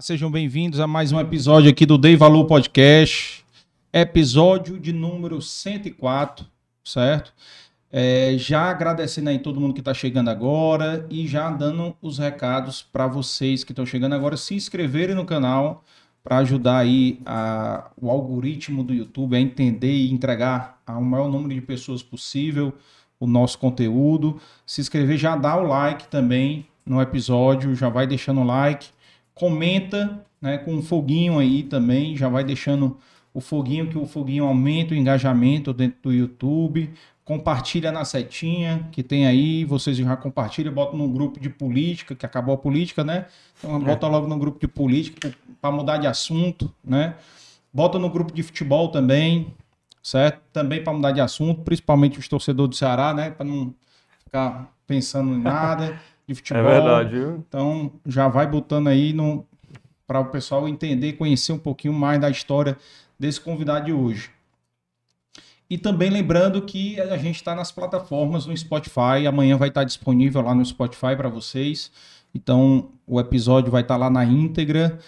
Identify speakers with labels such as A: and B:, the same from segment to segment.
A: sejam bem-vindos a mais um episódio aqui do Dei Valor Podcast, episódio de número 104, certo? É, já agradecendo aí todo mundo que está chegando agora e já dando os recados para vocês que estão chegando agora se inscreverem no canal para ajudar aí a, o algoritmo do YouTube a entender e entregar ao maior número de pessoas possível o nosso conteúdo. Se inscrever, já dá o like também no episódio, já vai deixando o like, comenta né, com um foguinho aí também, já vai deixando o foguinho, que o foguinho aumenta o engajamento dentro do YouTube compartilha na setinha que tem aí, vocês já compartilham, botam no grupo de política, que acabou a política, né? Então, é. bota logo no grupo de política para mudar de assunto, né? Bota no grupo de futebol também, certo? Também para mudar de assunto, principalmente os torcedores do Ceará, né? Para não ficar pensando em nada de é futebol.
B: É verdade, viu?
A: Então, já vai botando aí no para o pessoal entender, conhecer um pouquinho mais da história desse convidado de hoje. E também lembrando que a gente está nas plataformas no Spotify. Amanhã vai estar tá disponível lá no Spotify para vocês. Então o episódio vai estar tá lá na íntegra,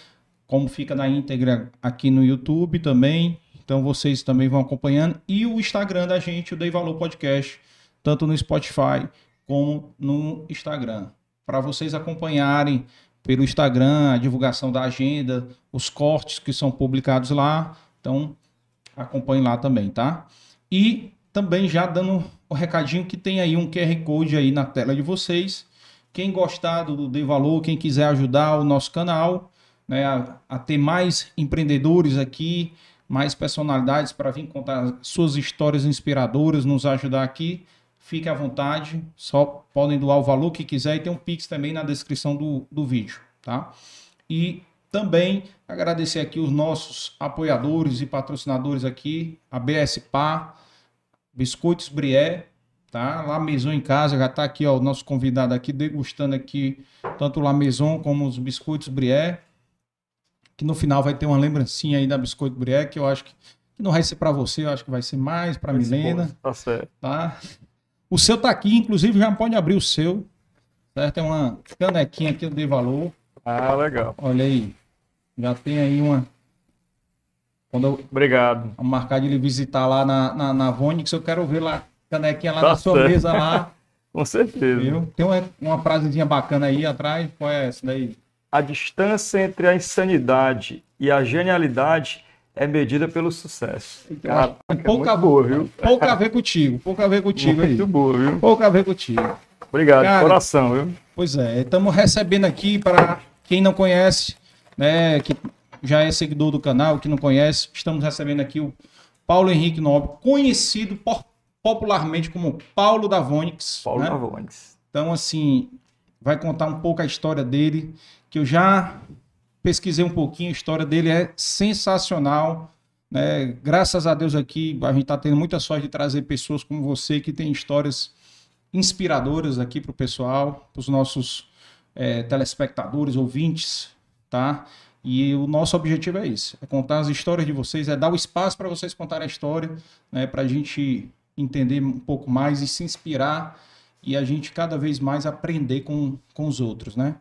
A: como fica na íntegra aqui no YouTube também. Então vocês também vão acompanhando. E o Instagram da gente, o Dei Valor Podcast, tanto no Spotify como no Instagram. Para vocês acompanharem pelo Instagram a divulgação da agenda, os cortes que são publicados lá. Então acompanhe lá também, tá? E também já dando o um recadinho que tem aí um QR Code aí na tela de vocês. Quem gostar do Dei Valor, quem quiser ajudar o nosso canal, né, a, a ter mais empreendedores aqui, mais personalidades para vir contar suas histórias inspiradoras, nos ajudar aqui, fique à vontade, só podem doar o valor que quiser e tem um Pix também na descrição do, do vídeo, tá? E também agradecer aqui os nossos apoiadores e patrocinadores aqui, a BSPA, Biscoitos Brié, tá? La Maison em casa, já está aqui ó, o nosso convidado aqui degustando aqui tanto La Maison como os biscoitos Brié, que no final vai ter uma lembrancinha aí da Biscoito Brié, que eu acho que, que não vai ser para você, eu acho que vai ser mais para Milena.
B: Tá certo.
A: Tá? O seu tá aqui, inclusive já pode abrir o seu. Certo? Tem uma canequinha aqui de valor.
B: Ah, legal.
A: Olha aí. Já tem aí uma.
B: Quando eu
A: Obrigado. Vou marcar de ele visitar lá na, na, na Vonix, eu quero ver lá, canequinha lá tá na sua certo. mesa lá.
B: Com certeza.
A: Viu? Tem uma, uma frasezinha bacana aí atrás. Qual é essa daí?
B: A distância entre a insanidade e a genialidade é medida pelo sucesso.
A: Cara, é pouca é boa, viu? Pouca a ver contigo, pouca a ver contigo
B: muito aí. boa, viu?
A: Pouca a ver contigo.
B: Obrigado, Cara, coração, viu?
A: Pois é, estamos recebendo aqui para quem não conhece, né, que já é seguidor do canal, que não conhece, estamos recebendo aqui o Paulo Henrique Nobre, conhecido por, popularmente como Paulo da Vonix.
B: Paulo né? da Vonix.
A: Então, assim, vai contar um pouco a história dele, que eu já pesquisei um pouquinho, a história dele é sensacional. Né? Graças a Deus aqui, a gente está tendo muita sorte de trazer pessoas como você, que tem histórias inspiradoras aqui para o pessoal, para os nossos é, telespectadores, ouvintes, tá? E o nosso objetivo é esse: é contar as histórias de vocês, é dar o espaço para vocês contarem a história, né, para a gente entender um pouco mais e se inspirar e a gente cada vez mais aprender com, com os outros, né?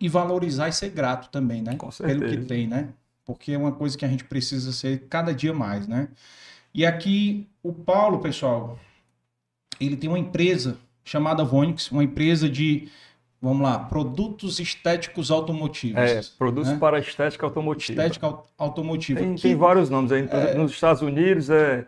A: E valorizar e ser grato também, né?
B: Com certeza.
A: Pelo que tem, né? Porque é uma coisa que a gente precisa ser cada dia mais, né? E aqui o Paulo, pessoal, ele tem uma empresa chamada Vonix, uma empresa de Vamos lá, produtos estéticos automotivos.
B: É, produtos né? para estética automotiva.
A: Estética automotiva.
B: Tem, que... tem vários nomes aí. É... Nos Estados Unidos é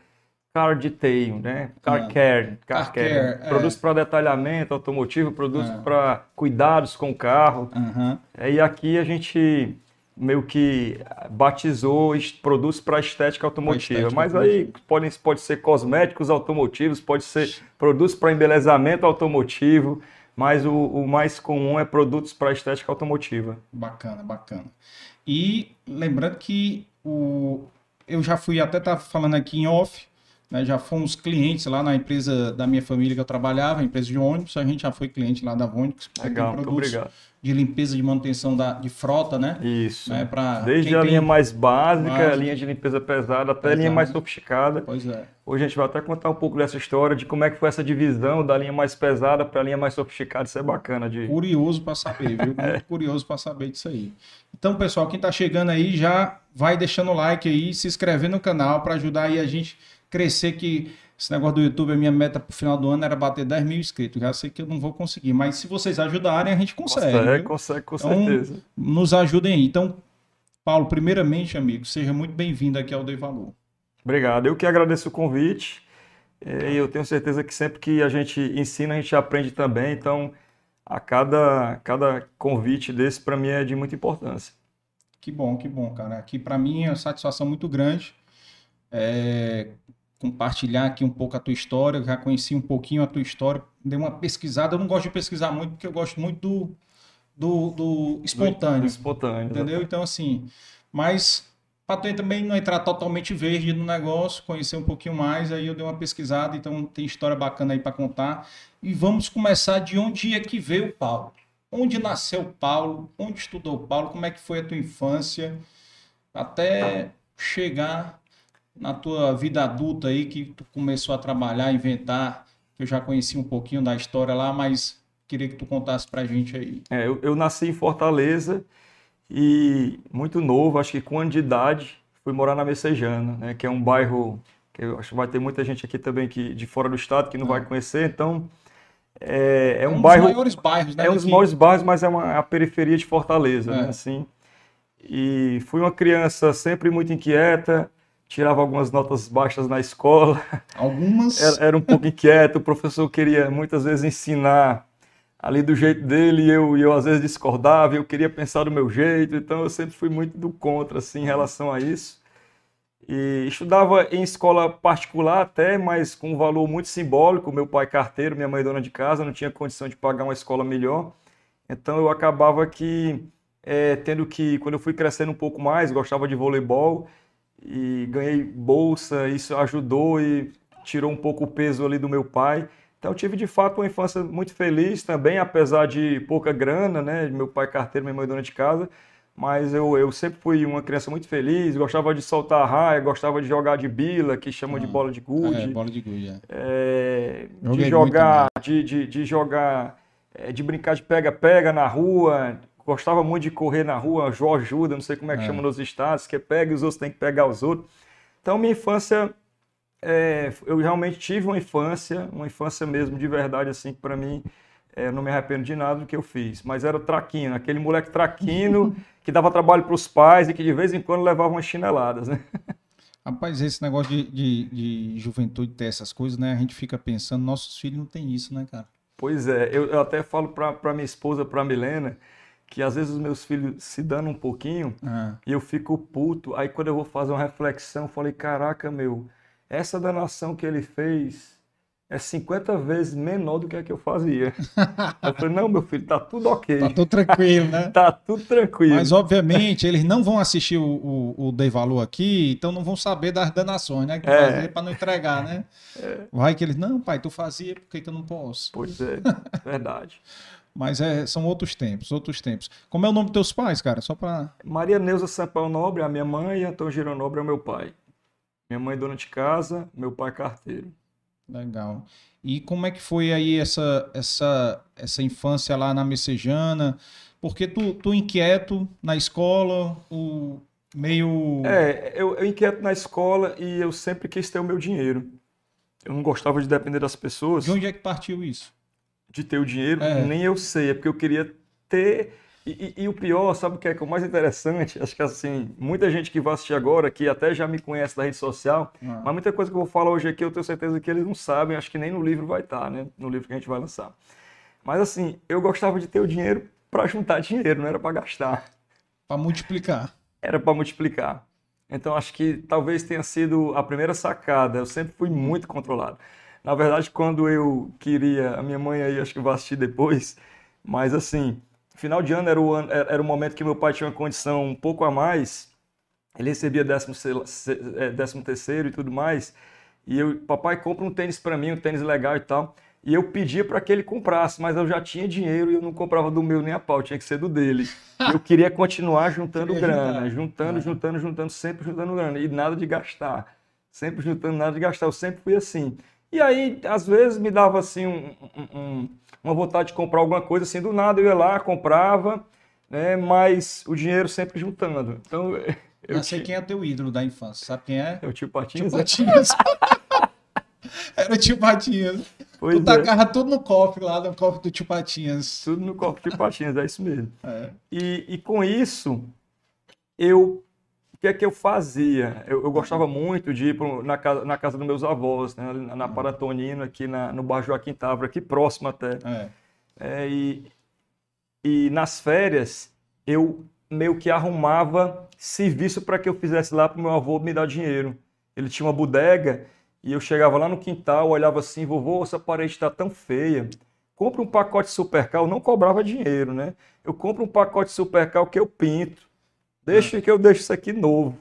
B: car detail, né? Car ah, care, car, car care. care. Produtos é. para detalhamento automotivo, produtos é. para cuidados com o carro.
A: Uhum.
B: E aqui a gente meio que batizou produtos para estética automotiva. Estética Mas aí podem, pode ser cosméticos automotivos, pode ser produtos para embelezamento automotivo mas o, o mais comum é produtos para estética automotiva.
A: Bacana, bacana. E lembrando que o, eu já fui até estar tá falando aqui em off, né? Já fomos clientes lá na empresa da minha família que eu trabalhava, empresa de ônibus. A gente já foi cliente lá da Vonix.
B: Legal, muito obrigado
A: de limpeza de manutenção da, de frota, né?
B: Isso.
A: Né?
B: Pra Desde a linha mais básica, básica, a linha de limpeza pesada, até a linha mais sofisticada.
A: Pois é.
B: Hoje a gente vai até contar um pouco dessa história, de como é que foi essa divisão da linha mais pesada para a linha mais sofisticada. Isso é bacana de.
A: Curioso para saber, viu? é. curioso para saber disso aí. Então, pessoal, quem está chegando aí já vai deixando o like aí, se inscrever no canal para ajudar aí a gente crescer que esse negócio do YouTube, a minha meta pro final do ano era bater 10 mil inscritos. Já sei que eu não vou conseguir, mas se vocês ajudarem, a gente consegue.
B: Consegue, consegue, com então, certeza.
A: Nos ajudem aí. Então, Paulo, primeiramente, amigo, seja muito bem-vindo aqui ao Dei Valor.
B: Obrigado. Eu que agradeço o convite. É, e eu tenho certeza que sempre que a gente ensina, a gente aprende também. Então, a cada, cada convite desse, para mim, é de muita importância.
A: Que bom, que bom, cara. Aqui, para mim, é uma satisfação muito grande. É, compartilhar aqui um pouco a tua história. Já conheci um pouquinho a tua história, dei uma pesquisada. Eu não gosto de pesquisar muito, porque eu gosto muito do, do, do espontâneo. Do
B: espontâneo.
A: Entendeu? Exatamente. Então, assim, mas para tu também não entrar totalmente verde no negócio, conhecer um pouquinho mais, aí eu dei uma pesquisada, então tem história bacana aí para contar. E vamos começar de onde é que veio o Paulo. Onde nasceu o Paulo? Onde estudou o Paulo? Como é que foi a tua infância? Até chegar na tua vida adulta aí que tu começou a trabalhar, inventar, que eu já conheci um pouquinho da história lá, mas queria que tu contasse pra gente aí.
B: É, eu, eu nasci em Fortaleza e muito novo, acho que com um ano de idade, fui morar na Messejana, né, que é um bairro que eu acho que vai ter muita gente aqui também que de fora do estado que não vai conhecer, então é, é, é um, um bairro.
A: dos maiores bairros, né?
B: É um dos maiores bairros, mas é uma a periferia de Fortaleza, né, é. né? Assim. E fui uma criança sempre muito inquieta, tirava algumas notas baixas na escola.
A: Algumas?
B: Era, era um pouco inquieto, o professor queria muitas vezes ensinar ali do jeito dele e eu, eu às vezes discordava, eu queria pensar do meu jeito, então eu sempre fui muito do contra assim, em relação a isso. E estudava em escola particular até, mas com um valor muito simbólico. Meu pai carteiro, minha mãe dona de casa, não tinha condição de pagar uma escola melhor. Então eu acabava que é, tendo que, quando eu fui crescendo um pouco mais, gostava de voleibol, e ganhei bolsa, isso ajudou e tirou um pouco o peso ali do meu pai. Então tive de fato uma infância muito feliz também, apesar de pouca grana, né? Meu pai carteiro, minha mãe dona de casa, mas eu, eu sempre fui uma criança muito feliz, gostava de soltar raia, gostava de jogar de bila, que chamam ah, de bola de gude.
A: É, bola de gude, é.
B: é de jogar, de, de, de, jogar, é, de brincar de pega-pega na rua, gostava muito de correr na rua, Jó ajuda, não sei como é que é. chama nos estados, que é pega e os outros têm que pegar os outros. Então, minha infância, é, eu realmente tive uma infância, uma infância mesmo de verdade, assim, que para mim, é, não me arrependo de nada do que eu fiz. Mas era traquino, aquele moleque traquino que dava trabalho para os pais e que de vez em quando levava umas chineladas, né?
A: Rapaz, esse negócio de, de, de juventude ter essas coisas, né? A gente fica pensando, nossos filhos não têm isso, né, cara?
B: Pois é, eu, eu até falo para minha esposa, para Milena, que às vezes os meus filhos se dando um pouquinho ah. e eu fico puto. Aí quando eu vou fazer uma reflexão, eu falei, caraca, meu, essa danação que ele fez é 50 vezes menor do que a que eu fazia. eu falei, não, meu filho, tá tudo ok.
A: Tá tudo tranquilo, né?
B: tá tudo tranquilo.
A: Mas, obviamente, eles não vão assistir o, o, o Dei Valor aqui, então não vão saber das danações, né? Que é. fazer para não entregar, né? É. Vai que eles, não, pai, tu fazia, por que, que eu não posso?
B: Pois é, verdade.
A: Mas é, são outros tempos, outros tempos. Como é o nome dos teus pais, cara? Só para
B: Maria Neuza Sampão Nobre, a minha mãe, e Antônio Girão Nobre é o meu pai. Minha mãe dona de casa, meu pai carteiro.
A: Legal. E como é que foi aí essa essa essa infância lá na Messejana? Porque tu, tu inquieto na escola, o meio
B: É, eu, eu inquieto na escola e eu sempre quis ter o meu dinheiro. Eu não gostava de depender das pessoas.
A: De onde é que partiu isso?
B: De ter o dinheiro, é. nem eu sei, é porque eu queria ter. E, e, e, o pior, sabe o que é, que é o mais interessante? Acho que assim, muita gente que vai assistir agora, que até já me conhece da rede social, ah. mas muita coisa que eu vou falar hoje aqui, eu tenho certeza que eles não sabem, acho que nem no livro vai estar, né? No livro que a gente vai lançar. Mas assim, eu gostava de ter o dinheiro para juntar dinheiro, não era para gastar.
A: Para multiplicar.
B: Era para multiplicar. Então acho que talvez tenha sido a primeira sacada. Eu sempre fui muito controlado. Na verdade, quando eu queria, a minha mãe aí acho que vai assistir depois, mas assim, final de ano era o, ano, era o momento que meu pai tinha uma condição um pouco a mais, ele recebia décimo, é, décimo terceiro e tudo mais, E eu, papai, compra um tênis para mim, um tênis legal e tal. E eu pedia para que ele comprasse, mas eu já tinha dinheiro e eu não comprava do meu nem a pau, tinha que ser do dele. eu queria continuar juntando grana, juntando, é. juntando, juntando, sempre juntando grana. E nada de gastar. Sempre juntando nada de gastar. Eu sempre fui assim. E aí, às vezes, me dava assim um, um, uma vontade de comprar alguma coisa, assim, do nada eu ia lá, comprava, né? Mas o dinheiro sempre juntando. Então.
A: Eu, eu sei quem é teu ídolo da infância. Sabe quem é?
B: É o tio Patinhas.
A: Tio Patinhas. Era o tio Patinhas. Pois tu tacava é. tudo no cofre lá, no cofre do tio Patinhas.
B: Tudo no cofre do tio Patinhas, é isso mesmo. É. E, e com isso, eu que é que eu fazia? Eu, eu gostava muito de ir pro, na, casa, na casa dos meus avós, né, na uhum. Paratonina, aqui na, no bairro Joaquim Távora, aqui próximo até. É. É, e, e nas férias, eu meio que arrumava serviço para que eu fizesse lá para o meu avô me dar dinheiro. Ele tinha uma bodega e eu chegava lá no quintal, olhava assim, vovô, essa parede está tão feia. Compre um pacote Supercal, não cobrava dinheiro, né? Eu compro um pacote Supercal que eu pinto. Deixa ah. que eu deixo isso aqui novo.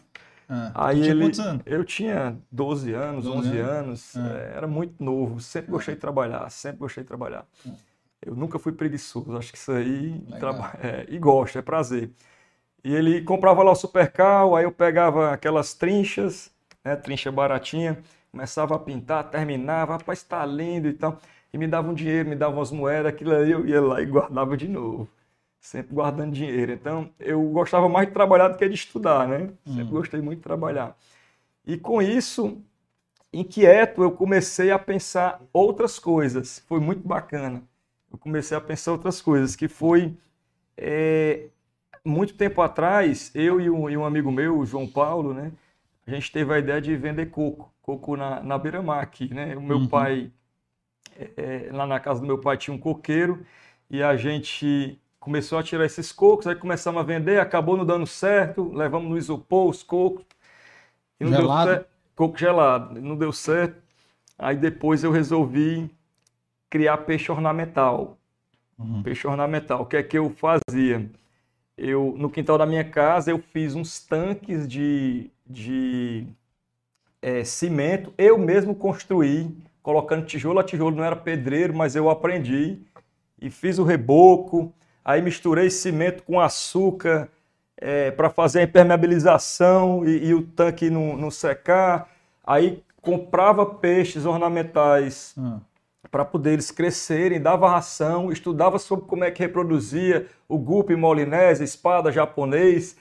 B: Ah. Aí ele, anos? eu tinha 12 anos, 12 11 anos, anos ah. é, era muito novo, sempre gostei de trabalhar, sempre gostei de trabalhar. Ah. Eu nunca fui preguiçoso, acho que isso aí, traba... é, e gosto, é prazer. E ele comprava lá o Supercal, aí eu pegava aquelas trinchas, né, trincha baratinha, começava a pintar, terminava, rapaz, está lindo e tal. E me dava um dinheiro, me dava umas moedas, aquilo aí eu ia lá e guardava de novo. Sempre guardando dinheiro. Então, eu gostava mais de trabalhar do que de estudar, né? Sempre hum. gostei muito de trabalhar. E com isso, inquieto, eu comecei a pensar outras coisas. Foi muito bacana. Eu comecei a pensar outras coisas, que foi... É, muito tempo atrás, eu e um, e um amigo meu, o João Paulo, né? A gente teve a ideia de vender coco coco na, na beira-mar aqui, né? O meu uhum. pai, é, é, lá na casa do meu pai tinha um coqueiro e a gente começou a tirar esses cocos, aí começamos a vender, acabou não dando certo, levamos no isopor os cocos.
A: E não gelado?
B: deu certo. Coco gelado, não deu certo. Aí depois eu resolvi criar peixe ornamental. Uhum. Peixe ornamental. O que é que eu fazia? Eu, no quintal da minha casa, eu fiz uns tanques de, de é, cimento, eu mesmo construí, colocando tijolo a tijolo, não era pedreiro, mas eu aprendi e fiz o reboco, aí misturei cimento com açúcar é, para fazer a impermeabilização e, e o tanque não, não, secar, aí comprava peixes ornamentais hum. para poder eles crescerem, dava ração, estudava sobre como é que reproduzia o gupe molinese, espada japonês,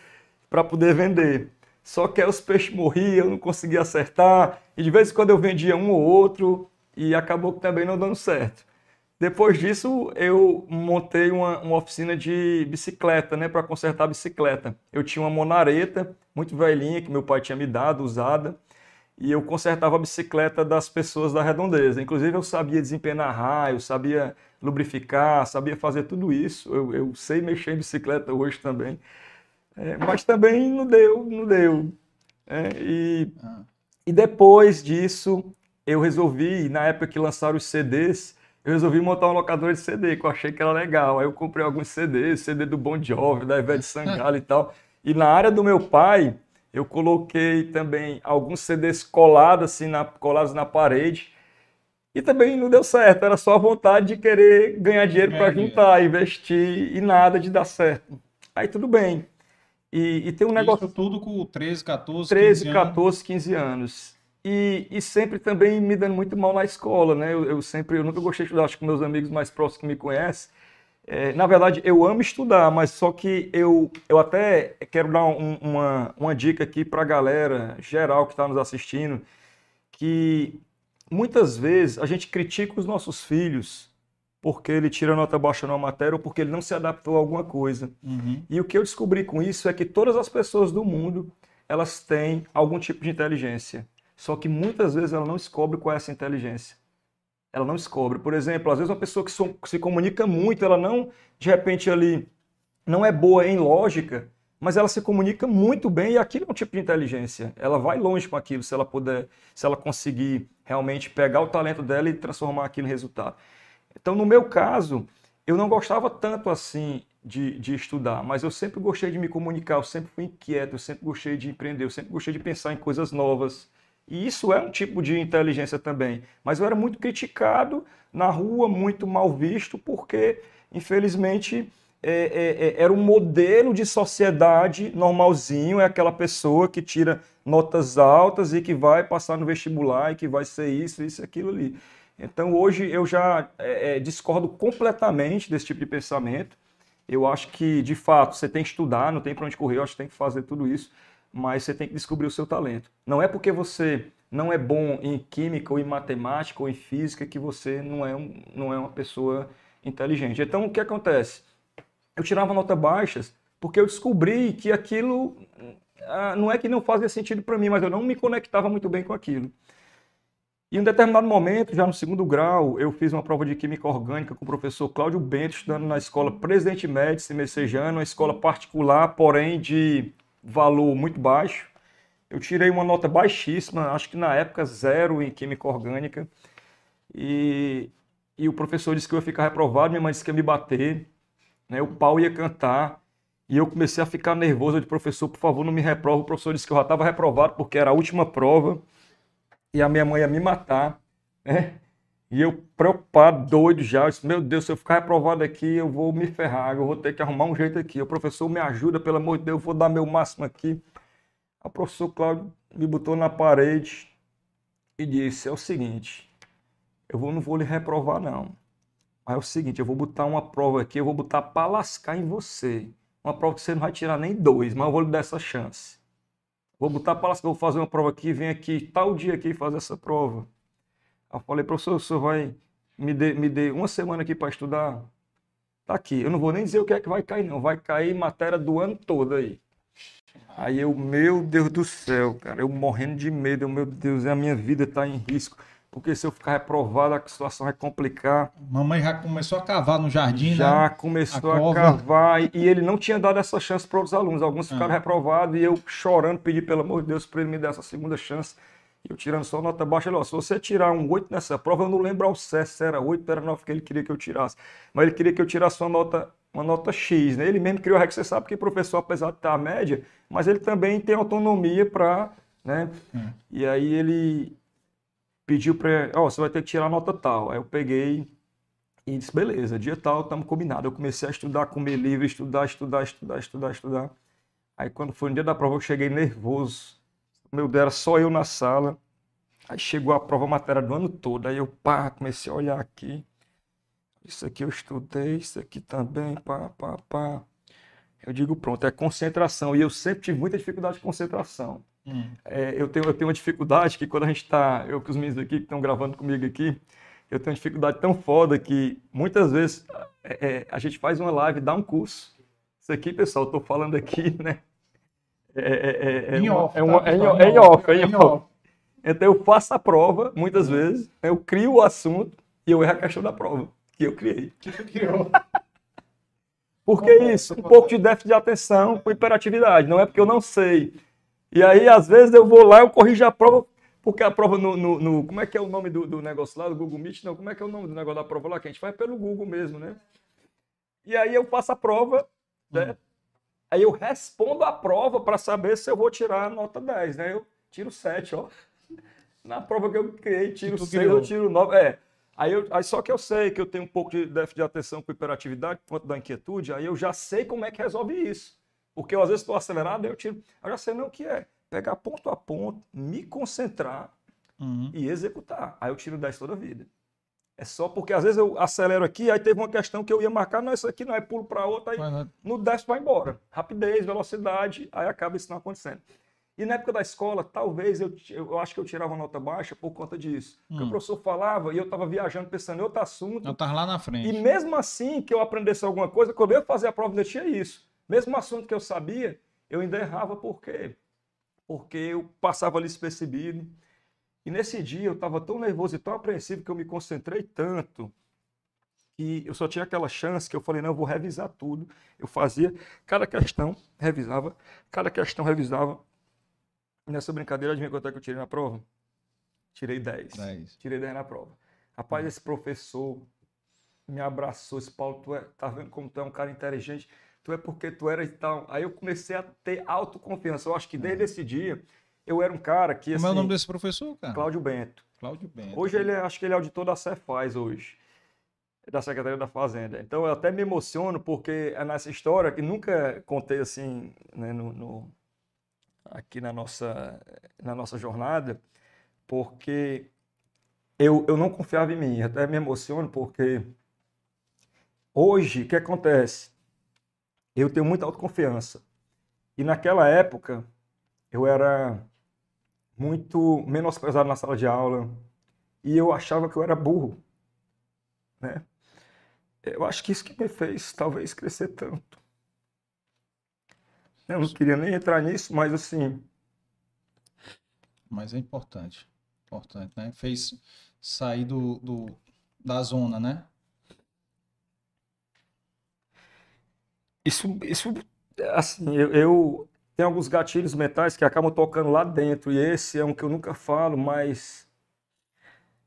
B: para poder vender. Só que aí os peixes morriam, eu não conseguia acertar, e de vez em quando eu vendia um ou outro, e acabou também não dando certo. Depois disso, eu montei uma, uma oficina de bicicleta, né, para consertar a bicicleta. Eu tinha uma monareta muito velhinha que meu pai tinha me dado, usada, e eu consertava a bicicleta das pessoas da redondeza. Inclusive, eu sabia desempenar raio, sabia lubrificar, sabia fazer tudo isso. Eu, eu sei mexer em bicicleta hoje também. É, mas também não deu, não deu. É, e, ah. e depois disso, eu resolvi, na época que lançaram os CDs, eu resolvi montar uma locadora de CD, que eu achei que era legal. Aí eu comprei alguns CDs, CD do Bon Jovi, da Ivete Sangalo e tal. E na área do meu pai, eu coloquei também alguns CDs colados, assim, na, colados na parede. E também não deu certo, era só a vontade de querer ganhar dinheiro para juntar, investir e nada de dar certo. Aí tudo bem. E, e tem um negócio.
A: Isso tudo com 13, 14,
B: 13, 15 14, 15 anos. E, e, sempre também me dando muito mal na escola, né? Eu, eu, sempre, eu nunca gostei de estudar, acho que meus amigos mais próximos que me conhecem. É, na verdade, eu amo estudar, mas só que eu, eu até quero dar um, uma, uma dica aqui para a galera geral que está nos assistindo, que muitas vezes a gente critica os nossos filhos porque ele tira nota baixa numa matéria ou porque ele não se adaptou a alguma coisa. Uhum. E o que eu descobri com isso é que todas as pessoas do mundo elas têm algum tipo de inteligência. Só que muitas vezes ela não descobre qual é essa inteligência. Ela não descobre. Por exemplo, às vezes uma pessoa que se comunica muito, ela não, de repente, ali não é boa em lógica, mas ela se comunica muito bem e aquilo é um tipo de inteligência. Ela vai longe com aquilo se ela puder, se ela conseguir realmente pegar o talento dela e transformar aquilo em resultado. Então, no meu caso, eu não gostava tanto assim de, de, estudar, mas eu sempre gostei de me comunicar, eu sempre fui inquieto, eu sempre gostei de empreender, eu sempre gostei de pensar em coisas novas. E isso é um tipo de inteligência também. Mas eu era muito criticado na rua, muito mal visto, porque, infelizmente, é, é, é, era um modelo de sociedade normalzinho, é aquela pessoa que tira notas altas e que vai passar no vestibular e que vai ser isso, isso aquilo ali. Então hoje eu já é, é, discordo completamente desse tipo de pensamento. Eu acho que, de fato, você tem que estudar, não tem para onde correr, eu acho que tem que fazer tudo isso, mas você tem que descobrir o seu talento. Não é porque você não é bom em química ou em matemática ou em física que você não é, um, não é uma pessoa inteligente. Então o que acontece? eu tirava notas baixas porque eu descobri que aquilo ah, não é que não fazia sentido para mim, mas eu não me conectava muito bem com aquilo. E em um determinado momento, já no segundo grau, eu fiz uma prova de química orgânica com o professor Cláudio Bento, estudando na escola Presidente Médici Messejano, uma escola particular, porém de valor muito baixo. Eu tirei uma nota baixíssima, acho que na época zero em química orgânica. E, e o professor disse que eu ia ficar reprovado, minha mãe disse que ia me bater né? O pau ia cantar e eu comecei a ficar nervoso. Eu disse, professor, por favor, não me reprova. O professor disse que eu já estava reprovado porque era a última prova e a minha mãe ia me matar, né? E eu preocupado, doido já, eu disse, meu Deus, se eu ficar reprovado aqui, eu vou me ferrar, eu vou ter que arrumar um jeito aqui. O professor me ajuda, pelo amor de Deus, eu vou dar meu máximo aqui. O professor Cláudio me botou na parede e disse, é o seguinte, eu não vou lhe reprovar não. Mas é o seguinte, eu vou botar uma prova aqui, eu vou botar para lascar em você. Uma prova que você não vai tirar nem dois, mas eu vou lhe dar essa chance. Vou botar para lascar, vou fazer uma prova aqui, vem aqui, tal dia aqui fazer essa prova. Eu falei, professor, o senhor vai me dê, me dê uma semana aqui para estudar? Tá aqui. Eu não vou nem dizer o que é que vai cair, não. Vai cair matéria do ano todo aí. Aí eu, meu Deus do céu, cara, eu morrendo de medo, eu, meu Deus, a minha vida está em risco porque se eu ficar reprovado, a situação vai complicar.
A: Mamãe já começou a cavar no jardim,
B: já né? Já começou a, a cavar, e, e, ele não tinha dado essa chance para os alunos. Alguns ficaram ah. reprovados, e eu chorando, pedi pelo amor de Deus para ele me dar essa segunda chance. Eu tirando só nota baixa, ele, ó, se você tirar um 8 nessa prova, eu não lembro ao certo se era 8 ou era 9 que ele queria que eu tirasse. Mas ele queria que eu tirasse uma nota, uma nota X, né? Ele mesmo criou a regra, você sabe que o professor, apesar de estar a média, mas ele também tem autonomia para, né? Hum. E aí ele pediu para, ó, você vai ter que tirar a nota tal. Aí eu peguei e disse, beleza, dia tal, estamos combinados. Eu comecei a estudar, comer livre, estudar, estudar, estudar, estudar, estudar. Aí quando foi no dia da prova, eu cheguei nervoso. Meu Deus, era só eu na sala. Aí chegou a prova matéria do ano todo. Aí eu, pá, comecei a olhar aqui. Isso aqui eu estudei, isso aqui também, pá, pá, pá. Eu digo, pronto, é concentração. E eu sempre tive muita dificuldade de concentração. Hum. É, eu, tenho, eu tenho uma dificuldade que quando a gente está, eu com os meninos aqui que estão gravando comigo aqui, eu tenho uma dificuldade tão foda que muitas vezes é, é, a gente faz uma live, dá um curso. Isso aqui, pessoal, estou falando aqui, né? É, é, em off. É, uma, tá, é, em, é em off, é em off. Então eu faço a prova, muitas vezes, eu crio o assunto e eu erro a questão da prova que eu criei. Que criou. Por que isso? Um pouco de déficit de atenção com hiperatividade. Não é porque eu não sei, e aí, às vezes, eu vou lá, eu corrijo a prova, porque a prova no. no, no como é que é o nome do, do, negócio lá, do Google Meet? Não, como é que é o nome do negócio da prova lá? Que a gente faz pelo Google mesmo, né? E aí eu faço a prova, né? Hum. Aí eu respondo a prova para saber se eu vou tirar a nota 10, né? Eu tiro 7, ó. Na prova que eu criei, tiro 6, eu tiro 9. É. Aí, eu, aí só que eu sei que eu tenho um pouco de déficit de atenção com hiperatividade, conta da inquietude, aí eu já sei como é que resolve isso. Porque eu às vezes estou acelerado, eu tiro. Eu já sei não o que é. Pegar ponto a ponto, me concentrar uhum. e executar. Aí eu tiro 10 toda a vida. É só porque às vezes eu acelero aqui, aí teve uma questão que eu ia marcar, não, isso aqui não é pulo para outra, aí Mas, no 10 vai embora. Rapidez, velocidade, aí acaba isso não acontecendo. E na época da escola, talvez eu, eu acho que eu tirava nota baixa por conta disso. Hum. Porque o hum. professor falava e eu estava viajando pensando em outro assunto.
A: Eu estava lá na frente.
B: E mesmo assim que eu aprendesse alguma coisa, quando eu ia fazer a prova, ainda tinha isso. Mesmo assunto que eu sabia, eu ainda errava por quê? Porque eu passava ali despercebido. E nesse dia eu estava tão nervoso e tão apreensivo que eu me concentrei tanto que eu só tinha aquela chance que eu falei, não, eu vou revisar tudo. Eu fazia cada questão, revisava, cada questão revisava. Nessa brincadeira, adivinha quanto é que eu tirei na prova? Tirei 10. 10. Tirei 10 na prova. Rapaz, esse professor me abraçou, esse Paulo, tu é, tá vendo como tu é um cara inteligente tu é porque tu era e tal. Aí eu comecei a ter autoconfiança. Eu acho que desde esse dia eu era um cara que.
A: Como
B: assim,
A: é o nome desse professor, cara?
B: Cláudio Bento.
A: Cláudio Bento.
B: Hoje ele é, acho que ele é auditor da Cefaz hoje, da Secretaria da Fazenda. Então eu até me emociono porque é nessa história que nunca contei assim né, no, no, aqui na nossa, na nossa jornada, porque eu, eu não confiava em mim. Até me emociono porque hoje o que acontece? Eu tenho muita autoconfiança. E naquela época eu era muito menosprezado na sala de aula e eu achava que eu era burro, né? Eu acho que isso que me fez talvez crescer tanto. Eu não queria nem entrar nisso, mas assim.
A: Mas é importante, importante, né? Fez sair do, do da zona, né?
B: Isso, isso, assim, eu, eu tem alguns gatilhos mentais que acabam tocando lá dentro. E esse é um que eu nunca falo, mas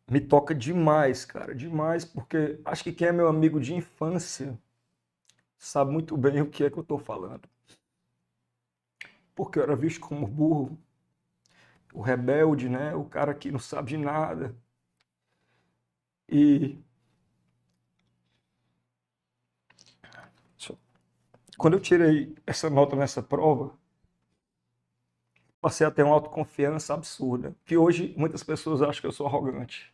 B: me toca demais, cara. Demais, porque acho que quem é meu amigo de infância sabe muito bem o que é que eu tô falando. Porque eu era visto como burro, o rebelde, né? O cara que não sabe de nada. E quando eu tirei essa nota nessa prova, passei a ter uma autoconfiança absurda, que hoje muitas pessoas acham que eu sou arrogante.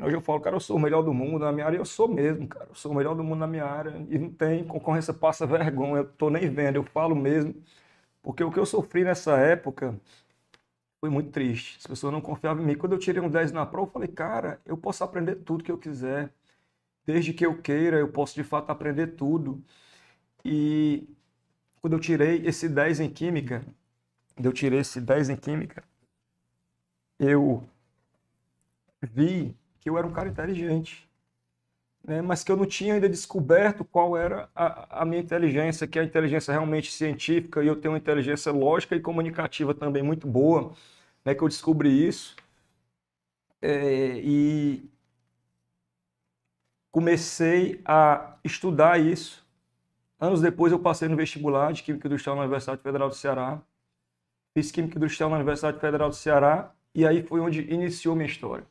B: Hoje eu falo, cara, eu sou o melhor do mundo na minha área, eu sou mesmo, cara, eu sou o melhor do mundo na minha área, e não tem concorrência, passa vergonha, eu tô nem vendo, eu falo mesmo, porque o que eu sofri nessa época foi muito triste, as pessoas não confiavam em mim. Quando eu tirei um 10 na prova, eu falei, cara, eu posso aprender tudo que eu quiser, desde que eu queira, eu posso de fato aprender tudo. E quando eu tirei esse 10 em Química, eu tirei esse 10 em Química, eu vi que eu era um cara inteligente, né? mas que eu não tinha ainda descoberto qual era a, a, minha inteligência, que é a inteligência realmente científica, e eu tenho uma inteligência lógica e comunicativa também muito boa, né? que eu descobri isso. É, e comecei a estudar isso. Anos depois eu passei no vestibular de Química Industrial na Universidade Federal do Ceará. Fiz Química Industrial na Universidade Federal do Ceará e aí foi onde iniciou minha história.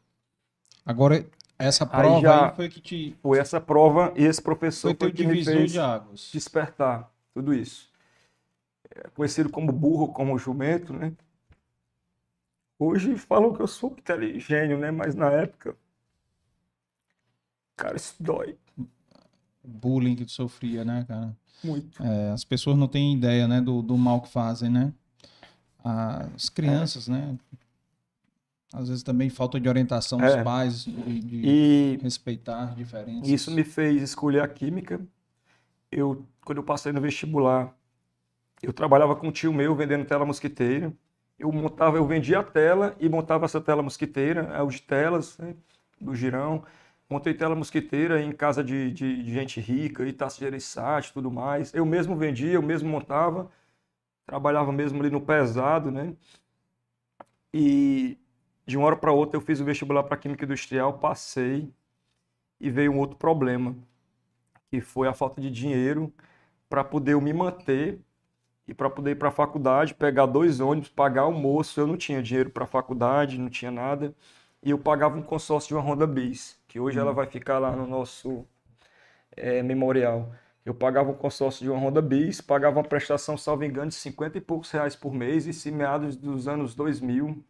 A: Agora, essa prova aí, já aí foi que te.
B: Foi essa prova e esse professor
A: foi, foi que me fez de águas.
B: despertar tudo isso. É conhecido como burro, como jumento, né? Hoje falam que eu sou inteligente, né? Mas na época. Cara, isso dói.
A: Bullying que tu sofria, né, cara?
B: Muito.
A: É, as pessoas não têm ideia, né, do, do mal que fazem, né? As crianças, é. né? Às vezes também falta de orientação dos é. pais, de, de e respeitar diferenças.
B: Isso me fez escolher a química. Eu, quando eu passei no vestibular, eu trabalhava com um tio meu vendendo tela mosquiteira. Eu montava, eu vendia a tela e montava essa tela mosquiteira, é o de telas, né, do girão. Montei tela mosquiteira em casa de, de, de gente rica, Itaça de Ereissati e tudo mais. Eu mesmo vendia, eu mesmo montava. Trabalhava mesmo ali no pesado, né? E de uma hora para outra eu fiz o vestibular para Química Industrial, passei e veio um outro problema, que foi a falta de dinheiro para poder eu me manter e para poder ir para a faculdade, pegar dois ônibus, pagar almoço. Eu não tinha dinheiro para a faculdade, não tinha nada. E eu pagava um consórcio de uma Honda Bis, que hoje ela vai ficar lá no nosso é, memorial. Eu pagava um consórcio de uma Honda Bis, pagava uma prestação, salvo engano, de 50 e poucos reais por mês, e se meados dos anos 2000,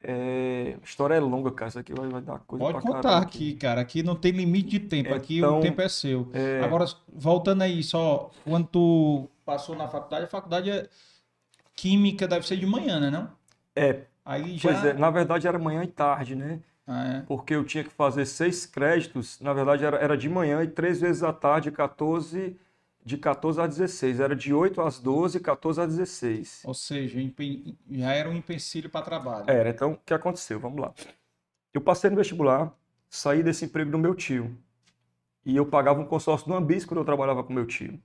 B: é, a história é longa, cara. Isso aqui vai, vai dar coisa
A: Pode contar aqui, cara. Aqui não tem limite de tempo. Aqui então, o tempo é seu. É... Agora, voltando aí, só quando tu passou na faculdade, a faculdade é química deve ser de manhã, né? Não?
B: É. Aí já... Pois é, na verdade era manhã e tarde, né? Ah, é. Porque eu tinha que fazer seis créditos. Na verdade era, era de manhã e três vezes à tarde, 14 de 14 a 16. Era de 8 às 12, 14 a 16.
A: Ou seja, já era um empecilho para trabalho.
B: Era. Então, o que aconteceu? Vamos lá. Eu passei no vestibular, saí desse emprego do meu tio. E eu pagava um consórcio do Ambis quando eu trabalhava com meu tio.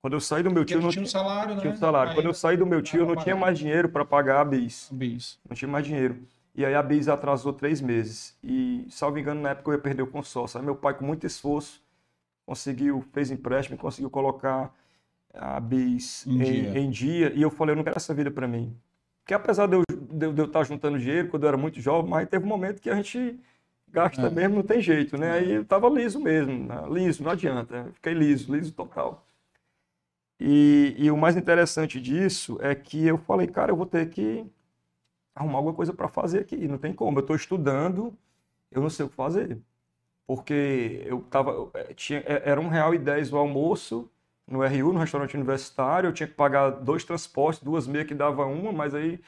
B: Quando eu saí do meu tio,
A: não tinha um salário, né?
B: Tinha um salário. Quando eu saí do meu tio, eu não tinha mais dinheiro para pagar a bis.
A: bis.
B: Não tinha mais dinheiro. E aí a bis atrasou três meses. E, salvo engano, na época eu ia perder o consórcio. Aí meu pai, com muito esforço, conseguiu, fez empréstimo, conseguiu colocar a BIS em, em, dia. em dia. E eu falei, eu não quero essa vida para mim. Porque apesar de eu, de, eu, de eu estar juntando dinheiro quando eu era muito jovem, mas teve um momento que a gente gasta é. mesmo, não tem jeito, né? Aí eu tava liso mesmo, né? liso, não adianta. Fiquei liso, liso total. E, e, o mais interessante disso é que eu falei, cara, eu vou ter que arrumar alguma coisa para fazer aqui. Não tem como. Eu estou estudando, eu não sei o que fazer. Porque eu tava. Eh, tinha, eh, era um real e dez o almoço no RU, no restaurante universitário. Eu tinha que pagar dois transportes, duas meias que dava uma, mas aí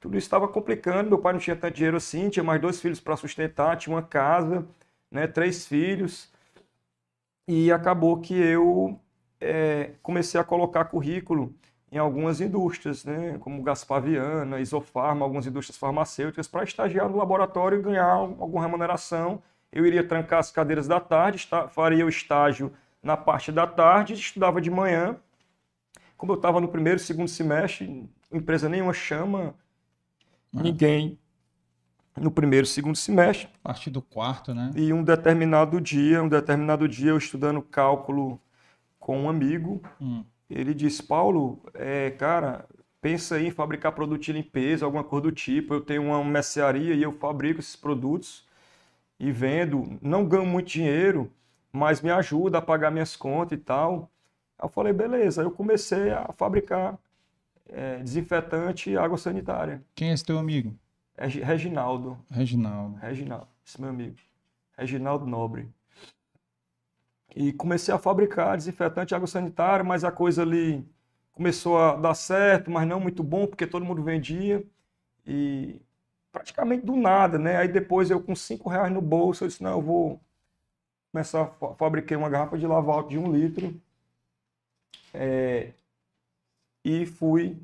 B: tudo estava complicando. Meu pai não tinha tanto dinheiro assim, tinha mais dois filhos para sustentar, tinha uma casa, né, três filhos. E acabou que eu é, comecei a colocar currículo em algumas indústrias, né, como Gaspar Viana, Isofarma, algumas indústrias farmacêuticas, para estagiar no laboratório e ganhar alguma remuneração. Eu iria trancar as cadeiras da tarde, faria o estágio na parte da tarde, estudava de manhã. Como eu estava no primeiro, segundo semestre, empresa nenhuma chama ah. ninguém no primeiro, segundo semestre.
A: A partir do quarto, né?
B: E um determinado dia, um determinado dia, eu estudando cálculo com um amigo, hum. Ele disse, Paulo, é, cara, pensa em fabricar produto de limpeza, alguma coisa do tipo. Eu tenho uma mercearia e eu fabrico esses produtos e vendo. Não ganho muito dinheiro, mas me ajuda a pagar minhas contas e tal. Eu falei, beleza. Eu comecei a fabricar é, desinfetante e água sanitária.
A: Quem é esse teu amigo?
B: É Reginaldo.
A: Reginaldo.
B: Reginaldo, esse meu amigo. Reginaldo Nobre. E comecei a fabricar desinfetante água sanitária, mas a coisa ali começou a dar certo, mas não muito bom, porque todo mundo vendia. E praticamente do nada, né? Aí depois eu com cinco reais no bolso, eu disse, não, eu vou começar fabricar uma garrafa de lava de um litro. É, e fui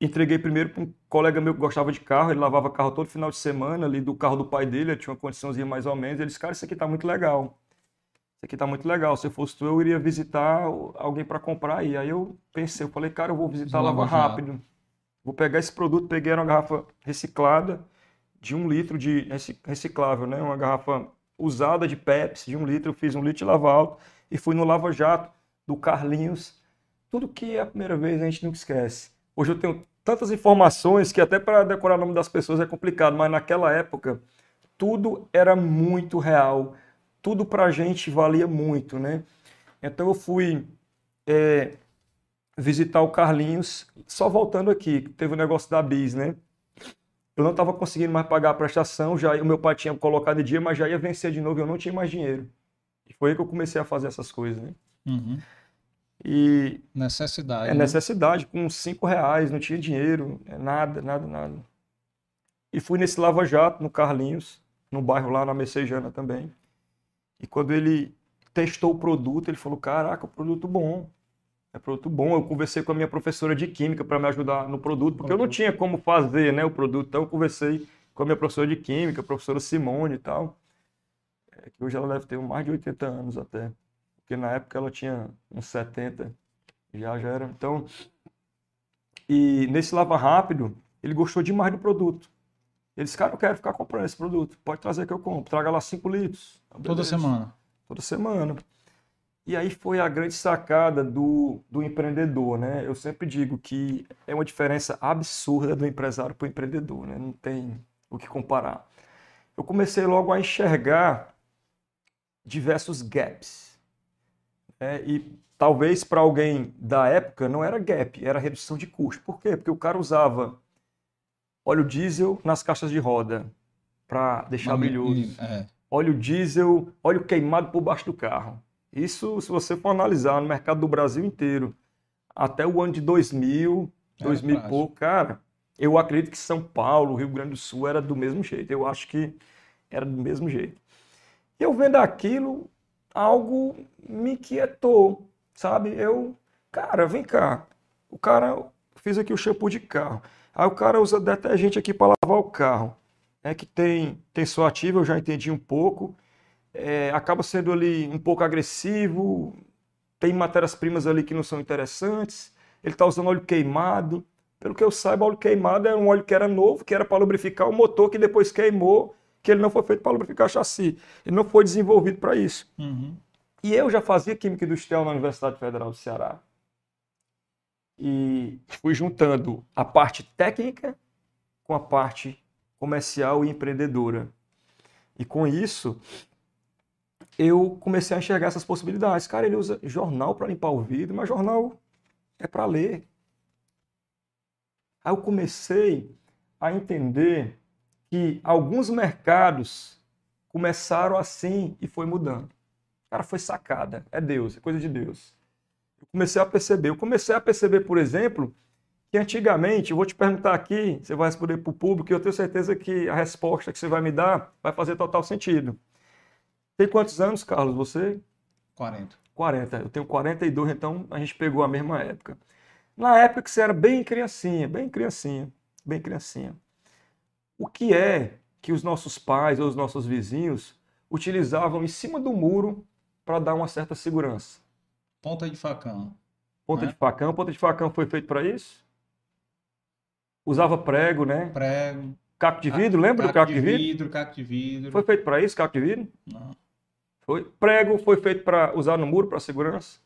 B: entreguei primeiro para um colega meu que gostava de carro, ele lavava carro todo final de semana ali do carro do pai dele, ele tinha uma condiçãozinha mais ou menos, ele disse, cara, isso aqui tá muito legal isso aqui tá muito legal. Se fosse tu, eu iria visitar alguém para comprar. E aí eu pensei, eu falei, cara, eu vou visitar Lava, Lava Rápido. Vou pegar esse produto, peguei uma garrafa reciclada de um litro de reciclável, né? Uma garrafa usada de Pepsi de um litro, eu fiz um litro de lava alto e fui no Lava Jato do Carlinhos. Tudo que é a primeira vez a gente nunca esquece. Hoje eu tenho tantas informações que até para decorar o nome das pessoas é complicado, mas naquela época tudo era muito real tudo para a gente valia muito, né? Então eu fui é, visitar o Carlinhos, só voltando aqui, teve o um negócio da Bis, né? Eu não estava conseguindo mais pagar a prestação, já o meu pai tinha colocado em dia, mas já ia vencer de novo, eu não tinha mais dinheiro. E foi aí que eu comecei a fazer essas coisas, né?
A: Uhum.
B: E
A: necessidade.
B: É né? necessidade, com cinco reais, não tinha dinheiro, é nada, nada, nada. E fui nesse Lava Jato, no Carlinhos, no bairro lá na Messejana também. E quando ele testou o produto, ele falou: Caraca, produto bom. É produto bom. Eu conversei com a minha professora de química para me ajudar no produto, porque eu não tinha como fazer né, o produto. Então eu conversei com a minha professora de química, a professora Simone e tal. É, que hoje ela deve ter mais de 80 anos até. Porque na época ela tinha uns 70. Já, já era. Então. E nesse Lava Rápido, ele gostou demais do produto. Ele disse, cara, eu quero ficar comprando esse produto. Pode trazer que eu compro. Traga lá 5 litros.
A: Toda semana.
B: Toda semana. E aí foi a grande sacada do, do empreendedor, né? Eu sempre digo que é uma diferença absurda do empresário para o empreendedor, né? Não tem o que comparar. Eu comecei logo a enxergar diversos gaps. Né? E talvez para alguém da época não era gap, era redução de custo. Por quê? Porque o cara usava óleo diesel nas caixas de roda para deixar brilhoso. É. Óleo diesel, óleo queimado por baixo do carro. Isso, se você for analisar no mercado do Brasil inteiro, até o ano de 2000, é 2000 e pouco, cara, eu acredito que São Paulo, Rio Grande do Sul era do mesmo jeito. Eu acho que era do mesmo jeito. Eu vendo aquilo, algo me inquietou, sabe? Eu, cara, vem cá. O cara fez aqui o shampoo de carro. Aí o cara usa detergente aqui para lavar o carro, né, que tem tensor ativo, eu já entendi um pouco, é, acaba sendo ali um pouco agressivo, tem matérias-primas ali que não são interessantes, ele está usando óleo queimado. Pelo que eu saiba, óleo queimado é um óleo que era novo, que era para lubrificar o motor, que depois queimou, que ele não foi feito para lubrificar chassi. Ele não foi desenvolvido para isso.
A: Uhum.
B: E eu já fazia Química Industrial na Universidade Federal do Ceará. E fui juntando a parte técnica com a parte comercial e empreendedora. E com isso, eu comecei a enxergar essas possibilidades. Cara, ele usa jornal para limpar o vidro, mas jornal é para ler. Aí eu comecei a entender que alguns mercados começaram assim e foi mudando. Cara, foi sacada. É Deus, é coisa de Deus. Eu comecei a perceber. Eu comecei a perceber, por exemplo, que antigamente, eu vou te perguntar aqui, você vai responder para o público, e eu tenho certeza que a resposta que você vai me dar vai fazer total sentido. Tem quantos anos, Carlos, você?
A: 40.
B: 40. Eu tenho 42, então a gente pegou a mesma época. Na época que você era bem criancinha, bem criancinha, bem criancinha. O que é que os nossos pais ou os nossos vizinhos utilizavam em cima do muro para dar uma certa segurança?
A: Ponta de facão.
B: Ponta né? de facão. Ponta de facão foi feito para isso? Usava prego, né?
A: Prego.
B: Caco de vidro, lembra caco do caco de, de vidro?
A: vidro? Caco de vidro.
B: Foi feito para isso, caco de vidro?
A: Não.
B: Foi. Prego foi feito para usar no muro para segurança?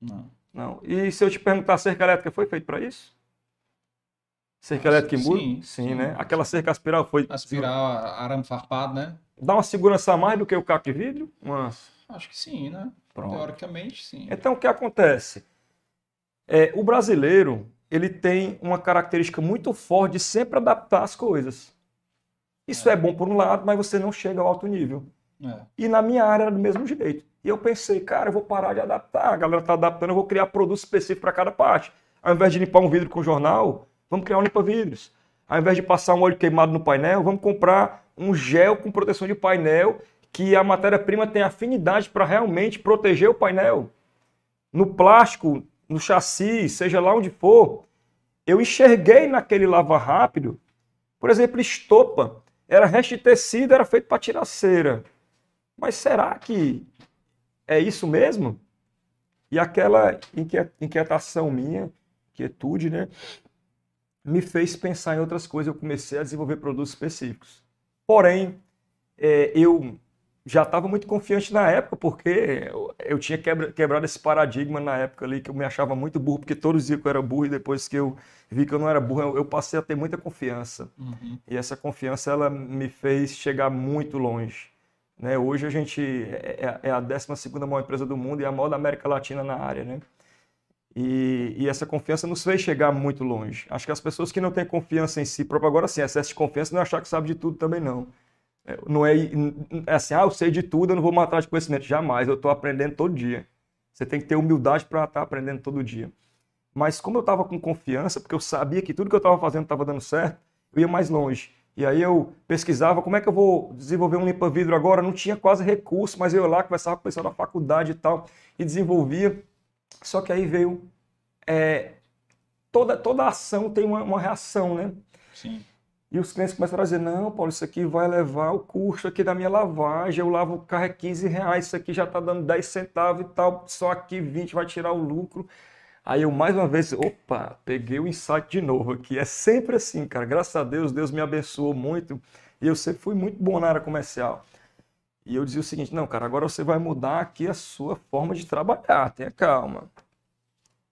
A: Não.
B: Não. E se eu te perguntar, cerca elétrica foi feito para isso? Cerca elétrica em muro?
A: Sim,
B: sim, sim, né? Aquela cerca aspiral foi.
A: Aspiral, arame farpado, né?
B: Dá uma segurança a mais do que o caco de vidro? Mas...
A: Acho que sim, né? Pronto. Teoricamente, sim.
B: Então, o que acontece? É, o brasileiro, ele tem uma característica muito forte de sempre adaptar as coisas. Isso é, é bom por um lado, mas você não chega ao alto nível.
A: É.
B: E na minha área era do mesmo jeito. E eu pensei, cara, eu vou parar de adaptar. A galera está adaptando, eu vou criar produto específico para cada parte. Ao invés de limpar um vidro com jornal, vamos criar um limpa-vidros. Ao invés de passar um óleo queimado no painel, vamos comprar um gel com proteção de painel que a matéria-prima tem afinidade para realmente proteger o painel. No plástico, no chassi, seja lá onde for, eu enxerguei naquele lava rápido, por exemplo, estopa, era resto de tecido, era feito para tirar cera. Mas será que é isso mesmo? E aquela inquietação minha, quietude, né, me fez pensar em outras coisas. Eu comecei a desenvolver produtos específicos. Porém, é, eu já estava muito confiante na época, porque eu, eu tinha quebra, quebrado esse paradigma na época ali, que eu me achava muito burro, porque todos diziam que eu era burro, e depois que eu vi que eu não era burro, eu, eu passei a ter muita confiança.
A: Uhum.
B: E essa confiança, ela me fez chegar muito longe. Né? Hoje a gente é, é, é a 12 maior empresa do mundo e a maior da América Latina na área. Né? E, e, essa confiança nos fez chegar muito longe. Acho que as pessoas que não têm confiança em si próprio, agora sim, excesso de confiança não é achar que sabe de tudo também não. É, não é, é assim, ah, eu sei de tudo, eu não vou matar de conhecimento. Jamais, eu estou aprendendo todo dia. Você tem que ter humildade para estar tá aprendendo todo dia. Mas como eu estava com confiança, porque eu sabia que tudo que eu estava fazendo estava dando certo, eu ia mais longe. E aí eu pesquisava como é que eu vou desenvolver um limpa-vidro agora. Não tinha quase recurso, mas eu ia lá, conversava com o pessoal da faculdade e tal, e desenvolvia. Só que aí veio. É, toda, toda ação tem uma, uma reação, né?
A: Sim.
B: E os clientes começaram a dizer, não, Paulo, isso aqui vai levar o custo aqui da minha lavagem, eu lavo o carro é 15 reais, isso aqui já está dando 10 centavos e tal, só aqui 20 vai tirar o lucro. Aí eu mais uma vez, opa, peguei o insight de novo aqui. É sempre assim, cara. Graças a Deus, Deus me abençoou muito e eu sempre fui muito bom na área comercial. E eu dizia o seguinte, não, cara, agora você vai mudar aqui a sua forma de trabalhar, tenha calma.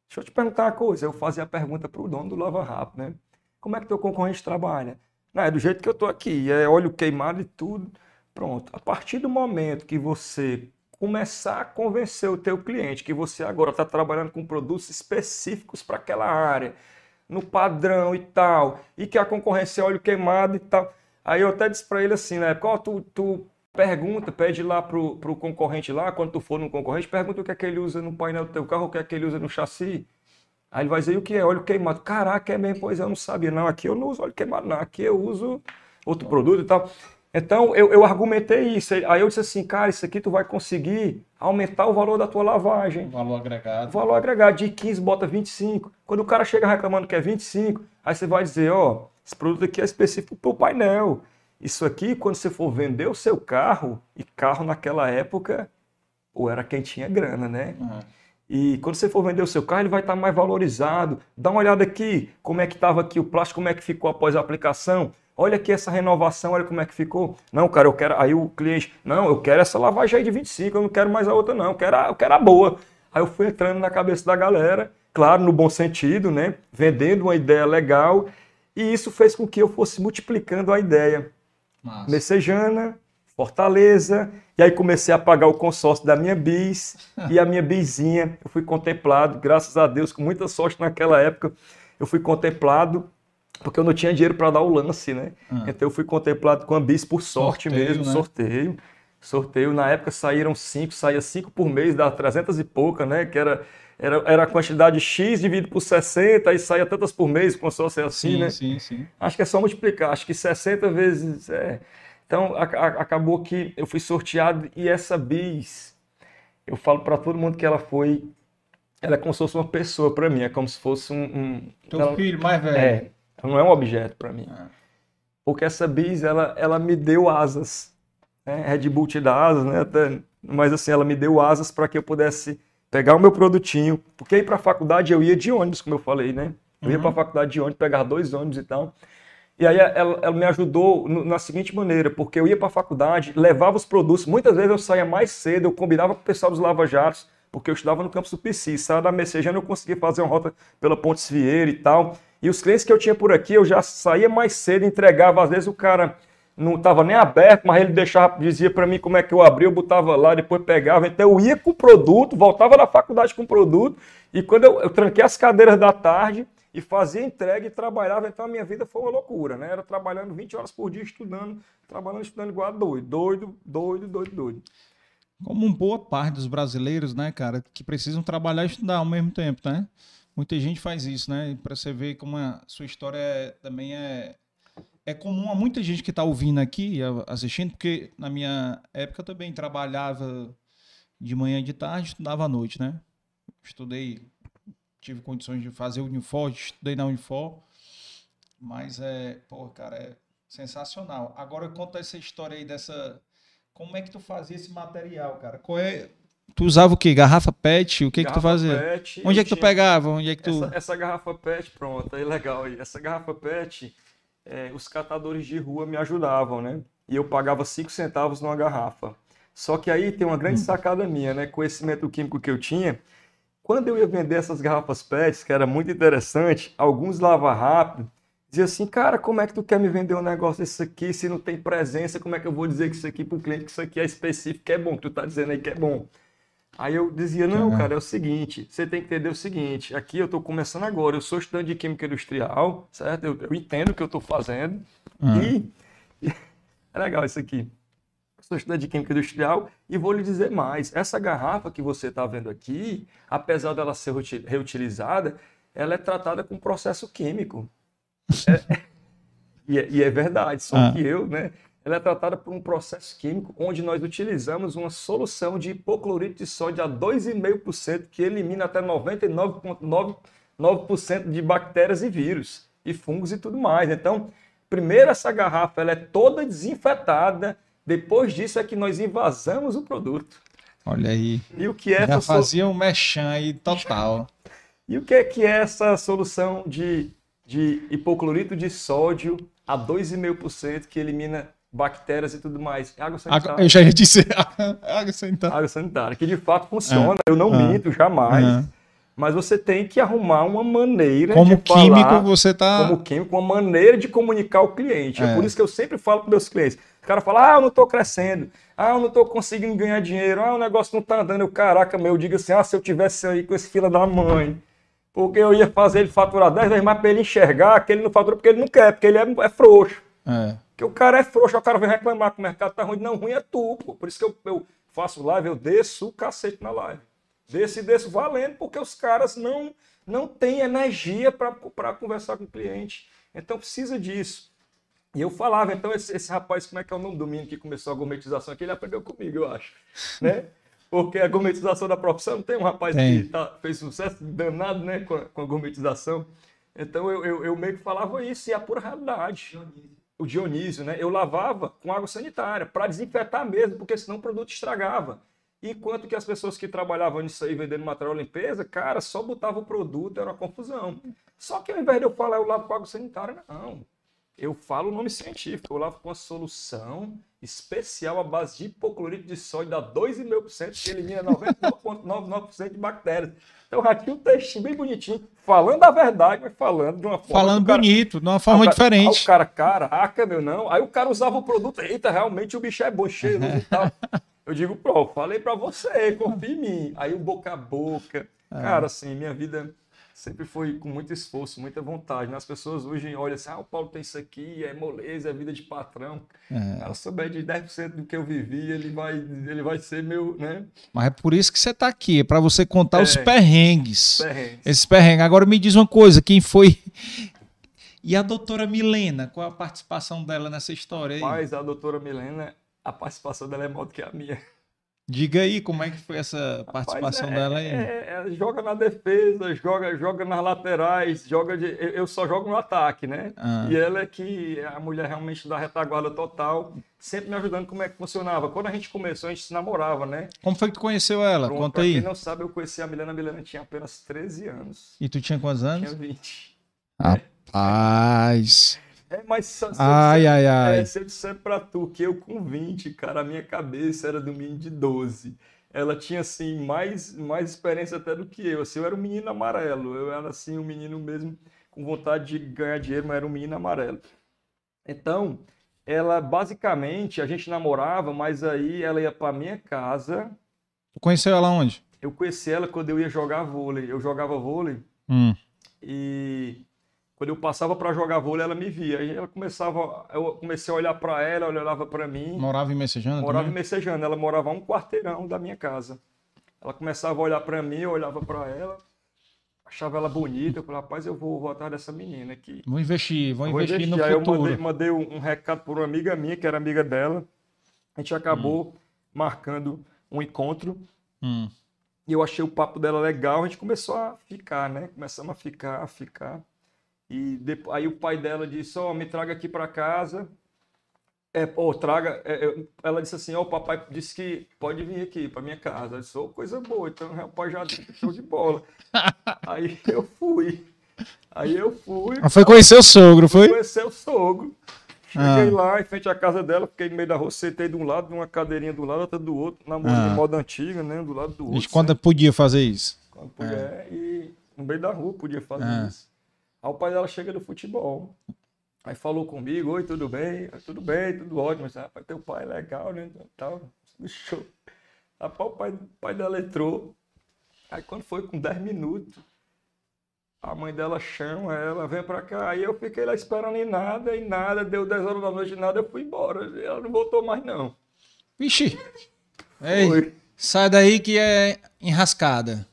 B: Deixa eu te perguntar uma coisa, eu fazia a pergunta para o dono do Lava Rápido, né? Como é que teu concorrente trabalha? Não, é do jeito que eu estou aqui, é óleo queimado e tudo. Pronto. A partir do momento que você começar a convencer o teu cliente que você agora está trabalhando com produtos específicos para aquela área, no padrão e tal, e que a concorrência é óleo queimado e tal. Aí eu até disse para ele assim, né? Qual tu, tu pergunta, pede lá pro, pro concorrente lá, quando tu for no concorrente, pergunta o que é que ele usa no painel do teu carro, o que é que ele usa no chassi. Aí ele vai dizer, o que é óleo queimado? Caraca, é mesmo? Pois eu não sabia. Não, aqui eu não uso óleo queimado, não. Aqui eu uso outro produto e tal. Então, eu, eu argumentei isso. Aí eu disse assim, cara, isso aqui tu vai conseguir aumentar o valor da tua lavagem.
A: Valor agregado.
B: Valor agregado. De 15 bota 25. Quando o cara chega reclamando que é 25, aí você vai dizer, ó, esse produto aqui é específico para o painel. Isso aqui, quando você for vender o seu carro, e carro naquela época, ou era quem tinha grana, né?
A: Uhum.
B: E quando você for vender o seu carro, ele vai estar mais valorizado. Dá uma olhada aqui, como é que estava aqui o plástico, como é que ficou após a aplicação. Olha aqui essa renovação, olha como é que ficou. Não, cara, eu quero. Aí o cliente, não, eu quero essa lavagem aí de 25, eu não quero mais a outra, não, eu quero a, eu quero a boa. Aí eu fui entrando na cabeça da galera. claro, no bom sentido, né? Vendendo uma ideia legal. E isso fez com que eu fosse multiplicando a ideia. Massa. Messejana, Fortaleza, e aí comecei a pagar o consórcio da minha bis e a minha bizinha. Eu fui contemplado, graças a Deus, com muita sorte naquela época, eu fui contemplado porque eu não tinha dinheiro para dar o lance, né? Ah. Então eu fui contemplado com a bis por sorte sorteio, mesmo, né? sorteio. Sorteio, na época saíram cinco, saía cinco por mês, dá 300 e pouca, né? Que era, era, era a quantidade X dividido por 60, aí saía tantas por mês, com consórcio é assim, sim, né? Sim, sim. Acho que é só multiplicar, acho que 60 vezes. É... Então a, a, acabou que eu fui sorteado e essa bis, eu falo para todo mundo que ela foi. Ela é como se fosse uma pessoa para mim, é como se fosse um. um
A: Teu ela, filho mais velho.
B: É, não é um objeto para mim. Ah. Porque essa bis, ela, ela me deu asas né? Red Bull te dá asas, né? Até, mas assim, ela me deu asas para que eu pudesse pegar o meu produtinho, porque aí para a faculdade eu ia de ônibus, como eu falei, né? Eu ia uhum. para a faculdade de ônibus, pegar dois ônibus e tal. E aí ela, ela me ajudou no, na seguinte maneira, porque eu ia para a faculdade, levava os produtos, muitas vezes eu saía mais cedo, eu combinava com o pessoal dos Lava Jatos, porque eu estudava no campus do PC, saia da Messejana eu conseguia fazer uma rota pela Pontes Vieira e tal. E os clientes que eu tinha por aqui, eu já saía mais cedo, entregava, às vezes o cara não estava nem aberto, mas ele deixava, dizia para mim como é que eu abria, eu botava lá, depois pegava. Então eu ia com o produto, voltava da faculdade com o produto, e quando eu, eu tranquei as cadeiras da tarde e fazia entrega e trabalhava, então a minha vida foi uma loucura, né? Era trabalhando 20 horas por dia, estudando, trabalhando, estudando igual doido, doido, doido, doido, doido.
A: Como boa parte dos brasileiros, né, cara, que precisam trabalhar e estudar ao mesmo tempo, né? Muita gente faz isso, né? Para você ver como a sua história é, também é é comum a muita gente que está ouvindo aqui, assistindo, porque na minha época eu também trabalhava de manhã e de tarde, estudava à noite, né? Estudei, tive condições de fazer Unifor, estudei na Unifor, mas é, pô, cara, é sensacional. Agora conta essa história aí dessa, como é que tu fazia esse material, cara? Qual é, Tu usava o que? Garrafa PET? O que garrafa que tu fazia? PET, Onde é que tu pegava? Onde é que tu...
B: Essa, essa garrafa PET, pronto, aí legal aí. Essa garrafa PET, é, os catadores de rua me ajudavam, né? E eu pagava 5 centavos numa garrafa. Só que aí tem uma grande hum. sacada minha, né? Conhecimento químico que eu tinha. Quando eu ia vender essas garrafas PETs, que era muito interessante, alguns lava rápido, dizia assim, cara, como é que tu quer me vender um negócio desse aqui se não tem presença? Como é que eu vou dizer que isso aqui para o cliente, que isso aqui é específico, que é bom, que tu tá dizendo aí que é bom? Aí eu dizia, não, cara, é o seguinte, você tem que entender o seguinte, aqui eu estou começando agora, eu sou estudante de Química Industrial, certo? Eu, eu entendo o que eu estou fazendo uhum. e... É legal isso aqui. Sou estudante de Química Industrial e vou lhe dizer mais, essa garrafa que você está vendo aqui, apesar dela ser reutilizada, ela é tratada com processo químico. É, e, é, e, é, verdade, só ah. que eu, né, ela é tratada por um processo químico onde nós utilizamos uma solução de hipoclorito de sódio a 2,5% que elimina até 99,9% de bactérias e vírus e fungos e tudo mais. Então, primeiro essa garrafa ela é toda desinfetada, depois disso é que nós invasamos o produto.
A: Olha aí.
B: E o que é
A: Já fazia um mechan aí total.
B: e o que é que é essa solução de, de hipoclorito de sódio a 2,5% que elimina bactérias e tudo mais. Água sanitária. Água,
A: eu já ia dizer água sanitária.
B: Água sanitária, que de fato funciona, é. eu não é. minto jamais. É. Mas você tem que arrumar uma maneira
A: como de químico falar, você tá
B: como químico, uma maneira de comunicar ao cliente. É, é por isso que eu sempre falo para meus clientes. O cara fala: "Ah, eu não estou crescendo. Ah, eu não estou conseguindo ganhar dinheiro. Ah, o negócio não está andando". Eu, caraca, meu, eu digo assim: "Ah, se eu tivesse aí com esse fila da mãe, porque eu ia fazer ele faturar 10 vezes mais para ele enxergar que ele não fatura porque ele não quer, porque ele é, é frouxo". É. Que o cara é frouxo, o cara vem reclamar que o mercado tá ruim. Não, ruim é tu, pô. Por isso que eu, eu faço live, eu desço o cacete na live. Desço e desço valendo, porque os caras não, não têm energia para conversar com o cliente. Então precisa disso. E eu falava, então, esse, esse, rapaz, como é que é o nome do menino que começou a gourmetização aqui? Ele aprendeu comigo, eu acho. né? Porque a gourmetização da profissão, tem um rapaz tem. que tá, fez sucesso danado né, com a, com a gourmetização. Então eu, eu, eu, meio que falava isso, e é a pura realidade o Dionísio, né? Eu lavava com água sanitária para desinfetar mesmo, porque senão o produto estragava. Enquanto que as pessoas que trabalhavam nisso aí vendendo material limpeza, cara, só botava o produto, era uma confusão. Só que ao invés de eu falar, eu lavo com água sanitária, não. Eu falo o nome científico. Eu lavo com uma solução especial à base de hipoclorito de sódio, dá 2,5%, que elimina 99,99% de bactérias. Então, tinha um textinho bem bonitinho, falando a verdade, mas falando de uma forma.
A: Falando cara, bonito, de uma forma
B: aí
A: diferente.
B: O cara, caraca, meu, não. Aí o cara usava o produto, eita, realmente o bicho é bom, cheio e tal. Eu digo, pro, falei pra você, confia em mim. Aí o boca a boca. É. Cara, assim, minha vida sempre foi com muito esforço, muita vontade. Né? As pessoas hoje olham assim, ah, o Paulo tem isso aqui, é moleza, é vida de patrão. É. Ela souber de 10% do que eu vivi, ele vai, ele vai ser meu, né?
A: Mas é por isso que você está aqui, é para você contar é. os perrengues. perrengues. Esses perrengues. Agora me diz uma coisa, quem foi... E a doutora Milena, qual a participação dela nessa história aí?
B: Mas a doutora Milena, a participação dela é maior do que a minha.
A: Diga aí como é que foi essa participação
B: Rapaz,
A: é, dela aí.
B: É, é, joga na defesa, joga, joga nas laterais, joga de, eu só jogo no ataque, né? Ah. E ela é que a mulher realmente da retaguarda total, sempre me ajudando como é que funcionava. Quando a gente começou, a gente se namorava, né?
A: Como foi que tu conheceu ela? Pronto, Conta aí.
B: Quem não sabe, eu conheci a Milena. A Milena tinha apenas 13 anos.
A: E tu tinha quantos anos?
B: Tinha 20.
A: Rapaz.
B: É, mas se,
A: ai, ai, ai.
B: É, se eu disser pra tu que eu com 20, cara, a minha cabeça era do menino de 12. Ela tinha, assim, mais, mais experiência até do que eu. Assim, eu era um menino amarelo. Eu era, assim, um menino mesmo com vontade de ganhar dinheiro, mas era um menino amarelo. Então, ela, basicamente, a gente namorava, mas aí ela ia pra minha casa.
A: Tu conheceu ela onde?
B: Eu conheci ela quando eu ia jogar vôlei. Eu jogava vôlei.
A: Hum.
B: E quando eu passava para jogar vôlei, ela me via. Aí ela começava, eu comecei a olhar para ela, ela olhava para mim.
A: Morava em Messejana?
B: Morava
A: também?
B: em Messejana, ela morava a um quarteirão da minha casa. Ela começava a olhar para mim, eu olhava para ela, achava ela bonita. Eu falei, rapaz, eu vou votar dessa menina aqui.
A: Vou investir, vou, vou investir, investir, no Aí futuro.
B: eu mandei, mandei um, um, recado por uma amiga minha, que era amiga dela. A gente acabou hum. marcando um encontro.
A: Hum.
B: E eu achei o papo dela legal, a gente começou a ficar, né? Começamos a ficar, a ficar. E depois, aí o pai dela disse: Ó, oh, me traga aqui para casa. É, oh, traga. É, ela disse assim: Ó, oh, o papai disse que pode vir aqui para minha casa. Eu disse: oh, coisa boa, então o rapaz já deu show de bola. aí eu fui. Aí eu fui.
A: Ah, foi conhecer o sogro, foi?
B: Conhecer o sogro. Cheguei ah. lá, em frente à casa dela, fiquei no meio da rua, sentei de um lado, uma cadeirinha do lado, outra do outro, namoro ah. de moda antiga, né? Do lado do outro. E
A: quando podia fazer isso?
B: Quando podia, é. e no meio da rua podia fazer ah. isso. Aí o pai dela chega do futebol. Aí falou comigo, oi, tudo bem? Tudo bem, tudo ótimo. Mas, rapaz, teu pai é legal, né? Tal, show. Rapaz, o pai, o pai dela entrou. Aí quando foi com 10 minutos, a mãe dela chama ela, vem pra cá. Aí eu fiquei lá esperando em nada, e nada. Deu 10 horas da noite e nada, eu fui embora. Ela não voltou mais, não.
A: Vixe! Ei, sai daí que é enrascada.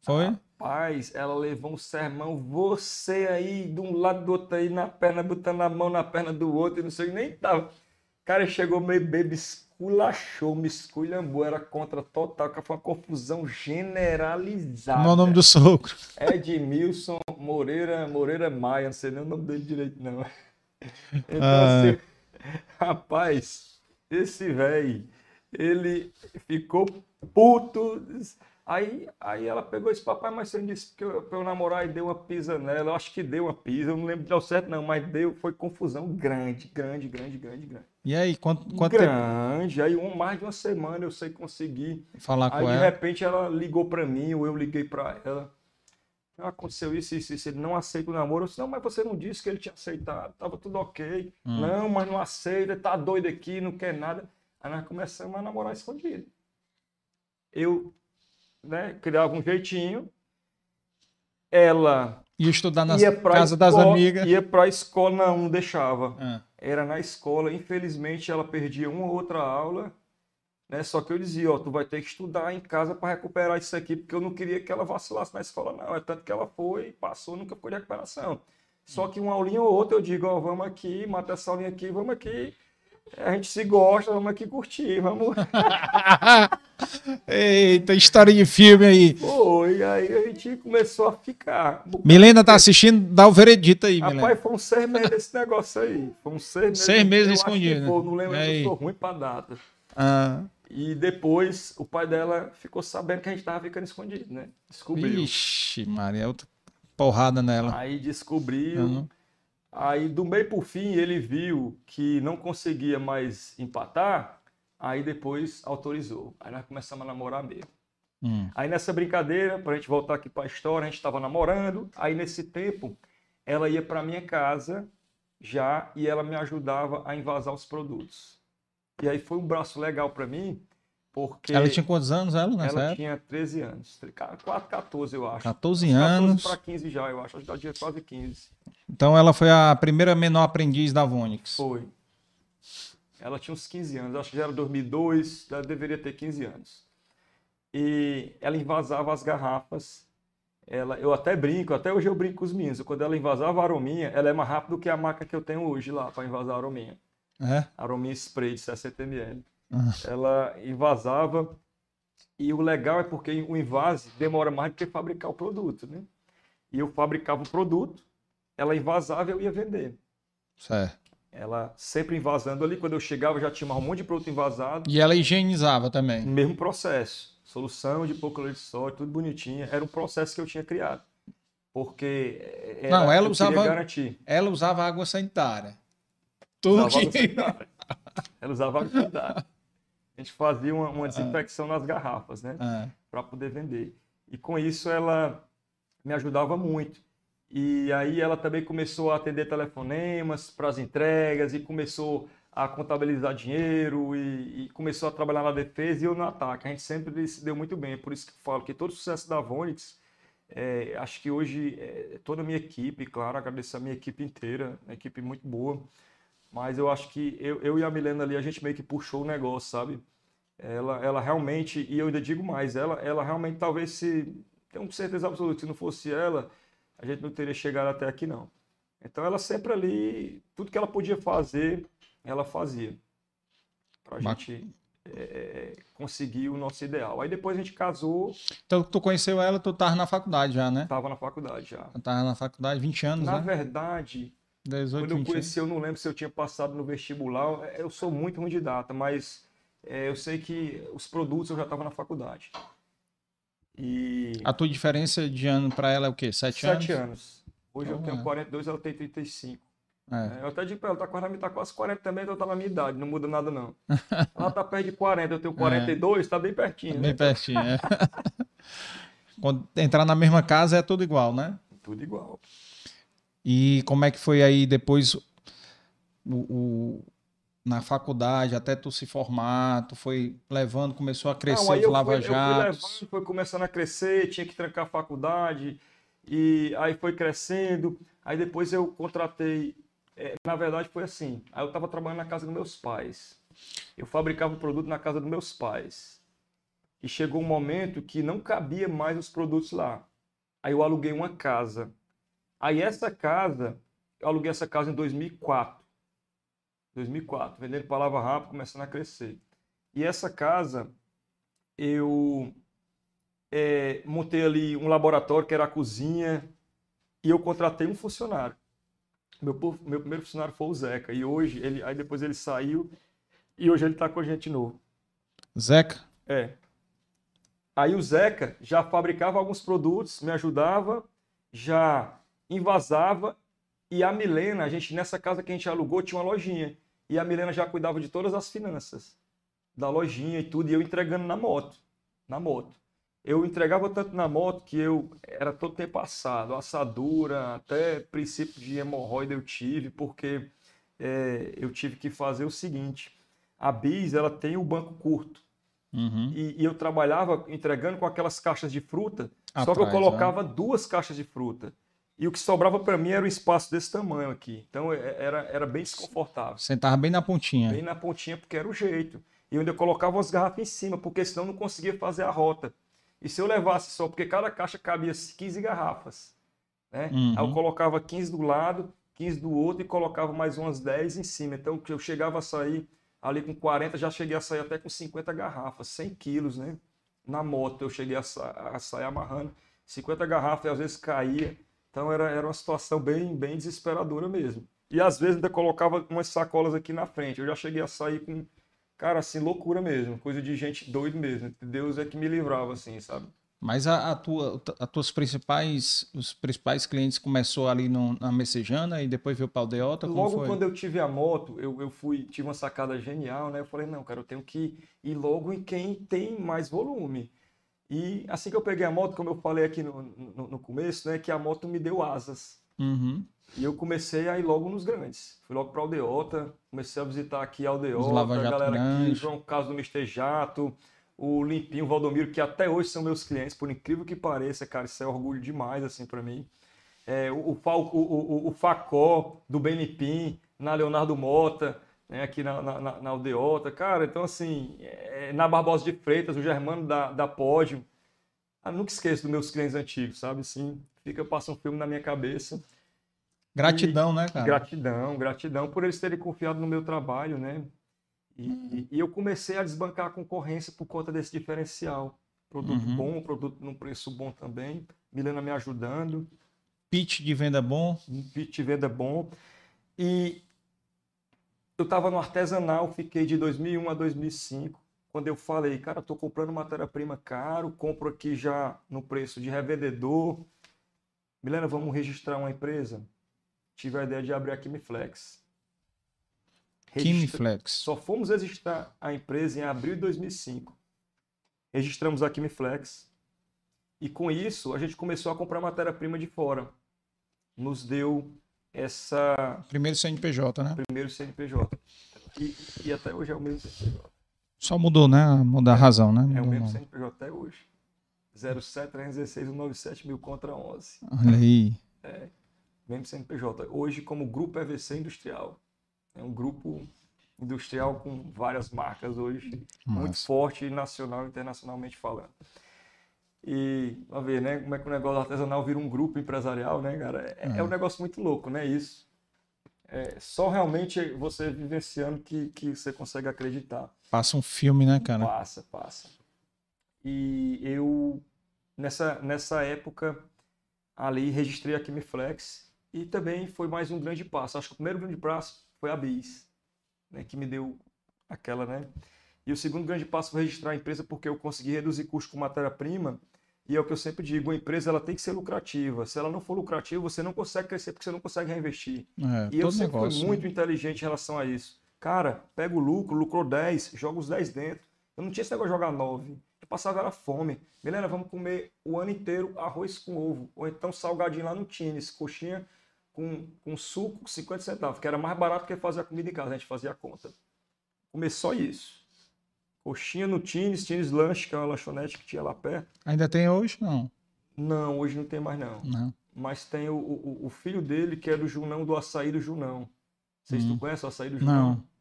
A: Foi? Ah,
B: Rapaz, ela levou um sermão, você aí, de um lado do outro aí, na perna, botando a mão na perna do outro, e não sei, nem tava. cara chegou meio bebo, esculachou, me esculhambou, era contra total, que foi uma confusão generalizada.
A: Qual é o nome do sogro?
B: Edmilson Moreira, Moreira Maia, não sei nem o nome dele direito, não. Então, ah. assim, rapaz, esse velho, ele ficou puto Aí, aí ela pegou esse papai, mas você disse que eu, pra eu namorar e deu uma pisa nela. Eu acho que deu uma pisa, eu não lembro de certo não, mas deu, foi confusão grande, grande, grande, grande, grande.
A: E aí, quanto, quanto
B: Grande, tempo? aí um, mais de uma semana eu sei conseguir.
A: Falar
B: aí,
A: com
B: ela.
A: Aí
B: de repente ela ligou para mim, ou eu liguei para ela. Aconteceu isso, isso, isso, ele não aceita o namoro. Eu disse, não, mas você não disse que ele tinha aceitado, tava tudo ok. Hum. Não, mas não aceita, tá doido aqui, não quer nada. Aí nós começamos a namorar escondido. Eu né, criava um jeitinho. Ela
A: ia estudar na casa das amigas.
B: Ia para a escola, não, não deixava. Ah. Era na escola, infelizmente ela perdia uma ou outra aula. Né? Só que eu dizia, ó, tu vai ter que estudar em casa para recuperar isso aqui, porque eu não queria que ela vacilasse na escola, não. É tanto que ela foi, passou, nunca foi de recuperação. Só que uma aulinha ou outra eu digo, ó, vamos aqui, mata essa aulinha aqui, vamos aqui. A gente se gosta, vamos aqui curtir, vamos.
A: Eita, história de filme aí.
B: Foi, aí a gente começou a ficar.
A: Milena tá assistindo, dá o veredito aí,
B: Rapaz,
A: Milena.
B: foi um seis meses esse negócio aí. Foi um seis meses.
A: Seis meses escondido. Né?
B: não lembro, eu sou ruim pra data.
A: Ah.
B: E depois o pai dela ficou sabendo que a gente tava ficando escondido, né? Descobriu.
A: Ixi, Maria, outra porrada nela.
B: Aí descobriu. Uhum. Aí, do meio por fim, ele viu que não conseguia mais empatar, aí depois autorizou. Aí nós começamos a namorar mesmo. Hum. Aí nessa brincadeira, para a gente voltar aqui para a história, a gente estava namorando. Aí nesse tempo, ela ia para minha casa já e ela me ajudava a invasar os produtos. E aí foi um braço legal para mim, porque.
A: Ela tinha quantos anos, ela, nessa
B: Ela época? tinha 13 anos. 4, 14, eu acho.
A: 14 anos. 14
B: para 15 já, eu acho. Acho que ela tinha quase 15.
A: Então ela foi a primeira menor aprendiz da Vonix.
B: Foi. Ela tinha uns 15 anos, acho que já era 2002, ela deveria ter 15 anos. E ela invasava as garrafas. Ela, eu até brinco, até hoje eu brinco com os meninos. Quando ela invasava a arominha, ela é mais rápida do que a maca que eu tenho hoje lá para invasar a arominha. É? Arominha spray de 60 ml. Uhum. Ela invasava. E o legal é porque o invase demora mais do que fabricar o produto, né? E eu fabricava o produto, ela invasava e eu ia vender.
A: Certo.
B: Ela sempre invasando ali. Quando eu chegava, já tinha um monte de produto invasado.
A: E ela higienizava também.
B: Mesmo processo. Solução de hipoclorito de sódio, tudo bonitinho. Era um processo que eu tinha criado. Porque
A: era, Não, ela usava, garantir. Ela usava água sanitária.
B: Tudo usava que... sanitária. Ela usava água sanitária. A gente fazia uma, uma desinfecção nas garrafas, né? É. Para poder vender. E com isso ela me ajudava muito. E aí ela também começou a atender telefonemas para as entregas e começou a contabilizar dinheiro e, e, começou a trabalhar na defesa e eu no ataque. A gente sempre se deu muito bem. É por isso que falo que todo o sucesso da Vonix, é, acho que hoje é, toda a minha equipe, claro, agradeço a minha equipe inteira, uma equipe muito boa, mas eu acho que eu, eu e a Milena ali, a gente meio que puxou o negócio, sabe? Ela, ela realmente, e eu ainda digo mais, ela, ela realmente talvez se, tenho certeza absoluta, se não fosse ela, a gente não teria chegado até aqui, não. Então ela sempre ali, tudo que ela podia fazer, ela fazia. Pra Bac... gente é, conseguir o nosso ideal. Aí depois a gente casou.
A: Então tu conheceu ela, tu tava na faculdade já, né?
B: Tava na faculdade já.
A: Eu tava na faculdade, 20 anos,
B: na
A: né?
B: verdade, 18, quando eu conheci, eu não lembro se eu tinha passado no vestibular. Eu sou muito ruim de data, mas é, eu sei que os produtos eu já estava na faculdade.
A: E... A tua diferença de ano para ela é o quê? Sete,
B: anos? Sete anos. Hoje eu tenho 42, é. ela tem 35. É. é. Eu até digo para ela, tá quase, tá quase 40 também, então tá na minha idade, não muda nada não. ela tá perto de 40, eu tenho 42, é. tá bem pertinho. Tá
A: bem né? pertinho, é. Quando entrar na mesma casa é tudo igual, né?
B: Tudo igual.
A: E como é que foi aí depois o, o na faculdade, até tu se formar, tu foi levando, começou a crescer Não, os lava-jatos.
B: Foi começando a crescer, tinha que trancar a faculdade, e aí foi crescendo. Aí depois eu contratei. É, na verdade foi assim. Aí eu estava trabalhando na casa dos meus pais. Eu fabricava o produto na casa dos meus pais. E chegou um momento que não cabia mais os produtos lá. Aí eu aluguei uma casa. Aí essa casa, eu aluguei essa casa em 2004. 2004, vendendo palavra rápido, começando a crescer. E essa casa, eu é, montei ali um laboratório que era a cozinha e eu contratei um funcionário. Meu, meu primeiro funcionário foi o Zeca e hoje ele, aí depois ele saiu e hoje ele está com a gente de novo.
A: Zeca?
B: É. Aí o Zeca já fabricava alguns produtos, me ajudava, já invasava e a Milena, a gente nessa casa que a gente alugou tinha uma lojinha. E a Milena já cuidava de todas as finanças da lojinha e tudo, e eu entregando na moto, na moto. Eu entregava tanto na moto que eu era todo tempo assado, assadura, até princípio de hemorroida eu tive, porque é, eu tive que fazer o seguinte: a Bis ela tem o banco curto. Uhum. E, e, eu trabalhava entregando com aquelas caixas de fruta, Atrás, só que eu colocava né? duas caixas de fruta. E o que sobrava para mim era um espaço desse tamanho aqui. Então é, era, era bem desconfortável.
A: Sentava bem na pontinha.
B: Bem na pontinha, porque era o jeito. E eu ainda colocava as garrafas em cima, porque senão não conseguia fazer a rota. E se eu levasse só, porque cada caixa cabia 15 garrafas. Né? Uhum. Aí eu colocava 15 do lado, 15 do outro e colocava mais umas 10 em cima. Então eu chegava a sair ali com 40, já cheguei a sair até com 50 garrafas, 100 quilos, né? Na moto eu cheguei a, sa a sair amarrando 50 garrafas e às vezes caía. Então era, era uma situação bem, bem desesperadora mesmo. E às vezes ainda colocava umas sacolas aqui na frente. Eu já cheguei a sair com, cara, assim, loucura mesmo. Coisa de gente doido mesmo. Deus é que me livrava, assim, sabe?
A: Mas a, a tua, a tuas principais, os principais clientes começou ali no, na Messejana e depois veio para o Aldeota?
B: Logo quando eu tive a moto, eu, eu fui, tive uma sacada genial, né? Eu falei, não, cara, eu tenho que ir logo em quem tem mais volume. E assim que eu peguei a moto, como eu falei aqui no, no, no começo, né? Que a moto me deu asas.
A: Uhum.
B: E eu comecei a ir logo nos grandes. Fui logo para Aldeota, comecei a visitar aqui a Aldeota, a galera grande. aqui, João Carlos do Mister Jato, o Limpinho, o Valdomiro, que até hoje são meus clientes, por incrível que pareça, cara, isso é orgulho demais, assim, para mim. É, o, o, o, o, Facó, do Benipim, na Leonardo Mota, né, aqui na, na, na, Aldeota, cara, então assim, é, na Barbosa de Freitas, o Germano da, da Pódio, ah, nunca esqueço dos meus clientes antigos, sabe, assim, fica, passa um filme na minha cabeça.
A: Gratidão, e, né, cara?
B: Gratidão, gratidão por eles terem confiado no meu trabalho, né, e, e, eu comecei a desbancar a concorrência por conta desse diferencial. Produto uhum. bom, produto num preço bom também. Milena me ajudando.
A: Pitch de venda bom.
B: Pitch de venda bom. E eu estava no artesanal, fiquei de 2001 a 2005. Quando eu falei, cara, estou comprando matéria-prima caro, compro aqui já no preço de revendedor. Milena, vamos registrar uma empresa? Tive a ideia de abrir a Kimiflex.
A: Kimiflex.
B: Só fomos registrar a empresa em abril de 2005. Registramos a Kimiflex. E com isso, a gente começou a comprar matéria-prima de fora. Nos deu essa.
A: Primeiro CNPJ, né?
B: Primeiro CNPJ. E, e até hoje é o mesmo CNPJ.
A: Só mudou, né? Mudar a razão, né?
B: Mudou é o mesmo CNPJ até hoje. 07316 197 mil contra 11.
A: Olha aí.
B: É, mesmo CNPJ. Hoje, como Grupo EVC Industrial. É um grupo industrial com várias marcas hoje, Nossa. muito forte nacional e internacionalmente falando. E, a ver, né, como é que o negócio artesanal vira um grupo empresarial, né, cara? É, é. é um negócio muito louco, né, isso. É só realmente você vivenciando que, que você consegue acreditar.
A: Passa um filme, né, cara?
B: Passa, passa. E eu, nessa, nessa época, ali registrei a Kimiflex e também foi mais um grande passo. Acho que o primeiro grande passo foi a BIS, né, que me deu aquela, né? E o segundo grande passo foi registrar a empresa porque eu consegui reduzir custo com matéria-prima. E é o que eu sempre digo, a empresa ela tem que ser lucrativa. Se ela não for lucrativa, você não consegue crescer porque você não consegue reinvestir. É, e eu sempre negócio, fui muito né? inteligente em relação a isso. Cara, pega o lucro, lucrou 10, joga os 10 dentro. Eu não tinha esse negócio de jogar 9. Eu passava era fome. Milena, vamos comer o ano inteiro arroz com ovo. Ou então salgadinho lá no Tines, coxinha com, com suco 50 centavos, que era mais barato que fazer a comida em casa, a gente fazia a conta. Comer só isso. Coxinha no Tines, Tines Lanche, que é uma lanchonete que tinha lá perto.
A: Ainda tem hoje? Não.
B: Não, hoje não tem mais não.
A: Não.
B: Mas tem o, o, o filho dele, que é do Junão, do açaí do Junão. Não sei hum. se tu conhece o açaí do Junão.
A: Não.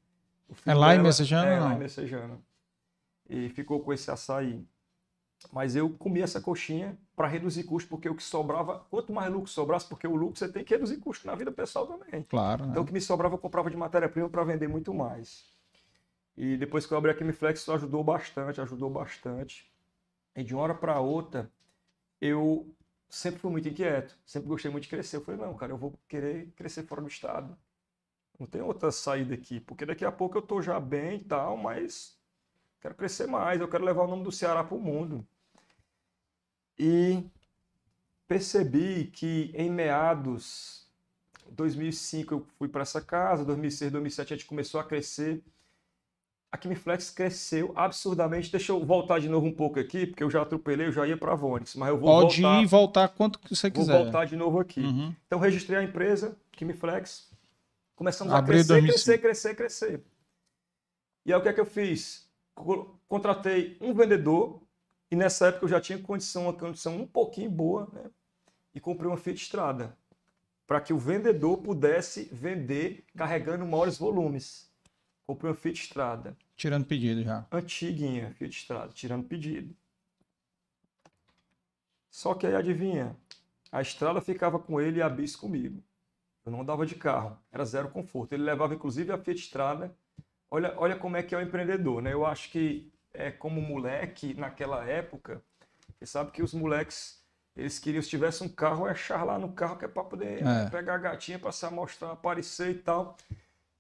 A: É lá dela, em Messejana?
B: É, lá em Messejana. E ficou com esse açaí. Mas eu comia essa coxinha para reduzir custo, porque o que sobrava, quanto mais lucro sobrasse, porque o lucro você tem que reduzir custo na vida pessoal também.
A: Claro.
B: Então
A: né?
B: o que me sobrava eu comprava de matéria-prima para vender muito mais. E depois que eu abri a Kimiflex, isso ajudou bastante, ajudou bastante. E de uma hora para outra, eu sempre fui muito inquieto, sempre gostei muito de crescer. Eu falei, não, cara, eu vou querer crescer fora do estado. Não tem outra saída aqui, porque daqui a pouco eu tô já bem e tal, mas quero crescer mais, eu quero levar o nome do Ceará para o mundo. E percebi que em meados 2005 eu fui para essa casa, 2006, 2007 a gente começou a crescer. A Kimiflex cresceu absurdamente. Deixa eu voltar de novo um pouco aqui, porque eu já atropelei, eu já ia para a Vonix, mas eu vou
A: Pode
B: voltar.
A: ir e voltar quanto que você quiser.
B: Vou voltar de novo aqui. Uhum. Então registrei a empresa, Kimiflex. Começamos a crescer, 2005. crescer, crescer, crescer. E aí o que é que eu fiz? Contratei um vendedor e nessa época eu já tinha condição, uma condição um pouquinho boa, né? E comprei uma Fiat Strada para que o vendedor pudesse vender carregando maiores volumes. Comprei uma Fiat Strada.
A: Tirando pedido já.
B: Antiguinha Fiat Strada, tirando pedido. Só que aí adivinha, a estrada ficava com ele e a bis comigo. Eu não dava de carro, era zero conforto. Ele levava inclusive a Fiat Strada. Olha, olha como é que é o empreendedor, né? Eu acho que é, como moleque naquela época, você sabe que os moleques, eles queriam, se tivesse um carro, é achar lá no carro que é para poder é. pegar a gatinha, passar, mostrar, aparecer e tal.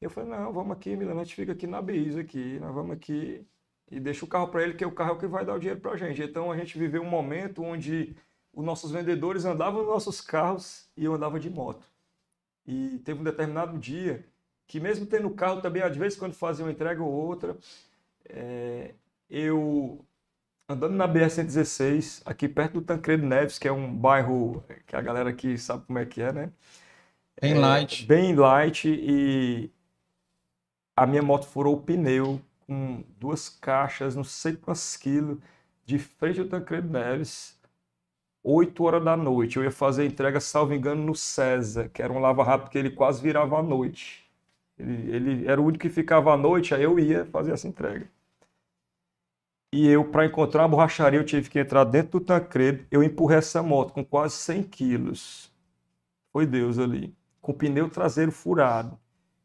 B: Eu falei, não, vamos aqui, Milano, a gente fica aqui na Beis aqui, nós vamos aqui e deixa o carro para ele, que o carro é o que vai dar o dinheiro para a gente. Então a gente viveu um momento onde os nossos vendedores andavam nos nossos carros e eu andava de moto. E teve um determinado dia que mesmo tendo carro também, às vezes quando fazia uma entrega ou outra, é, eu andando na BR-116, aqui perto do Tancredo Neves, que é um bairro que a galera aqui sabe como é que é, né?
A: Bem é, light.
B: Bem light e a minha moto furou o pneu com duas caixas, não sei quantos quilos, de frente ao Tancredo Neves, 8 horas da noite. Eu ia fazer a entrega, salvo engano, no César, que era um lava-rápido que ele quase virava à noite. Ele, ele era o único que ficava à noite, aí eu ia fazer essa entrega. E eu, para encontrar uma borracharia, eu tive que entrar dentro do Tancredo. Eu empurrei essa moto com quase 100 quilos. Foi Deus ali. Com o pneu traseiro furado.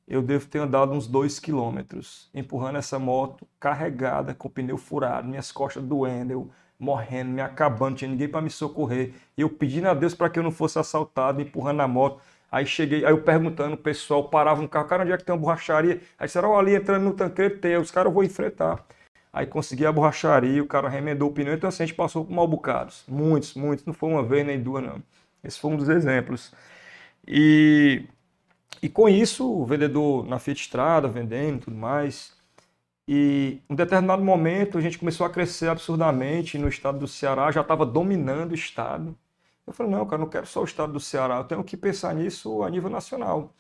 B: Eu devo ter andado uns 2 quilômetros, empurrando essa moto carregada, com o pneu furado, minhas costas doendo, eu morrendo, me acabando, tinha ninguém para me socorrer. Eu pedindo a Deus para que eu não fosse assaltado, empurrando a moto. Aí cheguei, aí eu perguntando, o pessoal parava no carro, cara, onde é que tem uma borracharia? Aí disseram, ó, ali entrando no tanqueiro tem, os caras eu vou enfrentar. Aí consegui a borracharia, o cara remendou o pneu, então assim, a gente passou por mal bocados. Muitos, muitos, não foi uma vez nem duas, não. Esse foi um dos exemplos. E, e com isso, o vendedor na Fiat Estrada, vendendo e tudo mais, e em determinado momento a gente começou a crescer absurdamente no estado do Ceará, já estava dominando o estado. Eu falei, não, cara, não quero só o estado do Ceará, eu tenho que pensar nisso a nível nacional.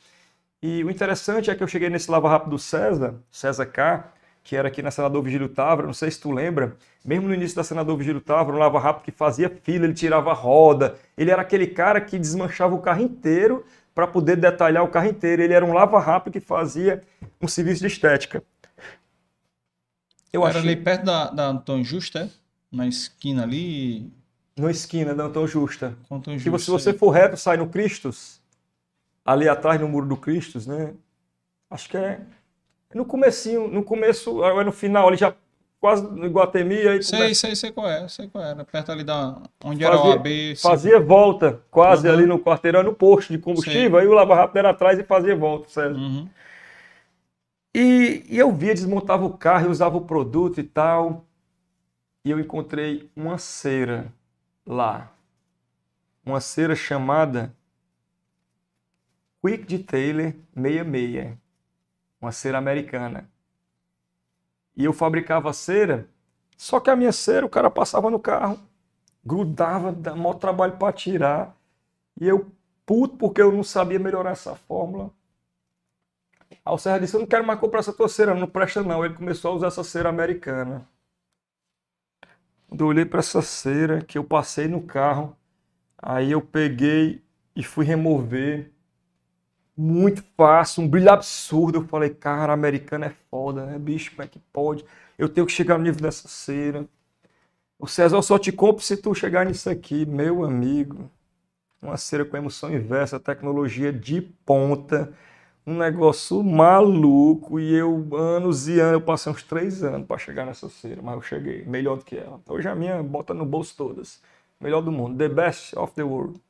B: E o interessante é que eu cheguei nesse Lava Rápido do César, César K, que era aqui na Senador Vigílio Távora, não sei se tu lembra, mesmo no início da Senador Vigílio Távora, um Lava Rápido que fazia fila, ele tirava roda, ele era aquele cara que desmanchava o carro inteiro para poder detalhar o carro inteiro, ele era um Lava Rápido que fazia um serviço de estética.
A: Eu Era achei... ali perto da, da Antônio Justa, é? na esquina ali.
B: Na esquina da Antônio Justa. Antônio Justa. Que se você for reto, sai no Cristos, ali atrás no muro do Cristos, né? Acho que é no comecinho, no começo, é no final, ali já quase no Iguatemi. Aí
A: sei, começa... sei, sei qual é, sei qual é. Perto ali da onde fazia, era o AB.
B: Fazia volta, quase uhum. ali no quarteirão, no posto de combustível, sei. aí o Lava Rápido era atrás e fazia volta, certo? Uhum. E, e eu via, desmontava o carro e usava o produto e tal. E eu encontrei uma cera lá. Uma cera chamada Quick Detailer 66. Uma cera americana. E eu fabricava cera, só que a minha cera, o cara passava no carro, grudava, dava maior trabalho para tirar. E eu, puto, porque eu não sabia melhorar essa fórmula. Aí o Serra disse: Eu não quero mais comprar essa tua cera, não presta não. Ele começou a usar essa cera americana. Quando eu olhei para essa cera que eu passei no carro, aí eu peguei e fui remover. Muito fácil, um brilho absurdo. Eu falei, cara, americano é foda, né, bicho? Como é que pode? Eu tenho que chegar no nível dessa cera. O César, eu só te compro se tu chegar nisso aqui, meu amigo. Uma cera com emoção inversa, tecnologia de ponta um negócio maluco e eu, anos e anos, eu passei uns três anos para chegar nessa cera, mas eu cheguei, melhor do que ela. Hoje a minha bota no bolso todas. Melhor do mundo, the best of the world.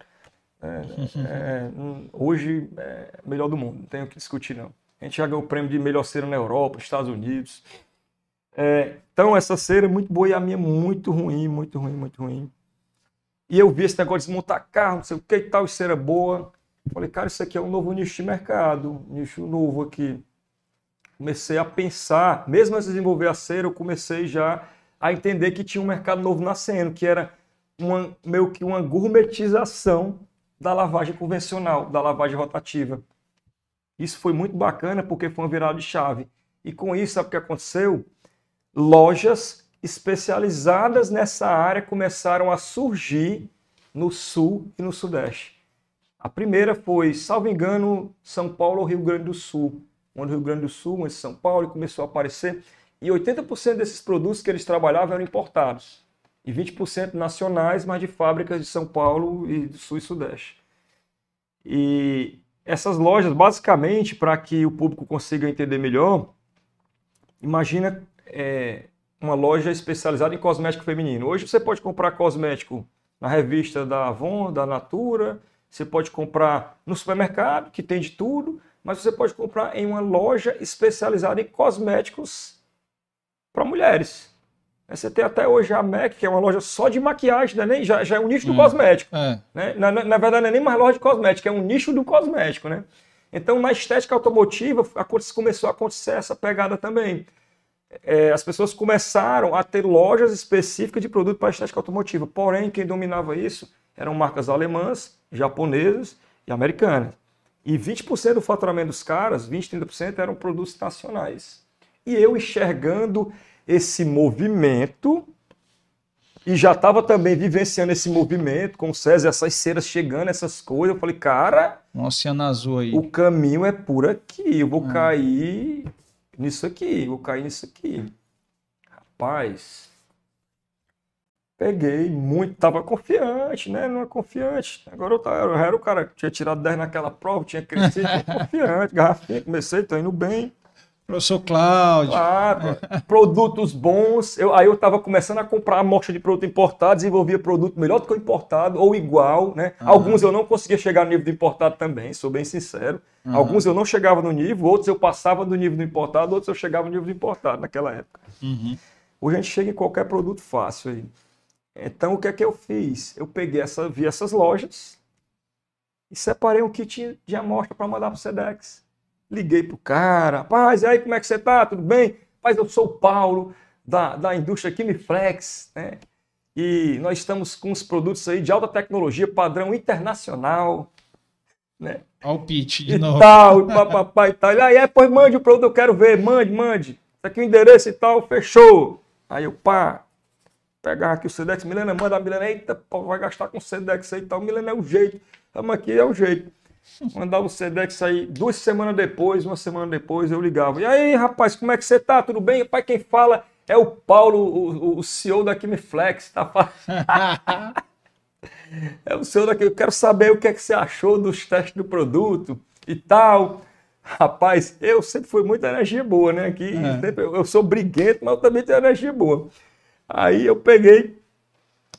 B: É, é, hoje é melhor do mundo, não tenho que discutir não. A gente já ganhou o prêmio de melhor cera na Europa, Estados Unidos. É, então essa cera é muito boa e a minha é muito ruim, muito ruim, muito ruim. E eu vi esse negócio de desmontar carro, não sei o que e tal, cera boa. Falei, cara, isso aqui é um novo nicho de mercado, um nicho novo aqui. Comecei a pensar, mesmo antes de desenvolver a cera, eu comecei já a entender que tinha um mercado novo nascendo, que era uma, meio que uma gourmetização da lavagem convencional, da lavagem rotativa. Isso foi muito bacana porque foi uma virada de chave. E com isso, sabe o que aconteceu? Lojas especializadas nessa área começaram a surgir no sul e no sudeste. A primeira foi, salvo engano, São Paulo ou Rio Grande do Sul. Onde Rio Grande do Sul, onde São Paulo começou a aparecer. E 80% desses produtos que eles trabalhavam eram importados. E 20% nacionais, mas de fábricas de São Paulo e do Sul e Sudeste. E essas lojas, basicamente, para que o público consiga entender melhor, imagina é, uma loja especializada em cosmético feminino. Hoje você pode comprar cosmético na revista da Avon, da Natura, você pode comprar no supermercado, que tem de tudo, mas você pode comprar em uma loja especializada em cosméticos para mulheres. Você tem até hoje a MAC, que é uma loja só de maquiagem, né? já, já é um nicho do hum, cosmético. É. Né? Na, na, verdade, não é nem mais loja de cosmético, é um nicho do cosmético. Né? Então, na estética automotiva, começou a acontecer essa pegada também. É, as pessoas começaram a ter lojas específicas de produto para estética automotiva. Porém, quem dominava isso eram marcas alemãs, japonesas e americanas. E 20% do faturamento dos caras, 20, 30% eram produtos nacionais. E eu enxergando esse movimento e já estava também vivenciando esse movimento com o César, essas ceras chegando, essas coisas. Eu falei, cara.
A: Um oceano azul aí.
B: O caminho é por aqui. Eu vou ah. cair nisso aqui. Vou cair nisso aqui. Rapaz. Peguei muito. Tava confiante, né? Não é confiante. Agora eu, tava, eu era o cara que tinha tirado 10 naquela prova, tinha crescido, confiante, garrafinha. Comecei, tô indo bem.
A: Professor Cláudio.
B: Claro, produtos bons. Eu, aí eu estava começando a comprar amostra de produto importado, desenvolvia produto melhor do que o importado, ou igual, né? Uhum. Alguns eu não conseguia chegar no nível do importado também, sou bem sincero. Uhum. Alguns eu não chegava no nível, outros eu passava do nível do importado, outros eu chegava no nível do importado naquela época. Uhum. Hoje a gente chega em qualquer produto fácil aí. Então o que é que eu fiz? Eu peguei essa, vi essas lojas e separei um kit de amostra para mandar para o Sedex. Liguei pro cara, rapaz, e aí como é que você tá? Tudo bem? Rapaz, eu sou o Paulo, da, da indústria Kimiflex, né? E nós estamos com os produtos aí de alta tecnologia, padrão internacional, né?
A: Olha o pitch
B: de e novo. Tal, e papapá e tal. Aí, é, pois mande o produto, eu quero ver, mande, mande. Isso aqui é o endereço e tal, fechou. Aí eu, pá, pegar aqui o Sedex, Milena, manda a Milena, eita, pô, vai gastar com Sedex aí e tal. Milena é o jeito, estamos aqui, é o jeito. Mandava o Sedex aí duas semanas depois, uma semana depois eu ligava. E aí, rapaz, como é que você tá? Tudo bem? Rapaz, quem fala é o Paulo, o, o CEO da Kimiflex, tá É o CEO daqui. Eu quero saber o que é que você achou dos testes do produto e tal. Rapaz, eu sempre fui muita energia boa, né? Aqui, é. eu sou briguento, mas eu também tenho energia boa. Aí eu peguei,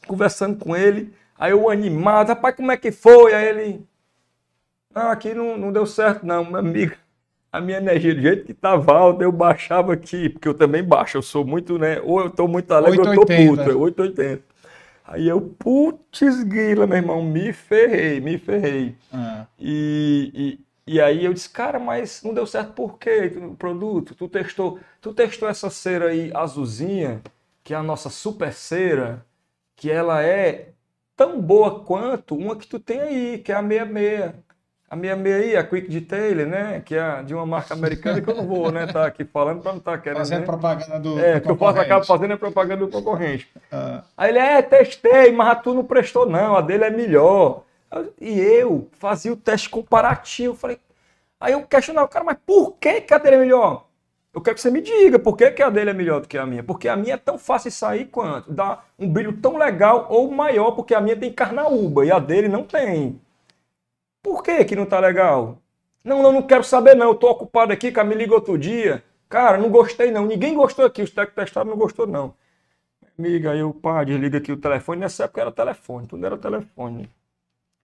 B: conversando com ele, aí eu animado, rapaz, como é que foi? Aí ele, não, aqui não, não deu certo, não, meu amigo. A minha energia, do jeito que estava alta, eu baixava aqui, porque eu também baixo, eu sou muito, né? Ou eu estou muito alegre, 880. ou eu tô puto, 880. Aí eu, putz, guila, meu irmão, me ferrei, me ferrei. Ah. E, e, e, aí eu disse, cara, mas não deu certo por quê? O produto, tu testou, tu testou essa cera aí azulzinha, que é a nossa super cera, que ela é tão boa quanto uma que tu tem aí, que é a 66. A minha meia aí, a Quick Detailer, né? Que é de uma marca americana que eu não vou, né? Tá aqui falando para não estar tá querendo.
A: Fazendo
B: né?
A: propaganda do.
B: É, do que eu posso acabar fazendo é propaganda do concorrente. Ah. Aí ele, é, testei, mas a tu não prestou, não. A dele é melhor. E eu fazia o teste comparativo. Falei, aí eu questionava o cara, mas por que, que a dele é melhor? Eu quero que você me diga por que, que a dele é melhor do que a minha. Porque a minha é tão fácil de sair quanto. Dá um brilho tão legal ou maior, porque a minha tem carnaúba e a dele não tem. Por que que não tá legal? Não, não, não quero saber não, eu tô ocupado aqui, cara, me liga outro dia. Cara, não gostei não, ninguém gostou aqui, os técnicos testaram não gostou não. Amiga, aí eu, pá, desliga aqui o telefone, nessa época era telefone, tudo era telefone.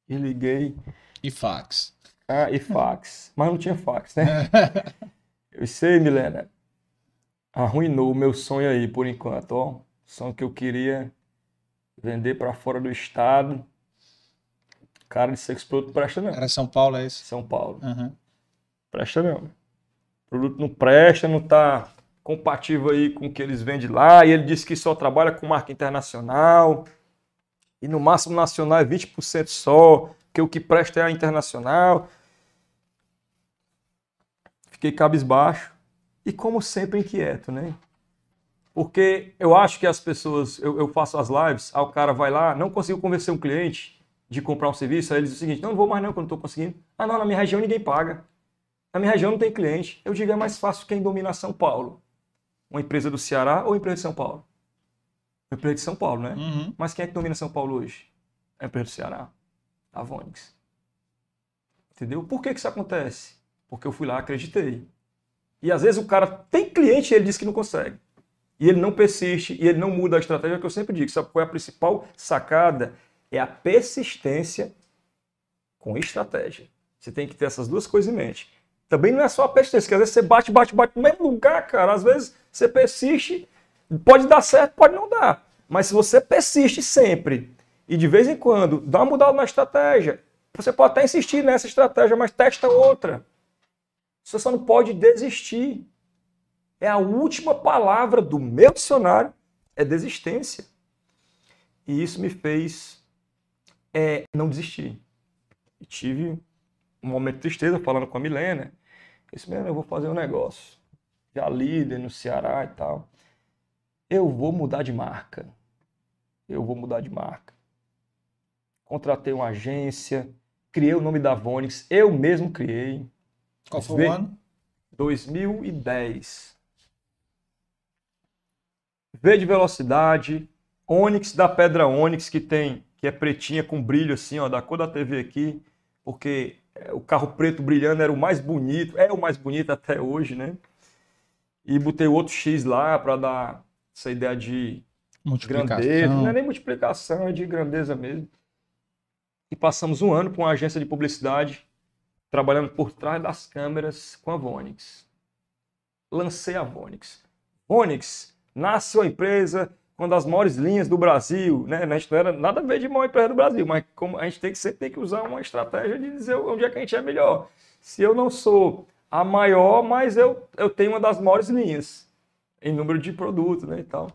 B: Desliguei.
A: E fax.
B: Ah, e fax. Mas não tinha fax, né? eu sei, Milena, arruinou o meu sonho aí por enquanto, ó. Sonho que eu queria vender para fora do estado Cara, de esse produto presta não.
A: Era São Paulo, é isso?
B: São Paulo. Uhum. Presta não. O produto não presta, não está compatível aí com o que eles vendem lá. E ele disse que só trabalha com marca internacional. E no máximo nacional é 20% só, que o que presta é a internacional. Fiquei cabisbaixo. E como sempre inquieto, né? Porque eu acho que as pessoas, eu, eu faço as lives, aí o cara vai lá, não consigo convencer um cliente, de comprar um serviço, aí ele diz o seguinte, não, não vou mais não, que eu não estou conseguindo. Ah, não, na minha região ninguém paga. Na minha região não tem cliente. Eu digo, é mais fácil quem domina São Paulo. Uma empresa do Ceará ou uma empresa de São Paulo? Uma empresa de São Paulo, né? Uhum. Mas quem é que domina São Paulo hoje? É a empresa do Ceará. A Vonix. Entendeu? Por que, que isso acontece? Porque eu fui lá, acreditei. E às vezes o cara tem cliente e ele diz que não consegue. E ele não persiste, e ele não muda a estratégia, que eu sempre digo. Sabe qual é a principal sacada? É a persistência com estratégia. Você tem que ter essas duas coisas em mente. Também não é só a persistência, que às vezes você bate, bate, bate no mesmo lugar, cara. Às vezes você persiste Pode dar certo, pode não dar. Mas se você persiste sempre e de vez em quando dá uma mudada na estratégia, você pode até insistir nessa estratégia, mas testa outra. Você só não pode desistir. É a última palavra do meu dicionário, é desistência. E isso me fez é, não desistir. E tive um momento de tristeza falando com a Milena. Isso mesmo, eu vou fazer um negócio. Já líder no Ceará e tal. Eu vou mudar de marca. Eu vou mudar de marca. Contratei uma agência, criei o nome da Vonix, eu mesmo criei.
A: Qual foi o ano?
B: 2010. V de velocidade, Onix da Pedra Onix, que tem, que é pretinha com brilho assim, ó, da cor da TV aqui, porque é, o carro preto brilhando era o mais bonito, é o mais bonito até hoje, né? E botei outro X lá para dar essa ideia de grandeza, não é nem multiplicação, é de grandeza mesmo. E passamos um ano com uma agência de publicidade trabalhando por trás das câmeras com a Vonix. Lancei a Vonix. Vonix nasce uma empresa uma das maiores linhas do Brasil, né? A gente não era nada a ver de maior empresa do Brasil, mas como a gente tem que sempre tem que usar uma estratégia de dizer onde é que a gente é melhor. Se eu não sou a maior, mas eu, eu tenho uma das maiores linhas em número de produtos, né, e tal.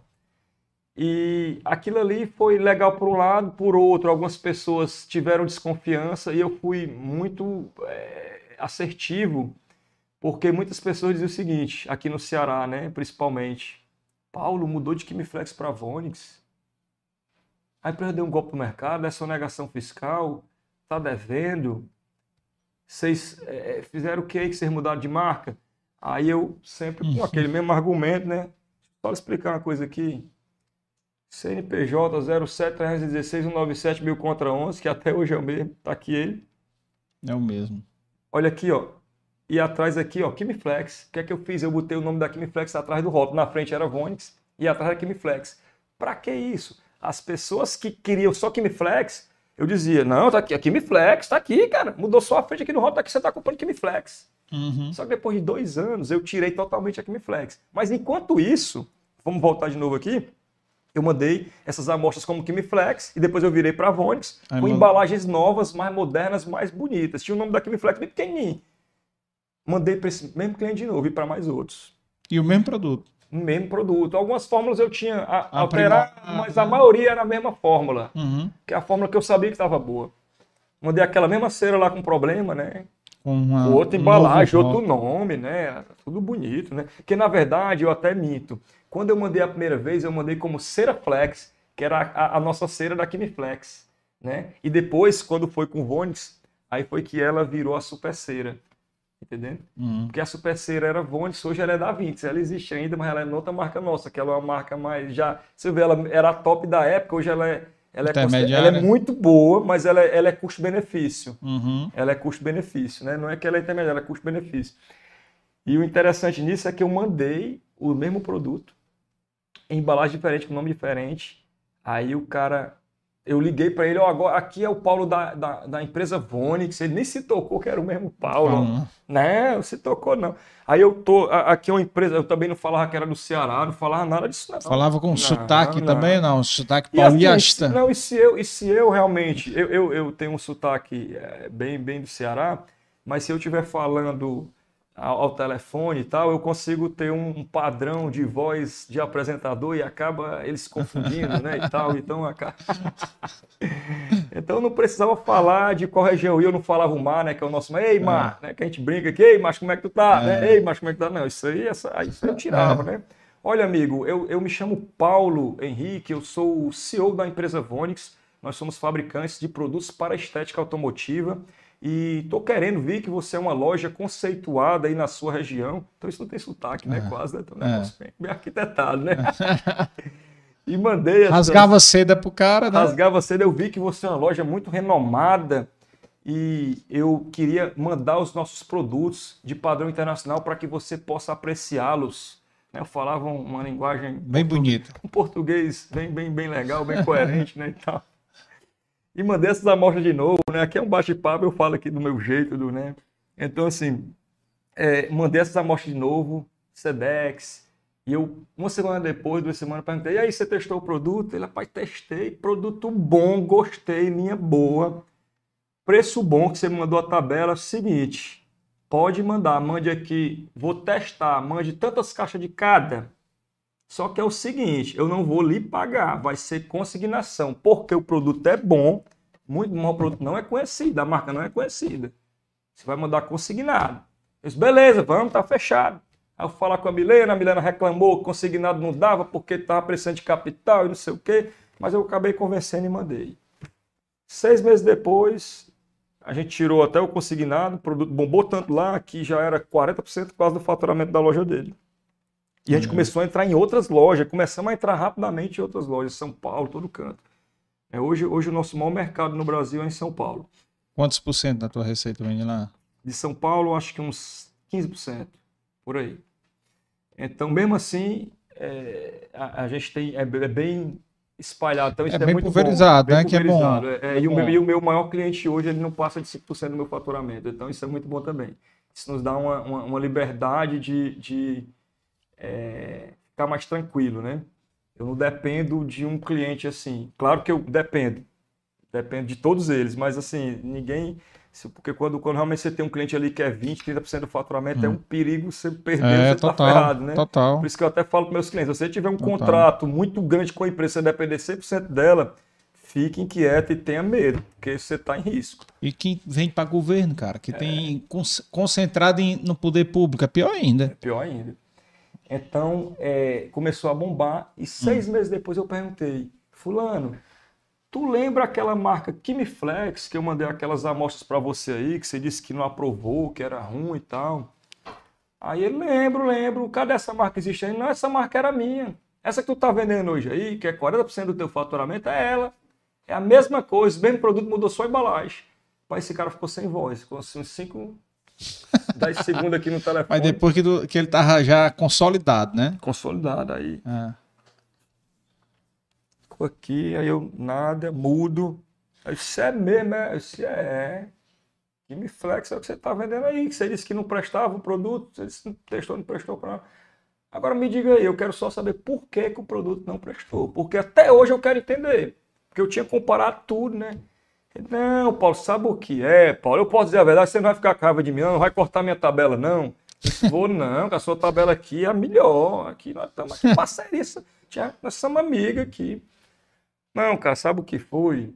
B: E aquilo ali foi legal por um lado, por outro, algumas pessoas tiveram desconfiança e eu fui muito é, assertivo, porque muitas pessoas diziam o seguinte, aqui no Ceará, né, principalmente, Paulo mudou de Kimiflex para Vonix. Aí perdeu um golpe no mercado, é sonegação fiscal, tá devendo. Vocês é, fizeram o que aí que vocês mudaram de marca? Aí eu sempre com aquele mesmo argumento, né? Só explicar uma coisa aqui. CNPJ 07316 mil contra 11, que até hoje é o mesmo. Tá aqui ele.
A: É o mesmo.
B: Olha aqui, ó. E atrás aqui, ó, Kimiflex. O que é que eu fiz? Eu botei o nome da Kimiflex atrás do rótulo. Na frente era Vonix e atrás era Kimiflex. Para que isso? As pessoas que queriam só Kimiflex, eu dizia, não, tá aqui, a Kimiflex, tá aqui, cara. Mudou só a frente aqui do rótulo, tá aqui, você tá comprando Kimiflex. Uhum. Só que depois de dois anos eu tirei totalmente a Kimiflex. Mas enquanto isso, vamos voltar de novo aqui, eu mandei essas amostras como Kimiflex e depois eu virei para Vonix com mano. embalagens novas, mais modernas, mais bonitas. Tinha o nome da Kimiflex bem pequenininho. Mandei para esse mesmo cliente de novo e para mais outros.
A: E o mesmo produto?
B: O mesmo produto. Algumas fórmulas eu tinha a, alterar, prima... mas a maioria era a mesma fórmula. Uhum. Que é a fórmula que eu sabia que estava boa. Mandei aquela mesma cera lá com problema, né? Uma, outra embalagem, um outro nome, né? Tudo bonito, né? Que na verdade eu até minto. Quando eu mandei a primeira vez, eu mandei como cera flex, que era a, a nossa cera da Kimiflex, né? E depois, quando foi com o Vonix, aí foi que ela virou a super cera. Entendendo? Uhum. Porque a super cera era Vonix, hoje ela é da Vinx. Ela existe ainda, mas ela é outra marca nossa, que ela é uma marca mais. já Você vê, ela era a top da época, hoje ela é. Ela é, ela é muito boa, mas ela é, ela é custo-benefício. Uhum. Ela é custo-benefício, né? Não é que ela é intermediária, ela é custo-benefício. E o interessante nisso é que eu mandei o mesmo produto em embalagem diferente, com nome diferente. Aí o cara eu liguei para ele, ó, agora aqui é o Paulo da, da, da, empresa Vonix, ele nem se tocou que era o mesmo Paulo, uhum. né? Não se tocou não. Aí eu tô, aqui é uma empresa, eu também não falava que era do Ceará, não falava nada disso não.
A: Falava com não, sotaque não. também não, sotaque paulista.
B: Assim, não, e se eu, e se eu realmente, eu, eu, eu tenho um sotaque é, bem, bem do Ceará, mas se eu estiver falando ao, ao, telefone e tal, eu consigo ter um, padrão de voz de apresentador e acaba eles confundindo, né, e tal, então acaba... então eu não precisava falar de qual região eu não falava o mar, né, que é o nosso, ei, mar, é. né, que a gente brinca aqui, ei, mas como é que tu tá, é. né, ei, mas como é que tá, não, isso aí, essa, isso eu tirava, é. né. Olha, amigo, eu, eu me chamo Paulo Henrique, eu sou o CEO da empresa Vonix, nós somos fabricantes de produtos para estética automotiva, e tô querendo ver que você é uma loja conceituada aí na sua região. Então isso não tem sotaque, né? É. Quase, né? Então, um negócio é. bem, bem arquitetado, né? e mandei. Essa...
A: Rasgava seda pro cara, né?
B: Rasgava seda. Eu vi que você é uma loja muito renomada e eu queria mandar os nossos produtos de padrão internacional para que você possa apreciá-los. Né? Eu falava uma linguagem
A: bem bonita,
B: um português bem, bem, bem legal, bem coerente, né? E tal e mandei essas amostras de novo, né? Aqui é um bate-papo, eu falo aqui do meu jeito, do, né? Então, assim, é, mandei essas amostras de novo, SEDEX, E eu, uma semana depois, duas semanas, perguntei: e aí, você testou o produto? Ele, rapaz, testei, produto bom, gostei, linha boa, preço bom, que você mandou a tabela. Seguinte, pode mandar, mande aqui, vou testar, mande tantas caixas de cada. Só que é o seguinte, eu não vou lhe pagar, vai ser consignação, porque o produto é bom, muito bom, o produto não é conhecido, a marca não é conhecida. Você vai mandar consignado. Eu disse, beleza, vamos, tá fechado. Aí eu falar com a Milena, a Milena reclamou, consignado não dava porque estava precisando de capital e não sei o quê, mas eu acabei convencendo e mandei. Seis meses depois, a gente tirou até o consignado, o produto bombou tanto lá que já era 40% quase do faturamento da loja dele. E a gente uhum. começou a entrar em outras lojas, começamos a entrar rapidamente em outras lojas, São Paulo, todo canto. É, hoje, hoje o nosso maior mercado no Brasil é em São Paulo.
A: Quantos por cento da tua receita vem de lá?
B: De São Paulo, acho que uns 15%, por aí. Então, mesmo assim, é, a, a, gente tem, é, é bem espalhado. Então, isso é,
A: é bem muito pulverizado, bom, né? Bem pulverizado.
B: Que é bom. É, e, o meu, e, o meu, maior cliente hoje, ele não passa de 5% do meu faturamento. Então, isso é muito bom também. Isso nos dá uma, uma, uma liberdade de, de é, ficar mais tranquilo, né? Eu não dependo de um cliente assim. Claro que eu dependo. Dependo de todos eles, mas assim, ninguém porque quando, quando realmente você tem um cliente ali que é 20, 30% do faturamento, hum. é um perigo você perder, é, você tá total, tá ferrado, né?
A: Total.
B: Por isso que eu até falo para meus clientes, se você tiver um total. contrato muito grande com a empresa, você depender 100% dela, fique inquieto e tenha medo, porque você está em risco.
A: E quem vem para governo, cara, que é. tem concentrado em, no poder público, é pior ainda. É
B: pior ainda. Então, é, começou a bombar e seis hum. meses depois eu perguntei, fulano, Tu lembra aquela marca Kimiflex que eu mandei aquelas amostras para você aí, que você disse que não aprovou, que era ruim e tal? Aí ele, lembro, lembro. Cadê essa marca existente? Não, essa marca era minha. Essa que tu tá vendendo hoje aí, que é 40% do teu faturamento, é ela. É a mesma coisa, o mesmo produto mudou só a embalagem. Pai, esse cara ficou sem voz, ficou assim, uns 5, 10 segundos aqui no telefone.
A: Mas depois que, do, que ele tava já consolidado, né?
B: Consolidado aí. É aqui, aí eu nada, mudo. Aí isso é mesmo, é? Isso é. Que me flex é o que você está vendendo aí, que você disse que não prestava o produto, você disse que não testou, não prestou para. Agora me diga aí, eu quero só saber por que, que o produto não prestou. Porque até hoje eu quero entender. Porque eu tinha comparado tudo, né? Não, Paulo, sabe o que é, Paulo? Eu posso dizer a verdade, você não vai ficar com de mim, não, não vai cortar minha tabela, não. Vou não, que a sua tabela aqui é a melhor. Aqui nós estamos aqui parceria. Nós somos amigas aqui. Não, cara, sabe o que foi?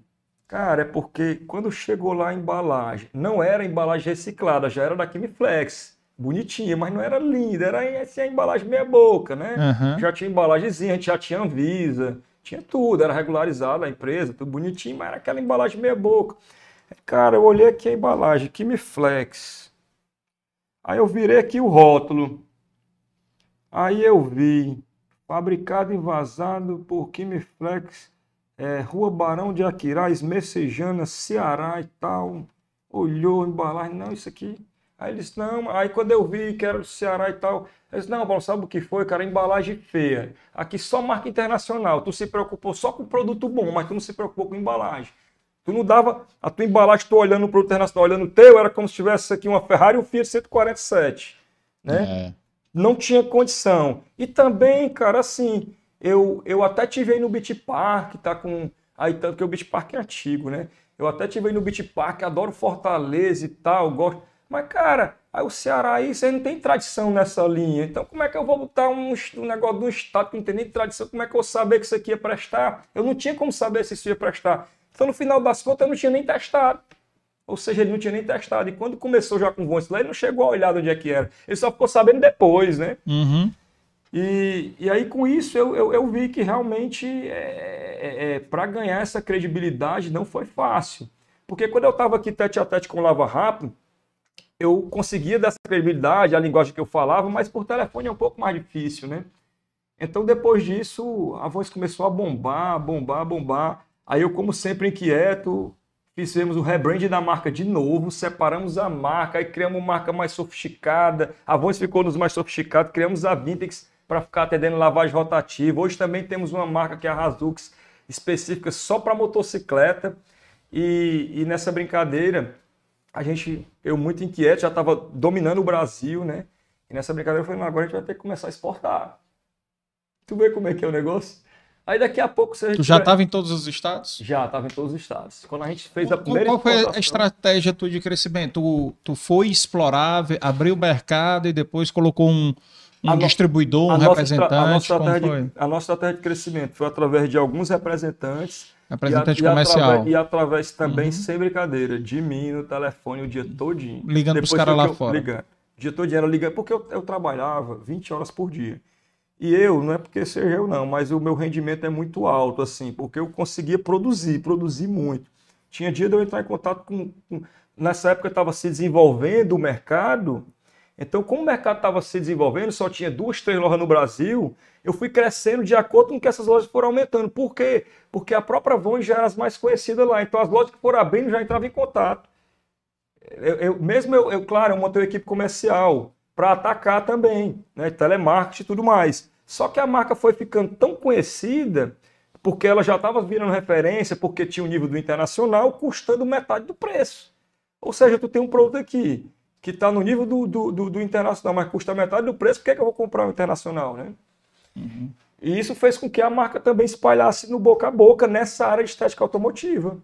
B: Cara, é porque quando chegou lá a embalagem, não era embalagem reciclada, já era da Kimiflex. Bonitinha, mas não era linda, era assim, a embalagem meia boca, né? Uhum. Já tinha embalagemzinha, a gente já tinha Anvisa, tinha tudo, era regularizada a empresa, tudo bonitinho, mas era aquela embalagem meia boca. Cara, eu olhei aqui a embalagem, Kimiflex. Aí eu virei aqui o rótulo. Aí eu vi, fabricado e envasado por Kimiflex é, Rua Barão de Aquiraz, Messejana, Ceará e tal. Olhou, embalagem, não, isso aqui. Aí ele disse, não, aí quando eu vi que era do Ceará e tal, eu disse, não, Paulo, sabe o que foi, cara? Embalagem feia. Aqui só marca internacional. Tu se preocupou só com produto bom, mas tu não se preocupou com embalagem. Tu não dava. A tua embalagem, tu olhando o produto internacional, olhando o teu, era como se tivesse aqui uma Ferrari e um Fiat 147. Né? É. Não tinha condição. E também, cara, assim, eu, eu até tive aí no Beach Park, tá com. Aí tanto que o Beach Park é antigo, né? Eu até tive aí no Beach Park, adoro Fortaleza e tal, gosto. Mas, cara, aí o Ceará aí, você não tem tradição nessa linha. Então, como é que eu vou botar um, um negócio de um estado que não tem nem tradição? Como é que eu vou saber que isso aqui ia prestar? Eu não tinha como saber se isso ia prestar. Então, no final das contas, eu não tinha nem testado. Ou seja, ele não tinha nem testado. E quando começou já com o lá, ele não chegou a olhar onde é que era. Ele só ficou sabendo depois, né?
A: Uhum.
B: E, e aí, com isso, eu, eu, eu vi que realmente é, é, é para ganhar essa credibilidade não foi fácil. Porque quando eu estava aqui tete a tete com o Lava Rápido, eu conseguia dessa credibilidade, a linguagem que eu falava, mas por telefone é um pouco mais difícil, né? Então, depois disso, a voz começou a bombar, bombar, bombar. Aí eu, como sempre inquieto, fizemos o rebrand da marca de novo, separamos a marca, aí criamos uma marca mais sofisticada, a voz ficou nos mais sofisticados, criamos a Vintex, para ficar atendendo lavagem rotativa. Hoje também temos uma marca que é a Razux, específica só para motocicleta. E, e, nessa brincadeira, a gente, eu muito inquieto, já estava dominando o Brasil, né? E nessa brincadeira eu falei, não, agora a gente vai ter que começar a exportar. Tu vê como é que é o negócio? Aí daqui a pouco você.
A: Tu já estava em todos os estados?
B: Já, estava em todos os estados. Quando a gente fez a primeira
A: qual foi a estratégia tua de crescimento? Tu, tu foi explorar, abriu o mercado e depois colocou um, um
B: A no-
A: distribuidor, um
B: a nossa
A: representante?
B: a nossa
A: como
B: estratégia
A: foi?
B: de- a nossa estratégia de crescimento foi através de alguns representantes.
A: Representante
B: e a- e
A: comercial.
B: através- E através também,
A: Uhum.
B: sem brincadeira, de mim no telefone o dia todinho.
A: Ligando pros
B: Depois
A: caras lá
B: eu-
A: fora.
B: Ligando. O dia todinho era ligando, porque eu, eu trabalhava 20 horas por dia. E eu, não é porque seja eu não, mas o meu rendimento é muito alto, assim, porque eu conseguia produzir, produzir muito. Tinha dia de eu entrar em contato com. com- nessa época estava se desenvolvendo o mercado. Então, como o mercado estava se desenvolvendo, só tinha duas, três lojas no Brasil, eu fui crescendo de acordo com que essas lojas foram aumentando. Por quê? Porque a própria Von já era as mais conhecidas lá. Então, as lojas que foram abrindo já entravam em contato. Eu, eu- mesmo eu, eu, claro, eu montei uma equipe comercial para atacar também, né? Telemarketing e tudo mais. Só que a marca foi ficando tão conhecida porque ela já estava virando referência, porque tinha o nível do internacional, custando metade do preço. Ou seja, tu tem um produto aqui que está no nível do, do, do- do internacional, mas custa metade do preço, por que, é que eu vou comprar o internacional, né? E isso fez com que a marca também espalhasse no boca a boca nessa área de estética automotiva.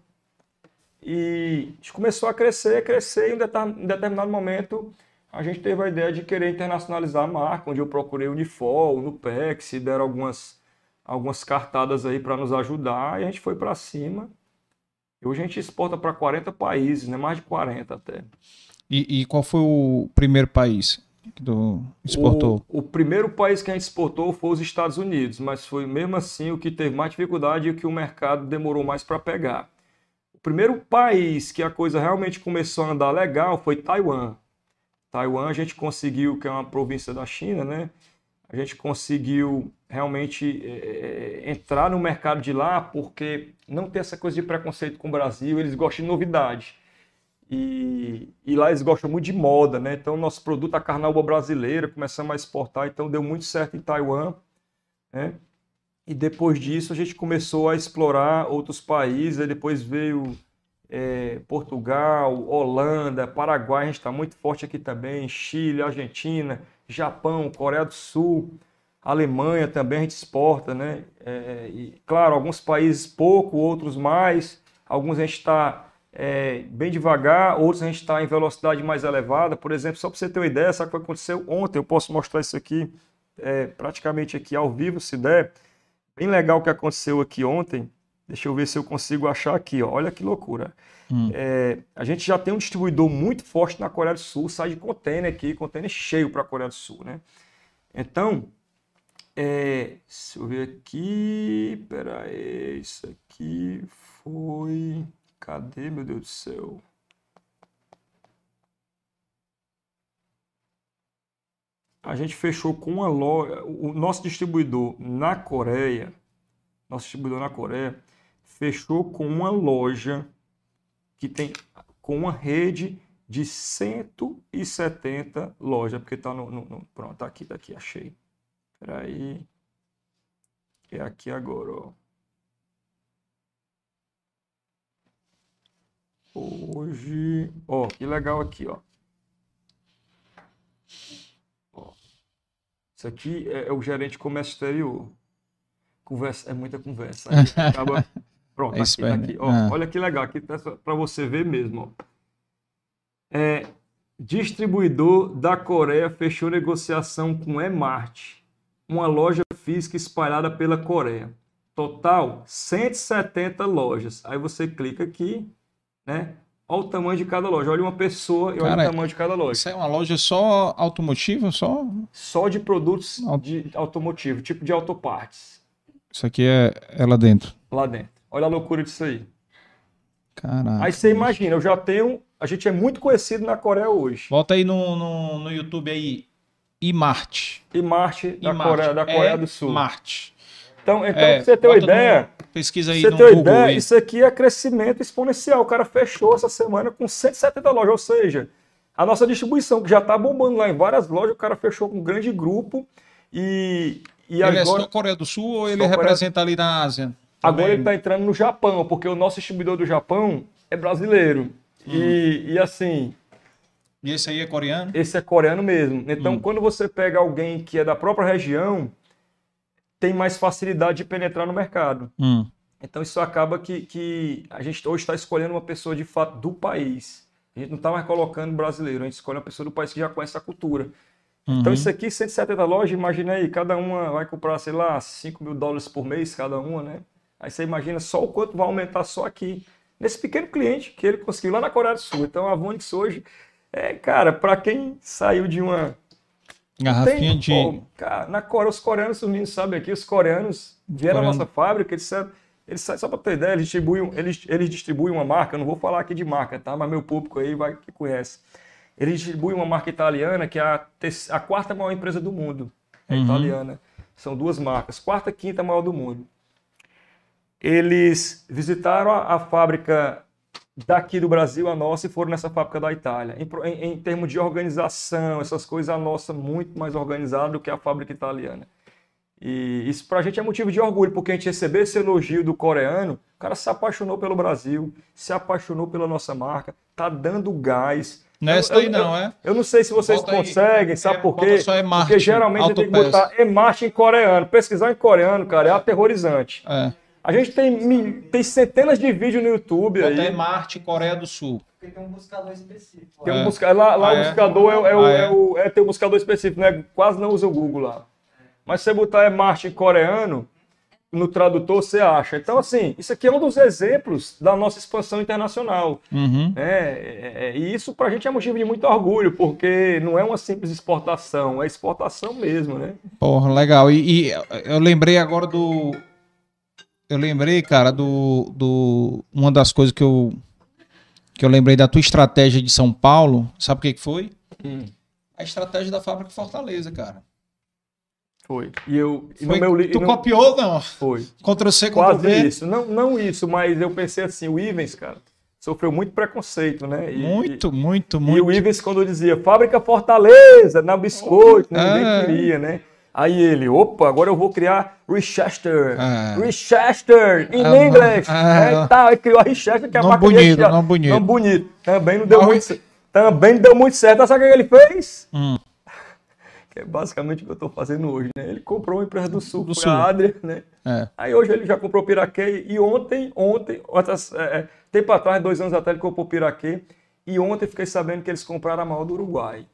B: E a começou a crescer, crescer, e em deter- em determinado momento a gente teve a ideia de querer internacionalizar a marca, onde eu procurei o Unifol, no PEX, e deram algumas, algumas cartadas aí para nos ajudar, e a gente foi para cima. E hoje a gente exporta para 40 países, né? mais de 40 até.
A: E, e qual foi o primeiro país exportou?
B: O, o primeiro país que a gente exportou foi os Estados Unidos, mas foi mesmo assim o que teve mais dificuldade e o que o mercado demorou mais para pegar. O primeiro país que a coisa realmente começou a andar legal foi Taiwan. Taiwan a gente conseguiu, que é uma província da China, né? A gente conseguiu realmente eh, entrar no mercado de lá porque não tem essa coisa de preconceito com o Brasil, eles gostam de novidade. E, e lá eles gostam muito de moda, né? Então, nosso produto, a carnaúba brasileira, começamos a exportar, então deu muito certo em Taiwan, né? E depois disso a gente começou a explorar outros países, aí depois veio eh, Portugal, Holanda, Paraguai, a gente está muito forte aqui também, Chile, Argentina, Japão, Coreia do Sul, Alemanha também a gente exporta, né? Eh, e, claro, alguns países pouco, outros mais, alguns a gente está é, bem devagar, outros a gente está em velocidade mais elevada. Por exemplo, só para você ter uma ideia, sabe o que aconteceu ontem? Eu posso mostrar isso aqui é, praticamente aqui ao vivo, se der. Bem legal o que aconteceu aqui ontem. Deixa eu ver se eu consigo achar aqui. Ó. Olha que loucura.
A: Hum.
B: É, a gente já tem um distribuidor muito forte na Coreia do Sul, sai de container aqui, container cheio para a Coreia do Sul, né? Então, é, deixa eu ver aqui. Pera aí, isso aqui foi. Cadê, meu Deus do céu? A gente fechou com uma loja. O nosso distribuidor na Coreia, nosso distribuidor na Coreia, fechou com uma loja que tem com uma rede de 170 lojas, porque tá no, no- no- pronto, tá aqui, tá aqui, achei. Espera aí. É aqui agora, ó. Hoje, ó, que legal aqui, ó. Ó. Isso aqui é, é o gerente de comércio exterior. Conversa, é muita conversa. Acaba... Pronto,
A: É
B: aqui, aqui. Ó,
A: Ah.
B: Olha que legal, aqui tá para você ver mesmo. Ó. É, distribuidor da Coreia fechou negociação com Emart, uma loja física espalhada pela Coreia. Total 170 lojas. Aí você clica aqui, né? Olha o tamanho de cada loja. Olha uma pessoa e olha
A: Cara,
B: o tamanho de cada loja.
A: Isso é uma loja só automotiva? Só?
B: Só de produtos
A: Au-
B: de automotivo, tipo de autopartes,
A: Isso aqui é, é lá dentro.
B: lá dentro. Olha a loucura disso aí.
A: Caraca.
B: Aí você imagina, eu já tenho. A gente é muito conhecido na Coreia hoje.
A: Volta aí no, no, no YouTube aí. Imart.
B: E Marte da. Coreia, da Coreia
A: É
B: do Sul.
A: Marte.
B: Então, então
A: É,
B: pra você ter uma
A: bota no-
B: ideia,
A: Pesquisa aí
B: Pra
A: no
B: você ter uma
A: Google.
B: ideia,
A: aí.
B: isso aqui é crescimento exponencial. O cara fechou essa semana com 170 lojas, ou seja, a nossa distribuição, que já está bombando lá em várias lojas, o cara fechou com um grande grupo e, e
A: Ele é
B: agora,
A: só Coreia do Sul ou ele
B: Só Coreia-
A: representa ali na Ásia?
B: agora
A: Também?
B: ele está entrando no Japão, porque o nosso distribuidor do Japão é brasileiro. E, e assim,
A: E esse aí é coreano?
B: esse é coreano mesmo. Então,
A: Hum.
B: quando você pega alguém que é da própria região, tem mais facilidade de penetrar no mercado.
A: Hum.
B: Então isso acaba que, que a gente hoje está escolhendo uma pessoa de fato do país. A gente não está mais colocando brasileiro, a gente escolhe uma pessoa do país que já conhece a cultura.
A: Uhum.
B: Então isso aqui, 170 lojas, imagina aí, cada uma vai comprar, sei lá, 5 mil dólares por mês cada uma, né? Aí você imagina só o quanto vai aumentar só aqui, nesse pequeno cliente que ele conseguiu lá na Coreia do Sul. Então a Vonix hoje, é, cara, para quem saiu de uma...
A: Garrafinha de...
B: cara, na Coreia, os coreanos, os meninos sabem aqui, os coreanos vieram à nossa fábrica, eles disseram, eles, só para ter ideia, eles distribuem, eles, eles distribuem uma marca, eu não vou falar aqui de marca, tá? Mas meu público aí vai que conhece. Eles distribuem uma marca italiana que é a, a quarta maior empresa do mundo. É
A: Uhum.
B: italiana. São duas marcas. Quarta e quinta maior do mundo. Eles visitaram a, a fábrica daqui do Brasil, a nossa, e foram nessa fábrica da Itália. Em, em, em termos de organização, essas coisas, a nossa muito mais organizada do que a fábrica italiana. E isso pra gente é motivo de orgulho, porque a gente recebeu esse elogio do coreano, o cara se apaixonou pelo Brasil, se apaixonou pela nossa marca, tá dando gás.
A: Não é
B: eu-
A: não, é?
B: Eu não sei se vocês
A: Bota aí.
B: conseguem, sabe
A: É,
B: por quê?
A: só Emart,
B: Porque geralmente tem que botar Emart em coreano. Pesquisar em coreano, cara, é aterrorizante.
A: É.
B: A gente tem, mi- tem centenas de vídeos no YouTube
A: Bota
B: aí.
A: Marte, Coreia do Sul.
C: Porque tem um buscador específico.
B: Tem um
A: É.
B: busca... Lá, lá
A: Ah,
B: o
A: é?
B: buscador é, o- é o-
A: Ah,
B: é
A: é?
B: o- é, tem um buscador específico, né? Quase não usa o Google lá. Mas se você botar Emart em coreano, no tradutor você acha. Então, assim, isso aqui é um dos exemplos da nossa expansão internacional.
A: Uhum.
B: né? É, é, e isso pra gente é motivo de muito orgulho, porque não é uma simples exportação, é exportação mesmo, né?
A: Porra, legal. E, e eu lembrei agora do. Eu lembrei, cara, do, do. Uma das coisas que eu. Que eu lembrei da tua estratégia de São Paulo. Sabe o que, que foi? A estratégia da fábrica Fortaleza, cara.
B: Foi. E eu. E
A: Foi-
B: no meu
A: tu
B: e no-
A: copiou, não?
B: Foi.
A: Ctrl C, Ctrl
B: Quase
A: V.
B: isso. Não, não isso, mas eu pensei assim, o Ivens, cara, sofreu muito preconceito, né? E-
A: Muito, muito,
B: E,
A: muito.
B: o Ivens, quando dizia fábrica Fortaleza, na biscoito, né? ninguém
A: É.
B: queria, né? Aí ele, opa, agora eu vou criar Richester.
A: É.
B: Richester, in
A: É,
B: English.
A: é.
B: É, tá, aí criou a Richester, que é a marca
A: bonito,
B: recheado.
A: nome bonito.
B: Nome bonito. Também não deu
A: Mas-
B: muito certo. Também não deu muito certo. Sabe o que ele fez?
A: Hum.
B: Que é basicamente o que eu estou fazendo hoje, né? Ele comprou uma empresa do Sul,
A: Do Sul.
B: a Adria, né?
A: É.
B: Aí hoje ele já comprou Piraquê e ontem, ontem, outras, é, é, tempo atrás, dois anos atrás, ele comprou Piraquê e ontem fiquei sabendo que eles compraram a maior do Uruguai.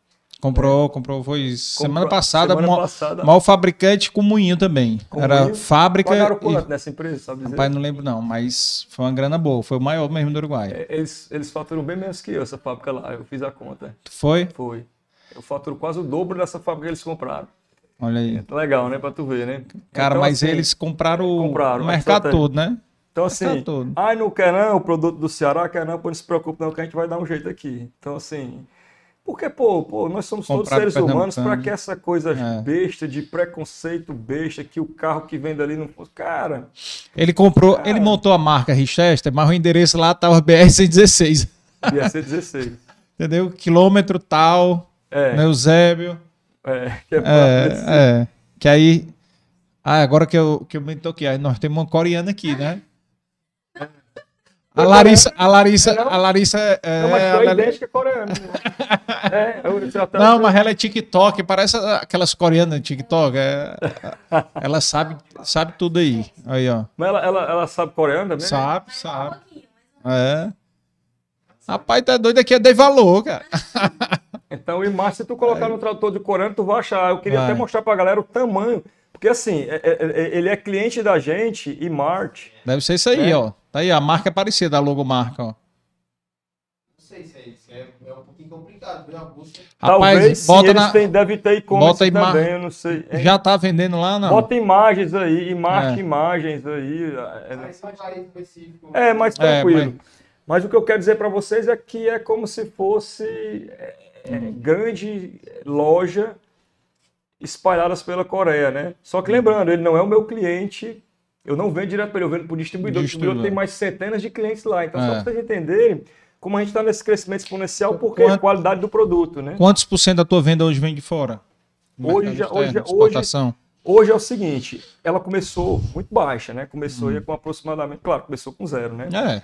A: Comprou, comprou, foi semana
B: Comprou-
A: passada.
B: semana
A: maior,
B: passada.
A: maior fabricante com moinho também.
B: Com
A: Era
B: moinho.
A: fábrica.
B: Pagaram
A: e-
B: quanto nessa empresa, sabe dizer?
A: Rapaz, não lembro não, mas foi uma grana boa. Foi o maior mesmo do Uruguai.
B: É, Eles, eles faturam bem menos que eu, essa fábrica lá, eu fiz a conta.
A: Foi?
B: Foi. Eu faturo quase o dobro dessa fábrica que eles compraram.
A: Olha aí.
B: Legal, né? Pra tu ver, né?
A: Cara,
B: Então,
A: mas
B: assim,
A: eles compraram, o-
B: compraram,
A: o mercado todo, né?
B: Então,
A: Tá
B: assim,
A: todo.
B: ai, não quer não, o produto do Ceará quer não, pô, não se preocupe não, que a gente vai dar um jeito aqui. Então, assim, porque, pô, pô nós somos todos
A: Comprado
B: seres humanos para que essa coisa
A: É.
B: besta, de preconceito besta, que o carro que vem dali não fosse. Cara,
A: Ele comprou, ele montou a marca Richester, mas o endereço lá tava BR-116.
B: ia ser 16.
A: Entendeu? Quilômetro tal,
B: É,
A: né, Eusébio.
B: é, que é,
A: É, é. Que aí. Ah, agora que eu, que eu me toquei, aí nós temos uma coreana aqui, né? A Larissa, a Larissa, a Larissa é,
B: Não, mas é
A: ela-
B: idêntica coreana. Né? é, até-
A: Não, mas ela é TikTok, parece aquelas coreanas de TikTok. é- ela sabe, sabe tudo aí. Aí, ó.
B: Mas ela, ela, ela sabe coreano também?
A: Sabe, sabe. É. Rapaz, tá doido aqui, é de valor, cara.
B: Então, e mais, se tu colocar no tradutor de coreano, tu vai achar. Eu queria
A: Vai.
B: até mostrar pra galera o tamanho. Porque, assim, é- é- é- ele é cliente da gente e Marte.
A: Deve ser isso aí,
B: É.
A: ó. Tá aí, a marca é parecida, a logomarca, ó.
C: Não sei se é isso. É, é um pouquinho complicado, viu? A busca.
A: Rapaz,
B: Talvez sim,
A: bota
B: eles
A: na.
B: têm, devem ter e-commerce
A: bota ima-
B: também, eu não sei. É.
A: Já tá vendendo lá, não?
B: Bota imagens aí, e marque
A: É.
B: imagens aí. É,
C: Mas é um país específico.
B: é mais
A: É,
B: tranquilo. mas... o que eu quero dizer para vocês é que é como se fosse é, é, grande loja espalhadas pela Coreia, né? Só que lembrando, ele não é o meu cliente, eu não vendo direto para ele, eu vendo para o distribuidor. O distribuidor tem mais centenas de clientes lá. Então,
A: É.
B: só para vocês entenderem como a gente está nesse crescimento exponencial, porque
A: Quanto-
B: a qualidade do produto, né?
A: Quantos por cento da tua venda hoje vem de fora?
B: Hoje
A: externo,
B: hoje
A: exportação.
B: Hoje é o seguinte, ela começou muito baixa, né? Começou
A: Hum.
B: aí com aproximadamente, claro, começou com zero, né?
A: É.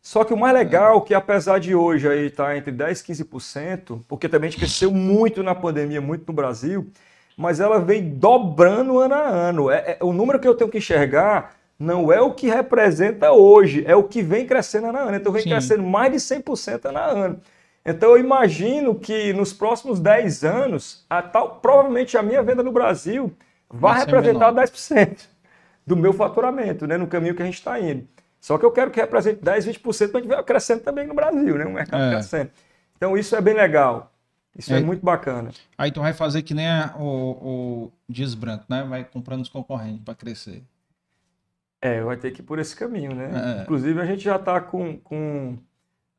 B: Só que o mais legal é que apesar de hoje aí estar entre 10 e 15%, porque também a gente cresceu muito na pandemia, muito no Brasil, mas ela vem dobrando ano a ano. É, é, o número que eu tenho que enxergar não é o que representa hoje, é o que vem crescendo ano a ano. Então vem Sim. crescendo mais de 100% ano a ano. Então eu imagino que nos próximos 10 anos, a tal, provavelmente a minha venda no Brasil vai, representar 10% do meu faturamento, né, no caminho que a gente está indo. Só que eu quero que represente 10, 20% para a gente ver crescendo também no Brasil, né, o mercado é. crescendo. Então isso é bem legal. Isso é, é, muito bacana.
A: Aí tu vai fazer que nem a, o, o Dias Branco, né? Vai comprando os concorrentes para crescer.
B: É, vai ter que ir por esse caminho, né? É. Inclusive a gente já está com, com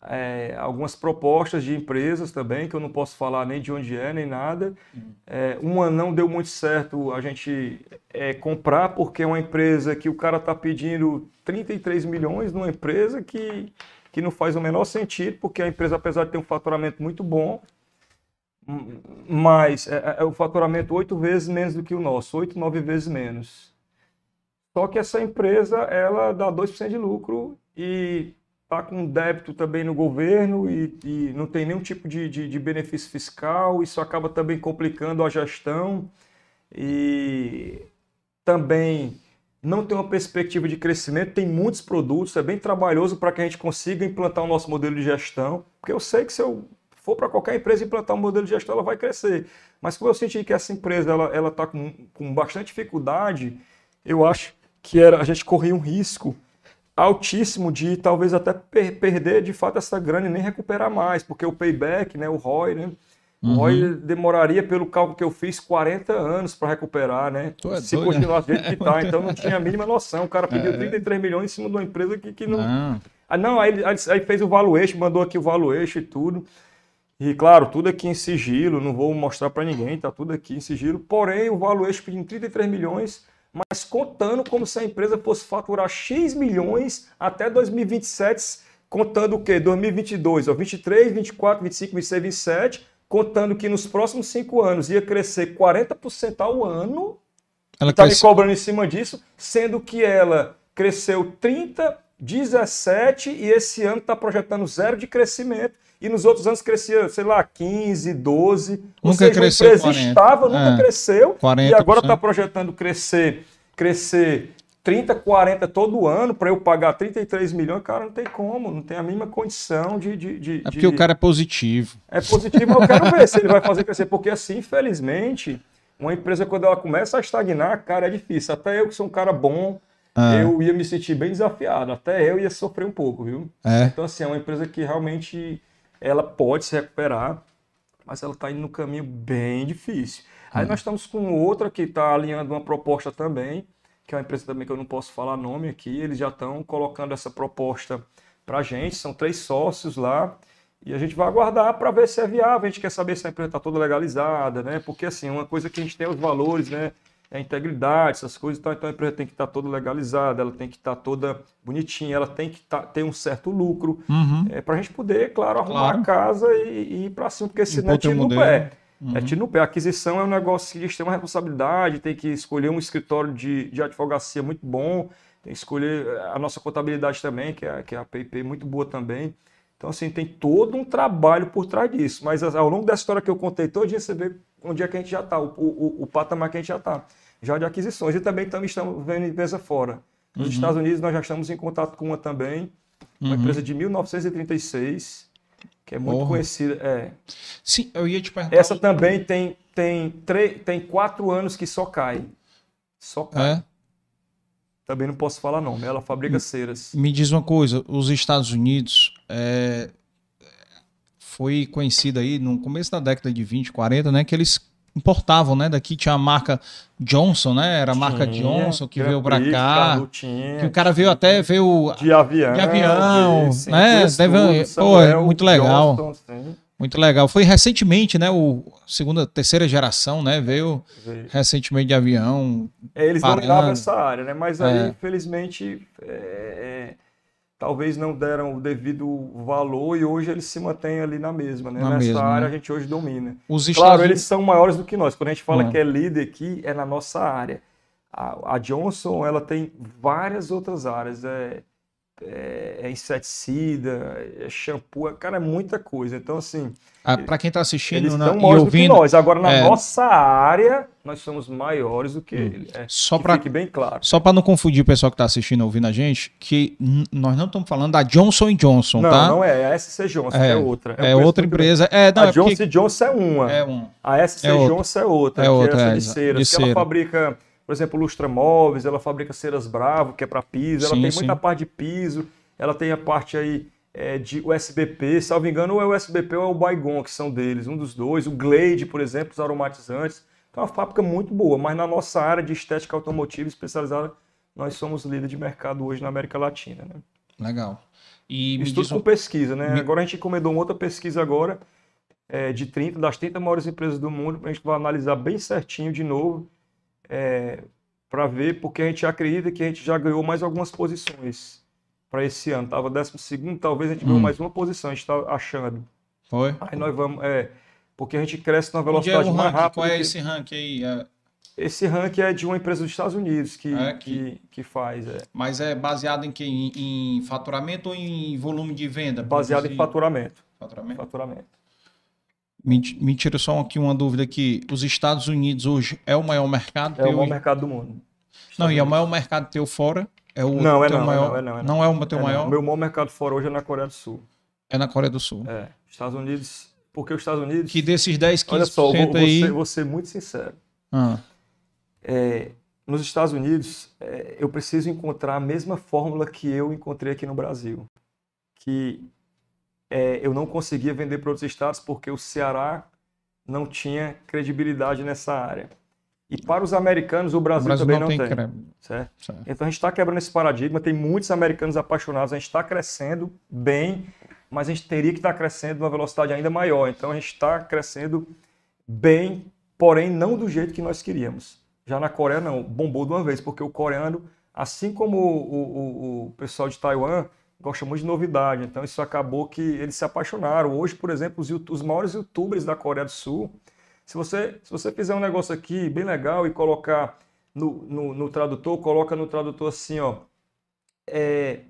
B: é, algumas propostas de empresas também, que eu não posso falar nem de onde é, nem nada. Uhum. É, uma não deu muito certo a gente é, comprar, porque é uma empresa que o cara está pedindo 33 milhões numa empresa que, que não faz o menor sentido, porque a empresa, apesar de ter um faturamento muito bom, mas é, é, é o faturamento oito vezes menos do que o nosso, oito, nove vezes menos. Só que essa empresa, ela dá 2% de lucro e está com débito também no governo e, e não tem nenhum tipo de, de, de, benefício fiscal, isso acaba também complicando a gestão e também não tem uma perspectiva de crescimento, tem muitos produtos, é bem trabalhoso para que a gente consiga implantar o nosso modelo de gestão, porque eu sei que se eu for para qualquer empresa implantar um modelo de gestão, ela vai crescer. Mas como eu senti que essa empresa ela está com, com bastante dificuldade, eu acho que era, a gente corria um risco altíssimo de talvez até per perder de fato essa grana e nem recuperar mais, porque o payback, né, o ROI, né, uhum. o ROI demoraria, pelo cálculo que eu fiz, 40 anos para recuperar, né? É se doido, continuar do jeito que está. Então não tinha a mínima noção. O cara pediu é. 33 milhões em cima de uma empresa que, que não. Não, ah, não aí, aí fez o valuation, mandou aqui o valuation e tudo. E claro, tudo aqui em sigilo, não vou mostrar para ninguém, tá tudo aqui em sigilo. Porém, o valuation pedindo 33 milhões mas contando como se a empresa fosse faturar X milhões até 2027, contando o quê? 2022, ó, 23, 24, 25, 26, 27, contando que nos próximos cinco anos ia crescer 40% ao ano. Ela está cresce... me cobrando em cima disso, sendo que ela cresceu 30, 17 e esse ano está projetando zero de crescimento e nos outros anos crescia, sei lá, 15, 12. Nunca ou seja, cresceu a empresa 40. estava, nunca é, cresceu 40%. e agora está projetando crescer, crescer 30, 40 todo ano para eu pagar 33 milhões, cara, não tem como, não tem a mínima condição de. de, de
A: é porque de... o cara é positivo.
B: É positivo, eu quero ver se ele vai fazer crescer, porque assim, infelizmente, uma empresa, quando ela começa a estagnar, cara, é difícil. Até eu que sou um cara bom, ah. eu ia me sentir bem desafiado, até eu ia sofrer um pouco, viu? É. Então, assim, é uma empresa que realmente ela pode se recuperar, mas ela está indo no caminho bem difícil. Aí hum. nós estamos com outra que está alinhando uma proposta também, que é uma empresa também que eu não posso falar nome aqui, eles já estão colocando essa proposta para a gente, são três sócios lá, e a gente vai aguardar para ver se é viável, a gente quer saber se a empresa está toda legalizada, né? Porque assim, uma coisa que a gente tem os valores, né? A integridade, essas coisas. Então, então a empresa tem que estar toda legalizada, ela tem que estar toda bonitinha, ela tem que estar, ter um certo lucro uhum. é, para a gente poder, claro, arrumar claro. a casa e, e ir para cima, porque senão é tiro no pé. Uhum. É tiro no pé. A aquisição é um negócio que tem uma responsabilidade, tem que escolher um escritório de, de advocacia muito bom, tem que escolher a nossa contabilidade também, que é, que é a PIP muito boa também. Então, assim, tem todo um trabalho por trás disso. Mas ao longo dessa história que eu contei todinha, você vê onde é que a gente já está, o, o, o patamar que a gente já está já de aquisições. E também também estamos vendo empresa fora. Nos uhum. Estados Unidos nós já estamos em contato com uma também, uma uhum. empresa de 1936, que é muito Porra. conhecida. É.
A: Sim, eu ia te perguntar.
B: Essa também tem, tem, tem quatro anos que só cai. Só cai. É? Também não posso falar não, ela fabrica ceras.
A: Me diz uma coisa, os Estados Unidos é, foi conhecido aí no começo da década de 20, 40, né, que eles importavam, né? Daqui tinha a marca Johnson, né? Era a marca tinha, Johnson que veio para cá. Tinha, que o cara veio até veio
B: de avião,
A: de avião, de, né? Deve, pô, é muito legal. Johnson, muito legal. Foi recentemente, né? O segunda, terceira geração, né? Veio, recentemente de avião.
B: É, eles parando. dominavam essa área, né? Mas aí, é. infelizmente, é, talvez não deram o devido valor e hoje eles se mantêm ali na mesma, né? Na Nessa mesma, área né? a gente hoje domina. Os claro, eles são maiores do que nós. Quando a gente fala uhum. que é líder aqui, é na nossa área. A, a, Johnson, ela tem várias outras áreas. É é, é inseticida, é shampoo, é, cara, é muita coisa. Então, assim.
A: Ah, para quem está assistindo
B: eles
A: na,
B: estão
A: e ouvindo,
B: do que nós. Agora, na
A: é.
B: nossa área, nós somos maiores do que ele. É,
A: só
B: que
A: para
B: fique bem claro.
A: só para não confundir o pessoal que está assistindo ouvindo a gente, que nós não estamos falando da Johnson Johnson,
B: Não,
A: tá?
B: não é, é a SC Johnson,
A: É,
B: é, outra.
A: é
B: preço
A: outra empresa. É, não, é
B: a
A: porque-
B: Johnson Johnson é uma.
A: é um.
B: A SC
A: É outra.
B: Johnson é outra,
A: É
B: que
A: outra,
B: é
A: é,
B: de ceiras.
A: de
B: que ela
A: cera.
B: fabrica, por exemplo, lustra móveis, ela fabrica ceras Bravo, que é para piso, ela
A: Sim,
B: tem
A: sim.
B: muita parte de piso, ela tem a parte aí é, de USBP, se não me engano, ou é o USBP ou é o Baigon, que são deles, um dos dois. O Glade, por exemplo, os aromatizantes. Então é uma fábrica muito boa, mas na nossa área de estética automotiva especializada, nós somos líder de mercado hoje na América Latina. Né?
A: Legal. E
B: tudo
A: diz
B: com pesquisa, né?
A: me-
B: Agora a gente encomendou uma outra pesquisa agora, é, de 30, das 30 maiores empresas do mundo, a gente vai analisar bem certinho de novo, para ver, porque a gente acredita que a gente já ganhou mais algumas posições para esse ano. Estava 12 talvez a gente ganhou
A: Hum.
B: mais uma posição, a gente está achando.
A: Foi?
B: Aí nós vamos, é, porque a gente cresce numa
A: é
B: velocidade
A: o
B: mais
A: ranking?
B: rápida.
A: Qual é
B: que-
A: esse ranking aí? É-
B: Esse ranking é de uma empresa dos Estados Unidos que,
A: É,
B: que... que faz, é,
A: Mas é baseado em que? Em, em faturamento ou em volume de venda?
B: baseado em
A: Produzir-
B: faturamento.
A: faturamento?
B: faturamento.
A: Me, me tira só aqui uma dúvida aqui. Os Estados Unidos hoje é o maior mercado
B: É o maior mercado do mundo.
A: Não, e é o maior mercado teu fora? É o
B: Não, é não, é
A: maior...
B: não, é não, é
A: Não é o teu
B: É, não.
A: maior?
B: Meu maior mercado fora hoje é na Coreia do Sul.
A: É na Coreia do Sul.
B: É. Estados Unidos. Porque os Estados Unidos.
A: Que desses 10, 15%
B: olha só, vou, vou
A: aí...
B: ser, vou ser muito sincero.
A: Ah,
B: É, nos Estados Unidos, é, eu preciso encontrar a mesma fórmula que eu encontrei aqui no Brasil. Que é, eu não conseguia vender para outros estados porque o Ceará não tinha credibilidade nessa área. E para os americanos, o
A: o
B: Brasil,
A: Brasil
B: também
A: não,
B: não,
A: tem,
B: tem. certo?
A: Certo.
B: Então a gente está quebrando esse paradigma, tem muitos americanos apaixonados, a gente está crescendo bem, mas a gente teria que estar crescendo numa velocidade ainda maior. Então a gente está crescendo bem, porém não do jeito que nós queríamos. Já na Coreia não, bombou de uma vez, porque o coreano, assim como o, o- o pessoal de Taiwan, gosta muito de novidade. Então isso acabou que eles se apaixonaram. Hoje, por exemplo, os, os maiores youtubers da Coreia do Sul, se você, se você fizer um negócio aqui bem legal e colocar no, no, no tradutor, coloca no tradutor assim, ó, é,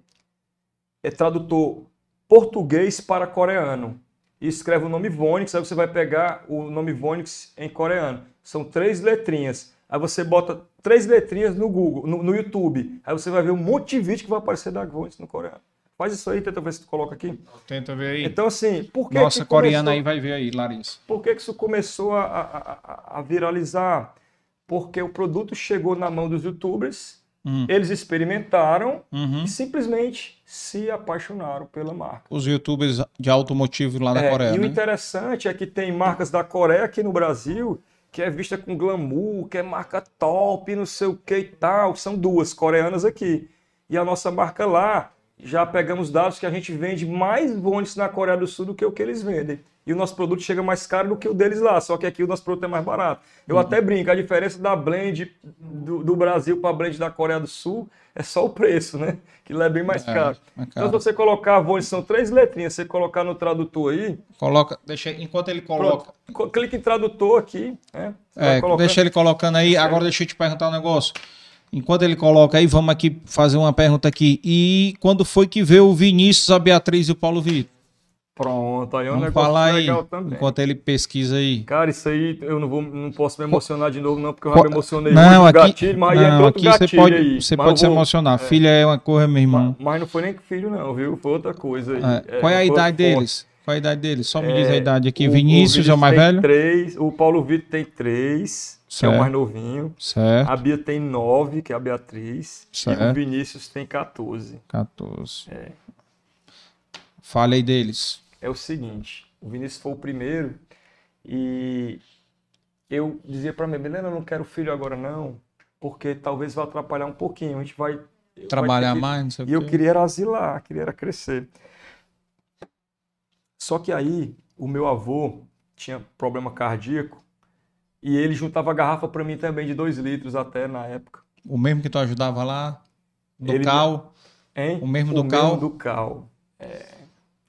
B: é tradutor português para coreano. E escreve o nome Vonix, aí você vai pegar o nome Vonix em coreano. São três letrinhas. Aí você bota três letrinhas no Google, no, no YouTube. Aí você vai ver um monte de vídeo que vai aparecer da Vonix no coreano. Faz isso aí, tenta ver se tu coloca aqui.
A: Tenta ver aí.
B: Então, assim, por que
A: Nossa
B: que
A: coreana
B: começou-
A: aí vai ver aí, Larissa.
B: por que, que isso começou a, a- a- viralizar? Porque o produto chegou na mão dos youtubers,
A: Hum.
B: eles experimentaram
A: Uhum.
B: e simplesmente se apaixonaram pela marca.
A: Os youtubers de automotivo lá da
B: É,
A: Coreia,
B: e o
A: né?
B: interessante é que tem marcas da Coreia aqui no Brasil que é vista com glamour, que é marca top, não sei o que e tal. São duas coreanas aqui. E a nossa marca lá, já pegamos dados que a gente vende mais Vonix na Coreia do Sul do que o que eles vendem. E o nosso produto chega mais caro do que o deles lá, só que aqui o nosso produto é mais barato. Eu até brinco, a diferença da blend do, do Brasil para a blend da Coreia do Sul é só o preço, né? Que lá é bem mais
A: É,
B: caro.
A: mais
B: Então,
A: caro.
B: se você colocar Vonix, são três letrinhas, você colocar no tradutor aí,
A: Coloca, deixa, enquanto ele coloca.
B: Pronto. Clique em tradutor aqui, né? Você
A: É, deixa ele colocando aí. Agora deixa eu te perguntar um negócio. Enquanto ele coloca aí, vamos aqui fazer uma pergunta aqui. E quando foi que veio o Vinícius, a Beatriz e o Paulo Vitor?
B: Pronto, aí é um
A: Vamos
B: negócio
A: falar aí,
B: legal também.
A: enquanto ele pesquisa aí.
B: Cara, isso aí eu não vou, não posso me emocionar de novo, não, porque eu já me emocionei
A: Não,
B: muito
A: aqui,
B: gatilho, mas aí
A: não,
B: outro
A: aqui você
B: gatilho
A: pode,
B: aí.
A: você
B: Mas
A: pode se
B: vou-
A: emocionar. Filha é uma coisa, meu irmão.
B: Mas, mas não foi nem filho, não, viu? Foi outra coisa aí.
A: É, Qual é a idade
B: forte.
A: deles? Qual é a idade deles? Só me diz a
B: É,
A: idade aqui.
B: O-
A: Vinícius é o mais velho?
B: Três, o Paulo Vitor tem três, que é o mais novinho.
A: Certo.
B: A Bia tem nove, que é a Beatriz. E
A: Certo.
B: o Vinícius tem 14.
A: 14.
B: É.
A: Fale aí deles.
B: é o seguinte: o Vinícius foi o primeiro e eu dizia para mim, Milena, eu não quero filho agora não, porque talvez vá atrapalhar um pouquinho. A gente vai vai
A: Trabalhar
B: ter que-
A: mais, não sei o
B: E eu queria era asilar, queria era crescer. Só que aí o meu avô tinha problema cardíaco e ele juntava garrafa para mim também de 2 litros até na época.
A: O mesmo que tu ajudava lá, do
B: Ele-
A: Cal.
B: Hein?
A: O mesmo do Cal?
B: do Cal. É,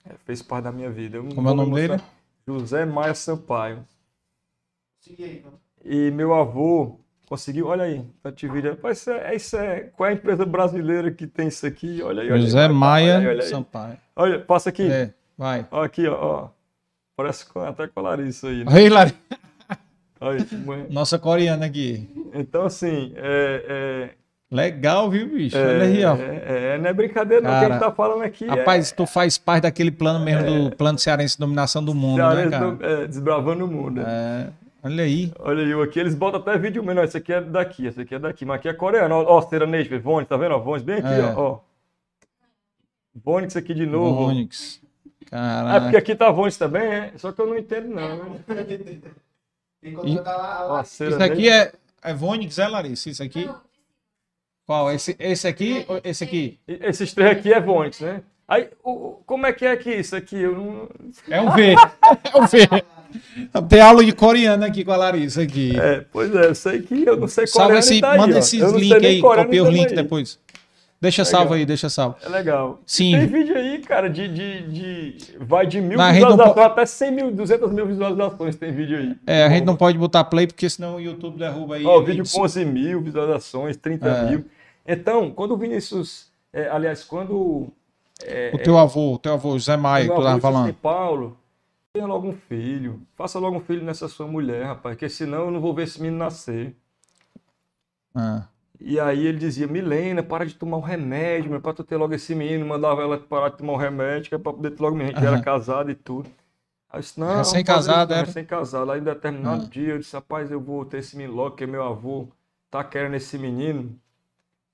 B: é, fez parte da minha vida. Eu
A: Como é o nome
B: me
A: dele?
B: José Maia Sampaio.
C: Segui aí, então.
B: E meu avô, Conseguiu? Olha aí, tá te. Rapaz, isso é, isso é, qual é a empresa brasileira que tem isso aqui? Olha aí, olha aí.
A: José
B: vai,
A: Maia
B: olha aí, olha aí.
A: Sampaio.
B: Olha, passa aqui.
A: É, vai.
B: Ó, aqui, ó, ó. Parece com, até com a Larissa aí. Né?
A: Aí, Lari-
B: Mãe.
A: Nossa coreana aqui.
B: então, assim, é,
A: Legal, viu, bicho?
B: é,
A: Olha aí, ó.
B: é, é, não é brincadeira, não.
A: Cara,
B: Quem tá falando aqui
A: Rapaz, tu faz parte daquele plano mesmo do plano cearense de dominação do
B: é,
A: mundo, né, cara?
B: do- é, desbravando o mundo.
A: É, olha aí.
B: Olha aí, aqui eles botam até vídeo mesmo. Esse aqui é daqui, esse aqui é daqui, mas aqui é coreano. Ó, ó Vonix, tá vendo? Ó, Vonix bem aqui,
A: É.
B: ó, ó. Vonix aqui de novo. Ah,
A: Caraca.
B: porque aqui tá Vonix também, é? Só que eu não entendo, não. né?
C: Tem que contratar lá.
A: Isso aqui é, é Vonix, é, Larissa? Isso aqui? Qual? Esse, esse aqui ou esse aqui?
B: E Esses três aqui é Vonix, né? Aí, o, o- como é que é aqui isso aqui? Eu não...
A: É um V. É um V. Tem aula de coreano aqui com a Larissa aqui.
B: É, pois é, eu sei que eu não sei
A: Salva
B: coreano
A: esse,
B: e tá aí,
A: manda
B: ó.
A: esses
B: Eu não sei
A: links
B: nem
A: aí,
B: coreano
A: copia
B: e
A: os links
B: aí.
A: depois. Deixa salvo aí, deixa salvo.
B: É legal.
A: Sim.
B: Tem vídeo aí, cara, de, de, de... Vai de mil
A: gente não
B: visualizações até 100 mil, 200 mil visualizações tem vídeo aí.
A: É, a gente não pode botar play porque senão o YouTube derruba aí.
B: Ó, vídeo com 11 mil visualizações, 30
A: É.
B: mil. Então, quando o Vinícius... é, aliás, quando... É,
A: O teu avô, o teu avô, José
B: meu
A: tu tava falando.
B: Paulo, tenha logo um filho. Faça logo um filho nessa sua mulher, rapaz, porque senão eu não vou ver esse menino nascer.
A: Ah,
B: E aí ele dizia, Milena, para de tomar o remédio, mas para tu ter logo esse menino, mandava ela parar de tomar o remédio, que é para poder ter logo menino, que era
A: Aham.
B: casado e tudo. Aí eu disse, não,
A: Recém-casado,
B: era?
A: era?
B: Recém-casado. Aí em determinado
A: Ah.
B: dia eu disse, rapaz, eu vou ter esse menino logo, porque meu avô tá querendo esse menino,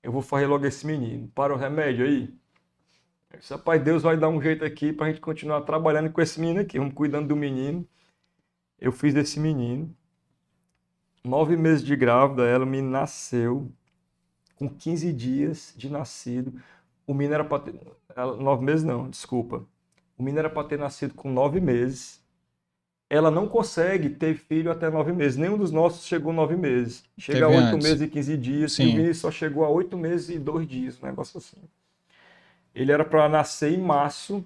B: eu vou fazer logo esse menino. Para o remédio aí. Eu disse, rapaz, Deus vai dar um jeito aqui pra gente continuar trabalhando com esse menino aqui, vamos cuidando do menino. Eu fiz desse menino. Nove meses de grávida, ela me nasceu com 15 dias de nascido. O menino era para ter. Nove meses não, desculpa. O menino era para ter nascido com nove meses. Ela não consegue ter filho até nove meses. Nenhum dos nossos chegou nove meses. Chega
A: Teve
B: a oito meses e 15 dias. E
A: Sim.
B: o Vinícius só chegou a oito meses e dois dias, um negócio assim. Ele era para nascer em março.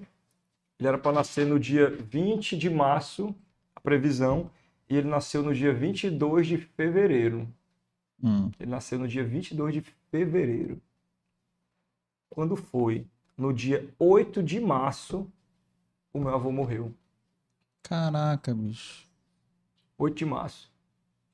B: Ele era para nascer no dia 20 de março, a previsão. E ele nasceu no dia 22 de fevereiro.
A: Hum.
B: Ele nasceu no dia 22 de fevereiro. Quando foi? No dia 8 de março, o meu avô morreu.
A: Caraca, bicho.
B: 8 de março.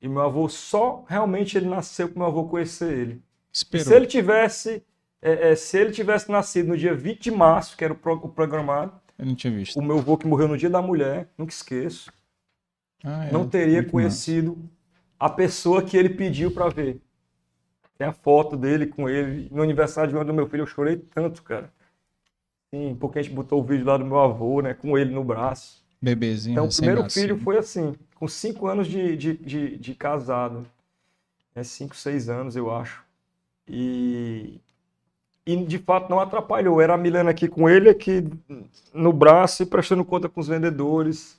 B: E meu avô só realmente ele nasceu para meu avô conhecer ele.
A: Esperou.
B: se ele tivesse é, é, se ele tivesse nascido no dia 20 de março, que era o, pro- o programado,
A: Eu não tinha visto.
B: o meu avô que morreu no dia da mulher, nunca esqueço,
A: Ah, é,
B: não teria conhecido a pessoa que ele pediu para ver. Tem a foto dele com ele. No aniversário de um ano do meu filho, eu chorei tanto, cara. Sim, porque a gente botou o vídeo lá do meu avô, né? Com ele no braço.
A: Bebezinho.
B: Então, o primeiro
A: recém-nascido.
B: filho foi assim, com cinco anos de, de, de, de casado. É cinco, seis anos, eu acho. E, e, de fato, não atrapalhou. Era a Milena aqui com ele, aqui no braço e prestando conta com os vendedores.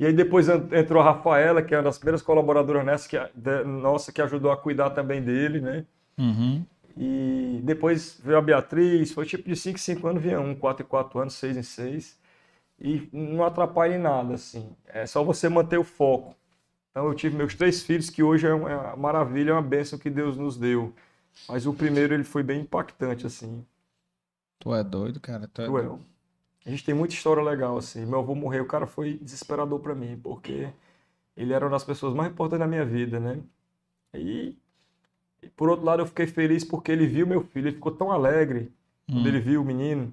B: E aí depois en- entrou a Rafaela, que é uma das primeiras colaboradoras nessa, que, de- nossa, que ajudou a cuidar também dele, né?
A: Uhum.
B: E depois veio a Beatriz, foi tipo de 5 em 5 anos, vinha um, 4 em 4 anos, 6 em 6. E não atrapalha em nada, assim. É só você manter o foco. Então eu tive meus três filhos, que hoje é uma é uma maravilha, é uma bênção que Deus nos deu. Mas o primeiro ele foi bem impactante, assim,
A: Tu é doido, cara. Tu é doido.
B: A gente tem muita história legal, assim. Meu avô morreu, o cara foi desesperador pra mim, porque ele era uma das pessoas mais importantes da minha vida, né? E, e, por outro lado, eu fiquei feliz porque ele viu meu filho, ele ficou tão alegre quando
A: Hum.
B: ele viu o menino.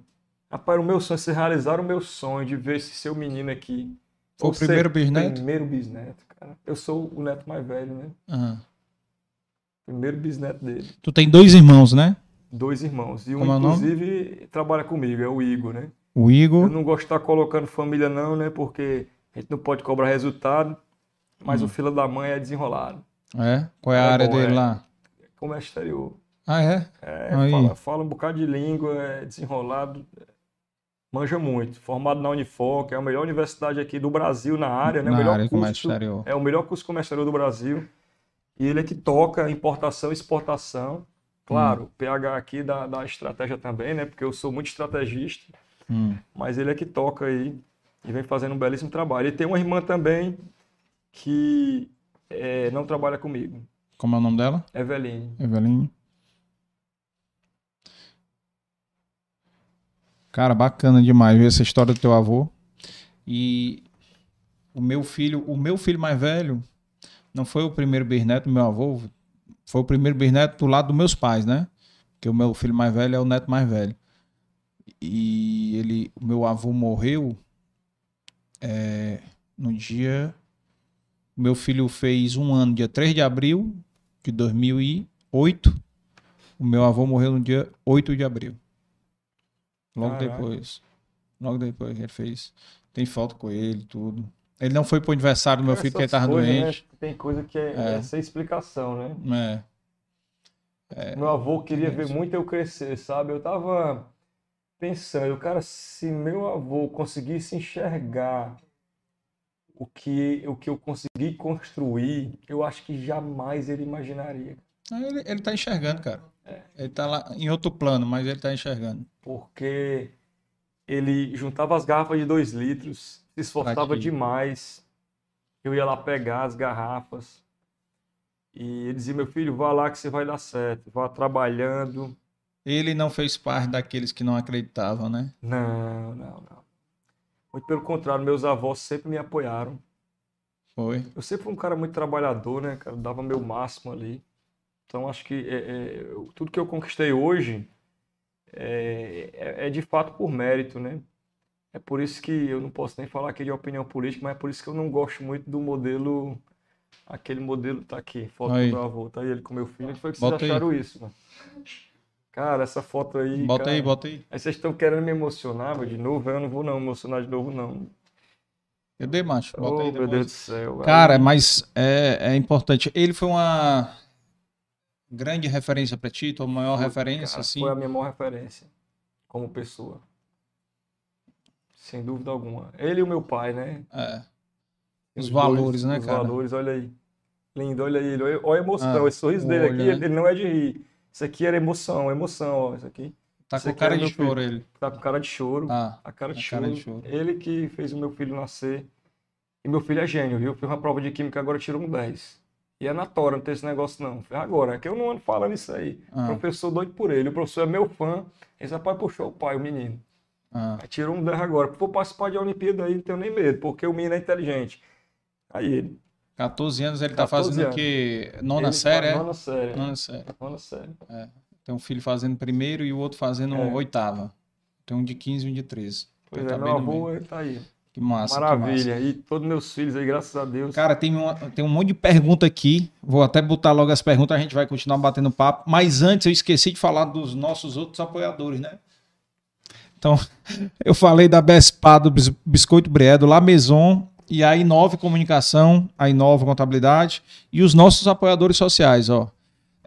B: Rapaz, o meu sonho, se realizar o meu sonho de ver esse seu menino aqui.
A: Foi
B: Ou
A: o primeiro
B: ser
A: bisneto?
B: Primeiro bisneto, cara. Eu sou o neto mais velho, né?
A: Aham.
B: Primeiro bisneto dele.
A: Tu tem dois irmãos, né?
B: Dois irmãos. E um,
A: Como é
B: inclusive, trabalha comigo, é o Igor, né?
A: O
B: Eu
A: Igor.
B: não gosto de estar colocando família, não, né? Porque a gente não pode cobrar resultado, mas
A: Hum.
B: o filho da mãe é desenrolado.
A: É? Qual é a
B: É
A: área dele
B: é.
A: lá?
B: Comércio exterior.
A: Ah, é?
B: É,
A: Aí.
B: fala, fala um bocado de língua, é desenrolado, é, manja muito. Formado na Unifor, que é a melhor universidade aqui do Brasil na área, né? O
A: Na
B: melhor
A: área de comércio
B: curso,
A: exterior.
B: é o melhor curso comercial do Brasil. E ele é que toca importação e exportação. Claro,
A: Hum.
B: PH aqui da, da estratégia também, né? Porque eu sou muito estrategista,
A: Hum.
B: mas ele é que toca aí e vem fazendo um belíssimo trabalho. E tem uma irmã também que é, não trabalha comigo.
A: Como é o nome dela?
B: Eveline.
A: Eveline. Cara, bacana demais ver essa história do teu avô. E o meu filho, o meu filho mais velho, não foi o primeiro bisneto do meu avô, foi o primeiro bisneto do lado dos meus pais, né? Porque o meu filho mais velho é o neto mais velho. E ele, o meu avô morreu é, no dia. Meu filho fez um ano, dia 3 de abril de 2008. O meu avô morreu no dia 8 de abril. Logo
B: Caraca.
A: depois. Logo depois ele fez. Tem foto com ele, tudo. Ele não foi pro aniversário do meu filho, porque ele
B: Essas
A: tava
B: coisas,
A: doente.
B: né, Tem coisa que é,
A: É.
B: é sem explicação, né?
A: É.
B: Meu avô queria ver muito eu crescer, sabe? Eu tava pensando, cara, se meu avô conseguisse enxergar o que, o que eu consegui construir, eu acho que jamais ele imaginaria.
A: Ele, ele tá enxergando, cara.
B: É.
A: Ele tá lá em outro plano, mas ele tá enxergando.
B: Porque ele juntava as garrafas de dois litros, se esforçava
A: ti.
B: demais. Eu ia lá pegar as garrafas. E ele dizia, meu filho, vá lá que você vai dar certo. Vá trabalhando.
A: Ele não fez parte daqueles que não acreditavam, né?
B: Não, não, não. Muito pelo contrário, meus avós sempre me apoiaram.
A: Foi.
B: Eu sempre fui um cara muito trabalhador, né, cara? Dava meu máximo ali. Então, acho que é, é, eu- tudo que eu conquistei hoje é, é- é de fato por mérito, né? É por isso que eu não posso nem falar aqui de opinião política, mas é por isso que eu não gosto muito do modelo. Aquele modelo tá aqui, foto
A: Aí.
B: do meu avô, tá aí ele com meu filho. Foi que
A: Bota
B: vocês
A: aí.
B: acharam isso, mano? Cara, essa foto aí.
A: Bota
B: cara,
A: aí, bota aí.
B: Aí vocês estão querendo me emocionar, de novo, eu não vou não emocionar de novo, não.
A: Eu dei, macho. Bota
B: Oh,
A: aí
B: meu. Deus do céu.
A: Cara,
B: Aí-
A: mas é, é importante. Ele foi uma grande referência pra ti, tua maior
B: Foi,
A: referência,
B: cara,
A: assim.
B: Foi a minha maior referência como pessoa. Sem dúvida alguma. Ele e o meu pai, né?
A: É. Os
B: Os
A: valores,
B: dois,
A: né,
B: os
A: cara?
B: valores, olha aí. Lindo, olha ele. Olha, a emoção.
A: Ah,
B: esse sorriso dele
A: olho,
B: aqui,
A: né?
B: ele não é de rir. Isso aqui era emoção, emoção, ó. Isso aqui.
A: Tá
B: Esse
A: com
B: aqui
A: cara de
B: meu filho.
A: choro ele.
B: Tá com cara de choro.
A: Ah,
B: a cara de choro.
A: cara de choro.
B: Ele que fez o meu filho nascer. E meu filho é gênio, viu? Fiz uma prova de química agora tirou um 10. E é na tora, não tem esse negócio não. Agora, é que eu não ando falando isso aí.
A: Ah.
B: O professor doido por ele. O professor é meu fã. Esse rapaz puxou o pai, o menino.
A: ah.
B: Aí tirou um 10 agora. Vou participar de Olimpíada aí, não tenho nem medo, porque o menino é inteligente. Aí ele.
A: 14 anos ele tá
B: 14
A: fazendo o
B: anos.
A: quê? Nona
B: ele
A: série,
B: faz
A: é?
B: Nona série.
A: Nona série.
B: Nona série.
A: Tem um filho fazendo primeiro e o outro fazendo
B: É.
A: oitava. Tem um de 15 e um de 13.
B: Pois
A: Tá
B: é, meu
A: meio.
B: avô, ele tá aí.
A: Que massa, que
B: Maravilha. E todos meus filhos aí, graças a Deus.
A: Cara, tem, uma- tem um monte de pergunta aqui. Vou até botar logo as perguntas, a gente vai continuar batendo papo. Mas antes eu esqueci de falar dos nossos outros apoiadores, né? Então, eu falei da Bespá, do Bis- Biscoito Brié, do La Maison e a Inove Comunicação, a Inova Contabilidade e os nossos apoiadores sociais, ó.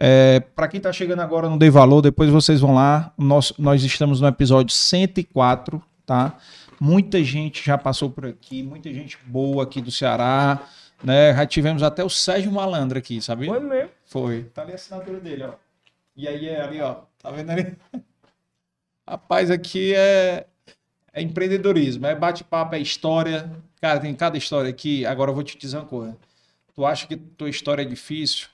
A: É, para quem tá chegando agora no Dei Valor, depois vocês vão lá. Nosso- nós estamos no episódio 104, tá? Muita gente já passou por aqui, muita gente boa aqui do Ceará, né? Já tivemos até o Sérgio Malandro aqui, sabia?
B: Foi mesmo.
A: Foi. Tá ali a assinatura dele, ó. E aí é ali, ó. Tá vendo ali? Rapaz, aqui é, é empreendedorismo, é bate-papo, é história. Cara, tem cada história aqui. Agora eu vou te dizer uma coisa. Tu acha que tua história é difícil?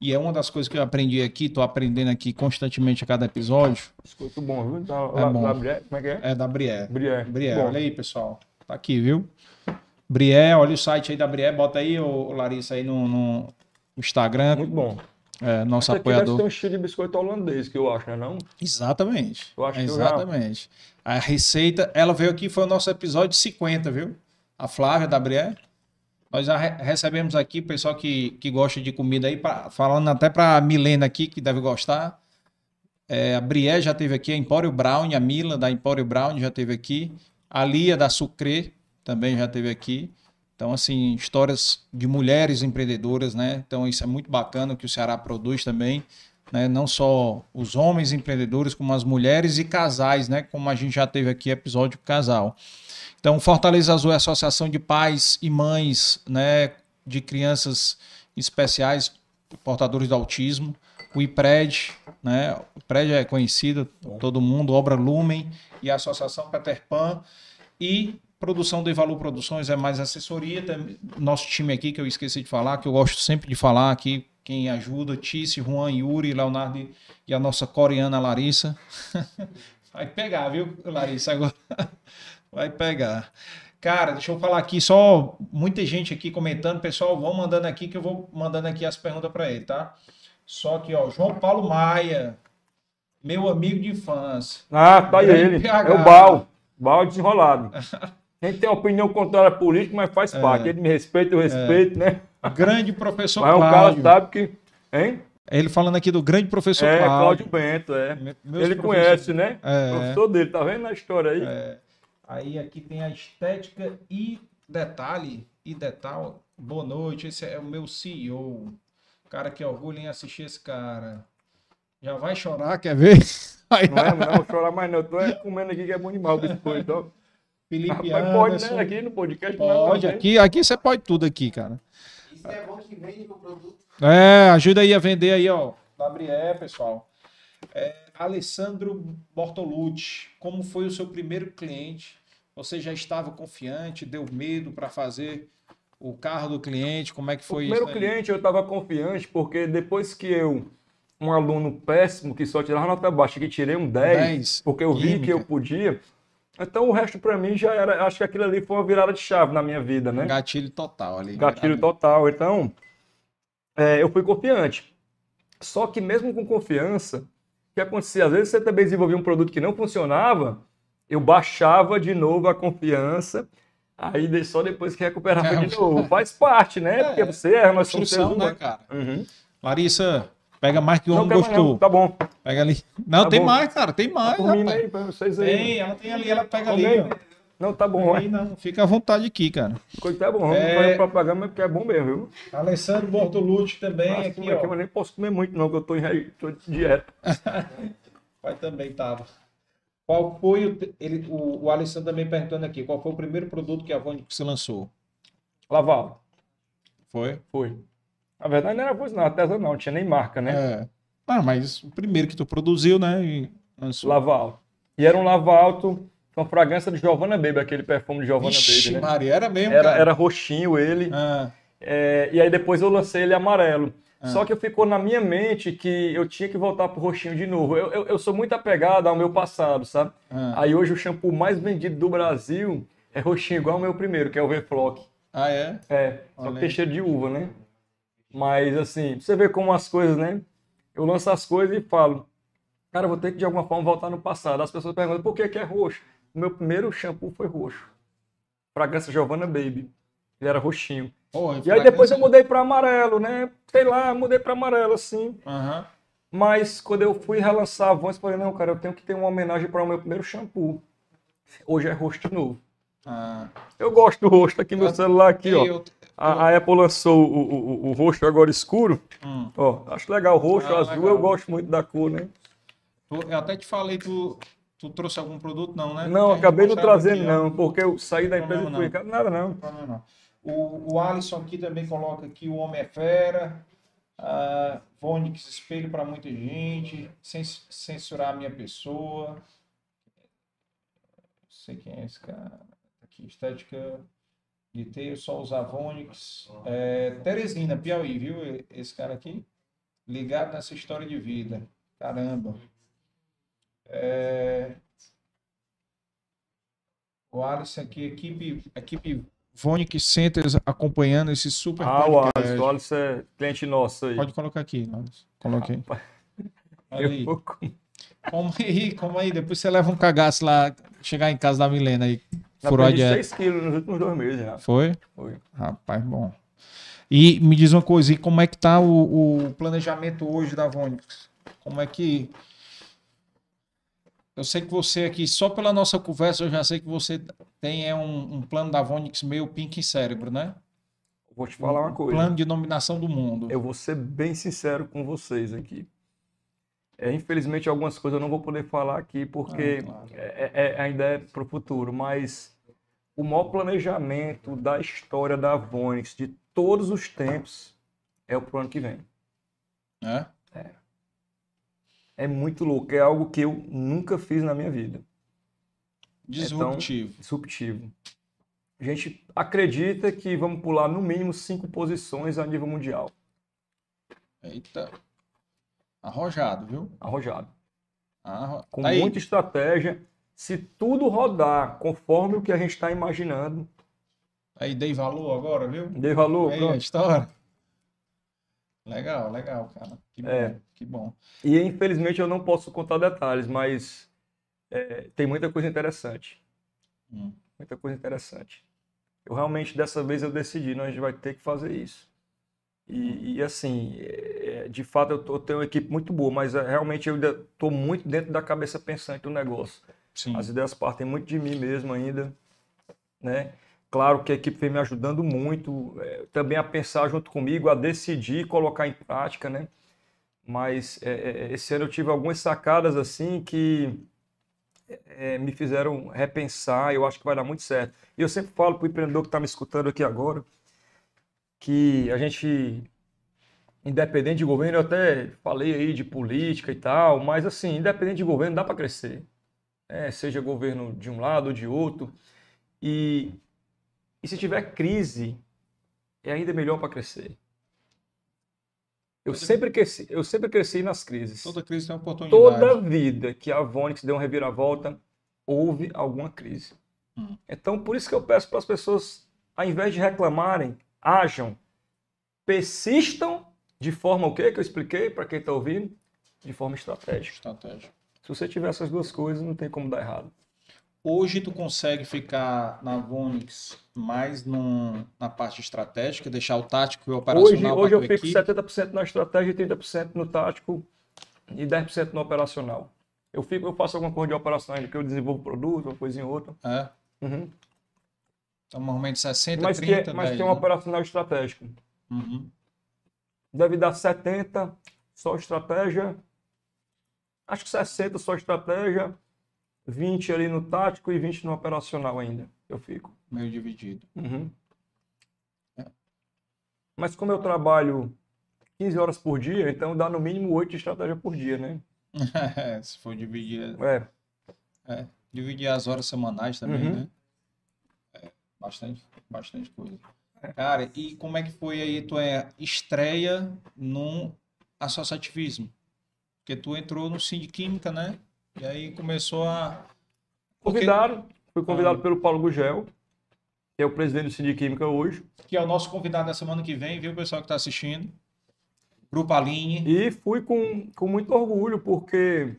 A: E é uma das coisas que eu aprendi aqui, tô aprendendo aqui constantemente a cada episódio.
B: Biscoito bom, viu? Da,
A: É
B: lá,
A: bom.
B: lá, Brié, como é que é?
A: É da Brié.
B: Brié.
A: Brié, olha aí, pessoal. Tá aqui, viu? Brié, olha o site aí da Brié. Bota aí, ô, Larissa, aí no, no Instagram.
B: Muito bom.
A: É, nosso
B: Esse aqui deve
A: apoiador.
B: ter um estilo de biscoito holandês, que eu acho, né? Não?
A: Exatamente.
B: Eu acho que eu já-
A: Exatamente. A receita, ela veio aqui, foi o nosso episódio 50, viu? A Flávia da Brié. Nós já re- recebemos aqui pessoal que, que gosta de comida aí, pra- falando até para Milena aqui, que deve gostar. É, a Brié já teve aqui, a Empório Brown, a Mila da Empório Brown já teve aqui. A Lia da Sucre também já teve aqui. Então, assim, histórias de mulheres empreendedoras, né? Então, isso é muito bacana que o Ceará produz também né? Não só os homens empreendedores, como as mulheres e casais, né? Como a gente já teve aqui episódio casal. Então, Fortaleza Azul é a associação de pais e mães, né? De crianças especiais portadores do autismo. O IPRED, né? O IPRED é conhecido, todo mundo, Obra Lumen e a Associação Peter Pan. E produção do Valor Produções é mais assessoria. Nosso time aqui, que eu esqueci de falar, que eu gosto sempre de falar aqui, quem ajuda, Tice, Juan, Yuri, Leonardo e a nossa coreana Larissa. Vai pegar, viu, Larissa? Agora vai pegar. Cara, deixa eu falar aqui, só muita gente aqui comentando. Pessoal, vão mandando aqui que eu vou mandando aqui as perguntas para ele, tá? Só que, ó, João Paulo Maia, meu amigo de infância.
B: Ah, tá aí ele. PH. É o Bal. Bal desenrolado. A gente tem opinião contrária política, mas faz é. parte. Ele me respeita, eu respeito, é. né?
A: Grande professor
B: mas Cláudio. Mas o cara sabe que... Hein?
A: Ele falando aqui do grande professor
B: é, Cláudio. Bento, é. Meus ele conhece, né? É. O professor dele, tá vendo na história aí? É.
A: Aí aqui tem a estética e detalhe, e detalhe. Boa noite, esse é o meu CEO. Cara que orgulho em assistir esse cara. Já vai chorar, quer ver?
B: Não, é, não vou chorar mais não. Eu tô comendo aqui que é bom demais o biscoito. Ó.
A: Felipe
B: Rapaz, pode, né? Aqui no podcast.
A: Pode, aqui, aqui você pode tudo aqui, cara. Isso é bom que vende o produto. É, ajuda aí a vender aí, ó. Gabriel, pessoal. É, Alessandro Bortolucci, como foi o seu primeiro cliente? Você já estava confiante? Deu medo para fazer o carro do cliente? Como é que foi
B: o isso? O primeiro cliente eu estava confiante porque depois que eu, um aluno péssimo que só tirava nota baixa, que tirei um 10, 10 porque eu química. vi que eu podia, então o resto para mim já era, acho que aquilo ali foi uma virada de chave na minha vida, né?
A: Gatilho total ali.
B: Gatilho total. Então, é, eu fui confiante. Só que mesmo com confiança, o que acontecia? Às vezes você também desenvolvia um produto que não funcionava, eu baixava de novo a confiança, aí só depois que recuperava é, de novo. Faz parte, né? É, Porque você erra, nós somos seres
A: né, cara? Uhum. Larissa, Pega mais que o homem gostou.
B: Não, tá bom.
A: Pega ali. Não, tá tem bom. mais, cara. Tem mais. Tá
B: aí pra vocês aí.
A: Tem, ela tem ali, ela pega ali. Ó.
B: Não, tá bom.
A: Aí, não. Fica à vontade aqui, cara.
B: Coisa tá bom. É... fazer propaganda porque é bom mesmo, viu?
A: Alessandro Bortolucci também Nossa, aqui, ó.
B: Aqui, eu nem posso comer muito não, que eu tô em tô de dieta.
A: Pai também tava. Qual foi o, ele, o, o Alessandro também perguntando aqui, qual foi o primeiro produto que a Vônica se lançou?
B: Laval.
A: Foi?
B: Foi. Na verdade não era voz não, artesanal, não tinha nem marca, né? É.
A: Ah, mas o primeiro que tu produziu, né? E
B: lançou. Laval. E era um Lavalto com fragrância de Giovanna Baby, aquele perfume de Giovanna
A: Ixi,
B: Baby,
A: né? Maria, era mesmo,
B: era, era roxinho ele. Ah. É, e aí depois eu lancei ele amarelo. Ah. Só que ficou na minha mente que eu tinha que voltar pro roxinho de novo. Eu, eu, eu sou muito apegado ao meu passado, sabe? Ah. Aí hoje o shampoo mais vendido do Brasil é roxinho, igual o meu primeiro, que é o V-Flock.
A: Ah, é?
B: É, só que tem cheiro de uva, né? Mas assim, você vê como as coisas, né? Eu lanço as coisas e falo, cara, vou ter que de alguma forma voltar no passado. As pessoas perguntam, por que, que é roxo? O meu primeiro shampoo foi roxo. Fragrância Giovanna Baby. Ele era roxinho. Oh, e aí depois eu mudei para amarelo, né? Sei lá, mudei para amarelo assim.
A: Uhum.
B: Mas quando eu fui relançar a Vons, eu falei, não, cara, eu tenho que ter uma homenagem para o meu primeiro shampoo. Hoje é rosto de novo.
A: Ah.
B: Eu gosto do rosto aqui, meu celular aqui, eu, ó. A, a, Apple lançou o, o, o, roxo agora escuro. Hum. Ó, acho legal. O roxo, ah, azul, legal. eu gosto muito da cor, né?
A: Eu até te falei, tu, tu trouxe algum produto, não, né?
B: Não, acabei não trazendo, aqui, não, porque eu saí da empresa e fui. Não. Nada, não.
A: não, não. O, o Alisson aqui também coloca que o Homem é Fera. Uh, Vonix, espelho para muita gente. Censurar a minha pessoa. Não sei quem é esse cara. Aqui, estética de ter só os Avonix. É, Teresina, Piauí, viu? Esse cara aqui. Ligado nessa história de vida. Caramba. É... O Alisson aqui, equipe, equipe Vonic Centers acompanhando esse super
B: ah, podcast. Ah, o Alisson, o Alisson é cliente nosso aí.
A: Pode colocar aqui, Alisson. Coloquei. Aí. Como aí, como aí. Depois você leva um cagaço lá, chegar em casa da Milena aí.
B: Furou a dieta. 6 quilos nos últimos dois meses já.
A: Foi?
B: Foi.
A: Rapaz, bom. E me diz uma coisa, e como é que tá o, o planejamento hoje da Vonix? Como é que... Eu sei que você aqui, só pela nossa conversa, eu já sei que você tem é um, um plano da Vonix meio pink cérebro, né?
B: Vou te falar uma coisa.
A: Plano de dominação do mundo.
B: Eu vou ser bem sincero com vocês aqui. É, infelizmente, algumas coisas eu não vou poder falar aqui, porque ah, claro. é, é, ainda é para o futuro, mas o maior planejamento da história da Vonix de todos os tempos é o pro ano que vem.
A: É?
B: É. É muito louco. É algo que eu nunca fiz na minha vida.
A: Disruptivo.
B: Então, disruptivo. A gente acredita que vamos pular no mínimo cinco posições a nível mundial.
A: Eita. Arrojado, viu?
B: Arrojado.
A: Arro...
B: Com
A: Tá
B: muita estratégia. Se tudo rodar conforme o que a gente está imaginando,
A: Aí dei valor agora, viu?
B: dê valor.
A: Aí, a
B: pronto.
A: história. Legal, legal, cara. Que bom,
B: É.
A: que bom.
B: E infelizmente eu não posso contar detalhes, mas é, tem muita coisa interessante.
A: Hum.
B: Muita coisa interessante. Eu realmente, dessa vez, eu decidi, não, a gente vai ter que fazer isso. E, e, assim, é, de fato, eu, tô- eu tenho uma equipe muito boa, mas é, realmente eu estou muito dentro da cabeça pensante do negócio.
A: Sim.
B: As ideias partem muito de mim mesmo ainda, né? Claro que a equipe vem me ajudando muito, é, também a pensar junto comigo, a decidir colocar em prática, né? Mas é, é, esse ano eu tive algumas sacadas assim que é, me fizeram repensar, eu acho que vai dar muito certo. E eu sempre falo para o empreendedor que está me escutando aqui agora, que a gente, independente de governo, eu até falei aí de política e tal, mas assim, independente de governo, dá para crescer né, seja governo de um lado ou de outro. E, e se tiver crise, é ainda melhor para crescer. Eu sempre, cresci, eu sempre cresci nas crises.
A: Toda crise tem uma oportunidade.
B: Toda vida que a Vonix deu uma reviravolta, houve alguma crise.
A: Hum.
B: Então, por isso que eu peço para as pessoas, ao invés de reclamarem, ajam, persistam de forma o quê que eu expliquei para quem está ouvindo? De forma estratégica.
A: Estratégia.
B: Se você tiver essas duas coisas, não tem como dar errado.
A: Hoje tu consegue ficar na Vonix mais num- na parte estratégica, deixar o tático e o
B: Hoje,
A: operacional
B: hoje
A: pra
B: eu fico
A: equipe?
B: 70% na estratégia e 30% no tático e 10% no operacional. Eu, fico, eu faço alguma coisa de operação ainda, que eu desenvolvo produto, uma coisinha ou outra.
A: É.
B: Uhum.
A: Então, normalmente 60,
B: Mas, que,
A: 30,
B: mas
A: 10,
B: tem um
A: né?
B: operacional estratégico.
A: Uhum.
B: Deve dar 70 só estratégia. Acho que 60 só estratégia. 20 ali no tático e 20 no operacional ainda. Eu fico.
A: Meio dividido.
B: Uhum.
A: É.
B: Mas como eu trabalho 15 horas por dia, então dá no mínimo 8 de estratégia por dia, né?
A: Se for dividir,
B: É,
A: é, dividir as horas semanais também,
B: Uhum.
A: né? É, bastante, bastante coisa. Cara, e como é que foi aí tua estreia no associativismo? Porque tu entrou no Sindiquímica, né? E aí começou a... Porque-
B: Convidado, fui convidado
A: Ah.
B: pelo Paulo Gugel, que é o presidente do Sindiquímica hoje,
A: Que é o nosso convidado da semana que vem, viu, pessoal que está assistindo? Grupo Aline.
B: e fui com, com muito orgulho, porque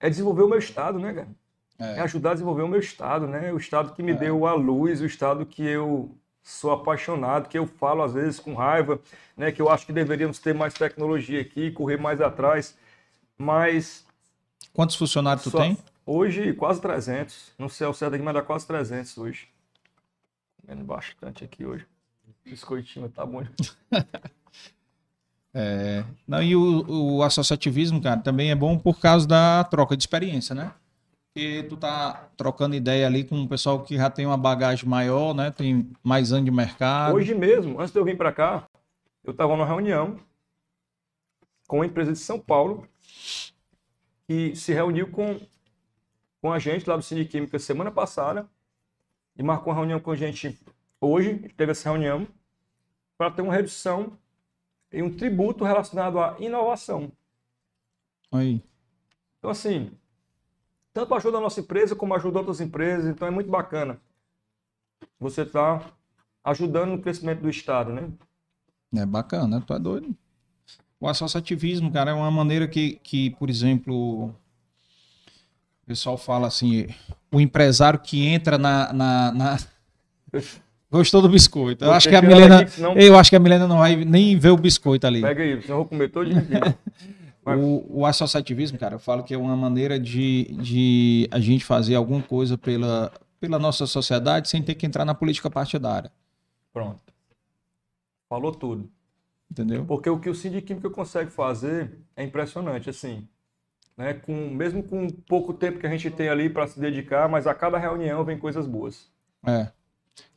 B: é desenvolver o meu estado, né, cara? É
A: É,
B: ajudar a desenvolver o meu estado, né? O estado que me
A: É.
B: deu a luz, o estado que eu sou apaixonado, que eu falo às vezes com raiva, né? Que eu acho que deveríamos ter mais tecnologia aqui, correr mais atrás, mas
A: Quantos funcionários tu tem?
B: hoje quase 300, não sei ao certo aqui, mas dá quase 300 hoje. Comendo bastante aqui hoje. Biscoitinho tá bom.
A: É, não, e o, o associativismo, cara, também é bom por causa da troca de experiência, né? Porque tu tá trocando ideia ali com um pessoal que já tem uma bagagem maior, né? Tem mais anos de mercado.
B: Hoje mesmo, antes de eu vir para cá, eu estava numa reunião com uma empresa de São Paulo que se reuniu com, com a gente lá do Sindiquímica semana passada e marcou uma reunião com a gente hoje, a gente teve essa reunião, para ter uma redução e um tributo relacionado à inovação.
A: Aí.
B: Então, assim, tanto ajuda a nossa empresa como ajuda outras empresas, então é muito bacana. Você está ajudando no crescimento do Estado, né?
A: É bacana, tu é doido. O associativismo, cara, é uma maneira que, que, por exemplo, o pessoal fala assim, o empresário que entra na. na, na- Gostou do biscoito. Eu acho que a Milena.
B: aqui, senão-
A: Eu acho que a Milena não vai nem ver o biscoito ali.
B: Pega aí, senão eu vou comer todo dia.
A: O, o associativismo, cara, eu falo que é uma maneira de, de a gente fazer alguma coisa pela, pela nossa sociedade sem ter que entrar na política partidária.
B: Pronto. Falou tudo.
A: Entendeu?
B: Porque o que o Sindiquímica consegue fazer é impressionante, assim. Né? Com, mesmo com pouco tempo que a gente tem ali para se dedicar, mas a cada reunião vem coisas boas.
A: É.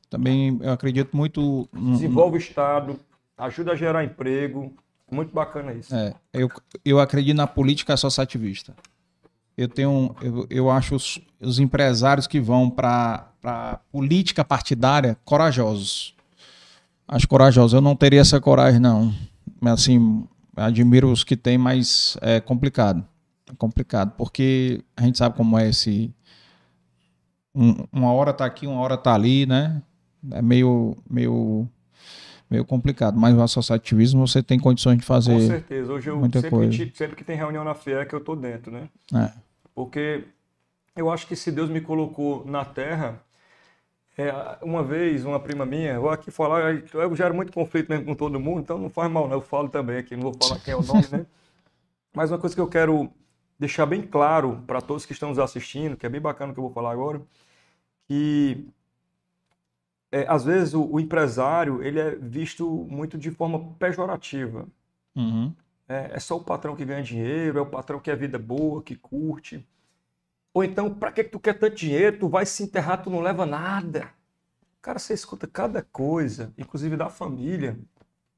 A: Também eu acredito muito.
B: Desenvolve o Estado, ajuda a gerar emprego. Muito bacana isso.
A: É, eu, eu acredito na política associativista. Eu tenho, eu, eu acho os, os empresários que vão para a política partidária corajosos. Acho corajosos. Eu não teria essa coragem, não. Mas assim, admiro os que têm, mas é complicado. É complicado, porque a gente sabe como é esse. Um, uma hora tá aqui, uma hora tá ali, né? É meio, meio, meio complicado. Mas o associativismo você tem condições de fazer. Com
B: certeza. Hoje eu muita sempre, coisa. Que, sempre que tem reunião na FIEC eu tô dentro, né? É. Porque eu acho que se Deus me colocou na terra, é, uma vez, uma prima minha, vou aqui falar, eu gero muito conflito mesmo com todo mundo, então não faz mal, né? Eu falo também aqui, não vou falar quem é o nome, né? Mas uma coisa que eu quero deixar bem claro para todos que estão nos assistindo, que é bem bacana o que eu vou falar agora, que é, às vezes o, o, empresário ele é visto muito de forma pejorativa. Uhum. É, é, só o patrão que ganha dinheiro, é o patrão que é vida boa, que curte. Ou então, para que, que tu quer tanto dinheiro? Tu vai se enterrar, tu não leva nada. Cara, você escuta cada coisa, inclusive da família,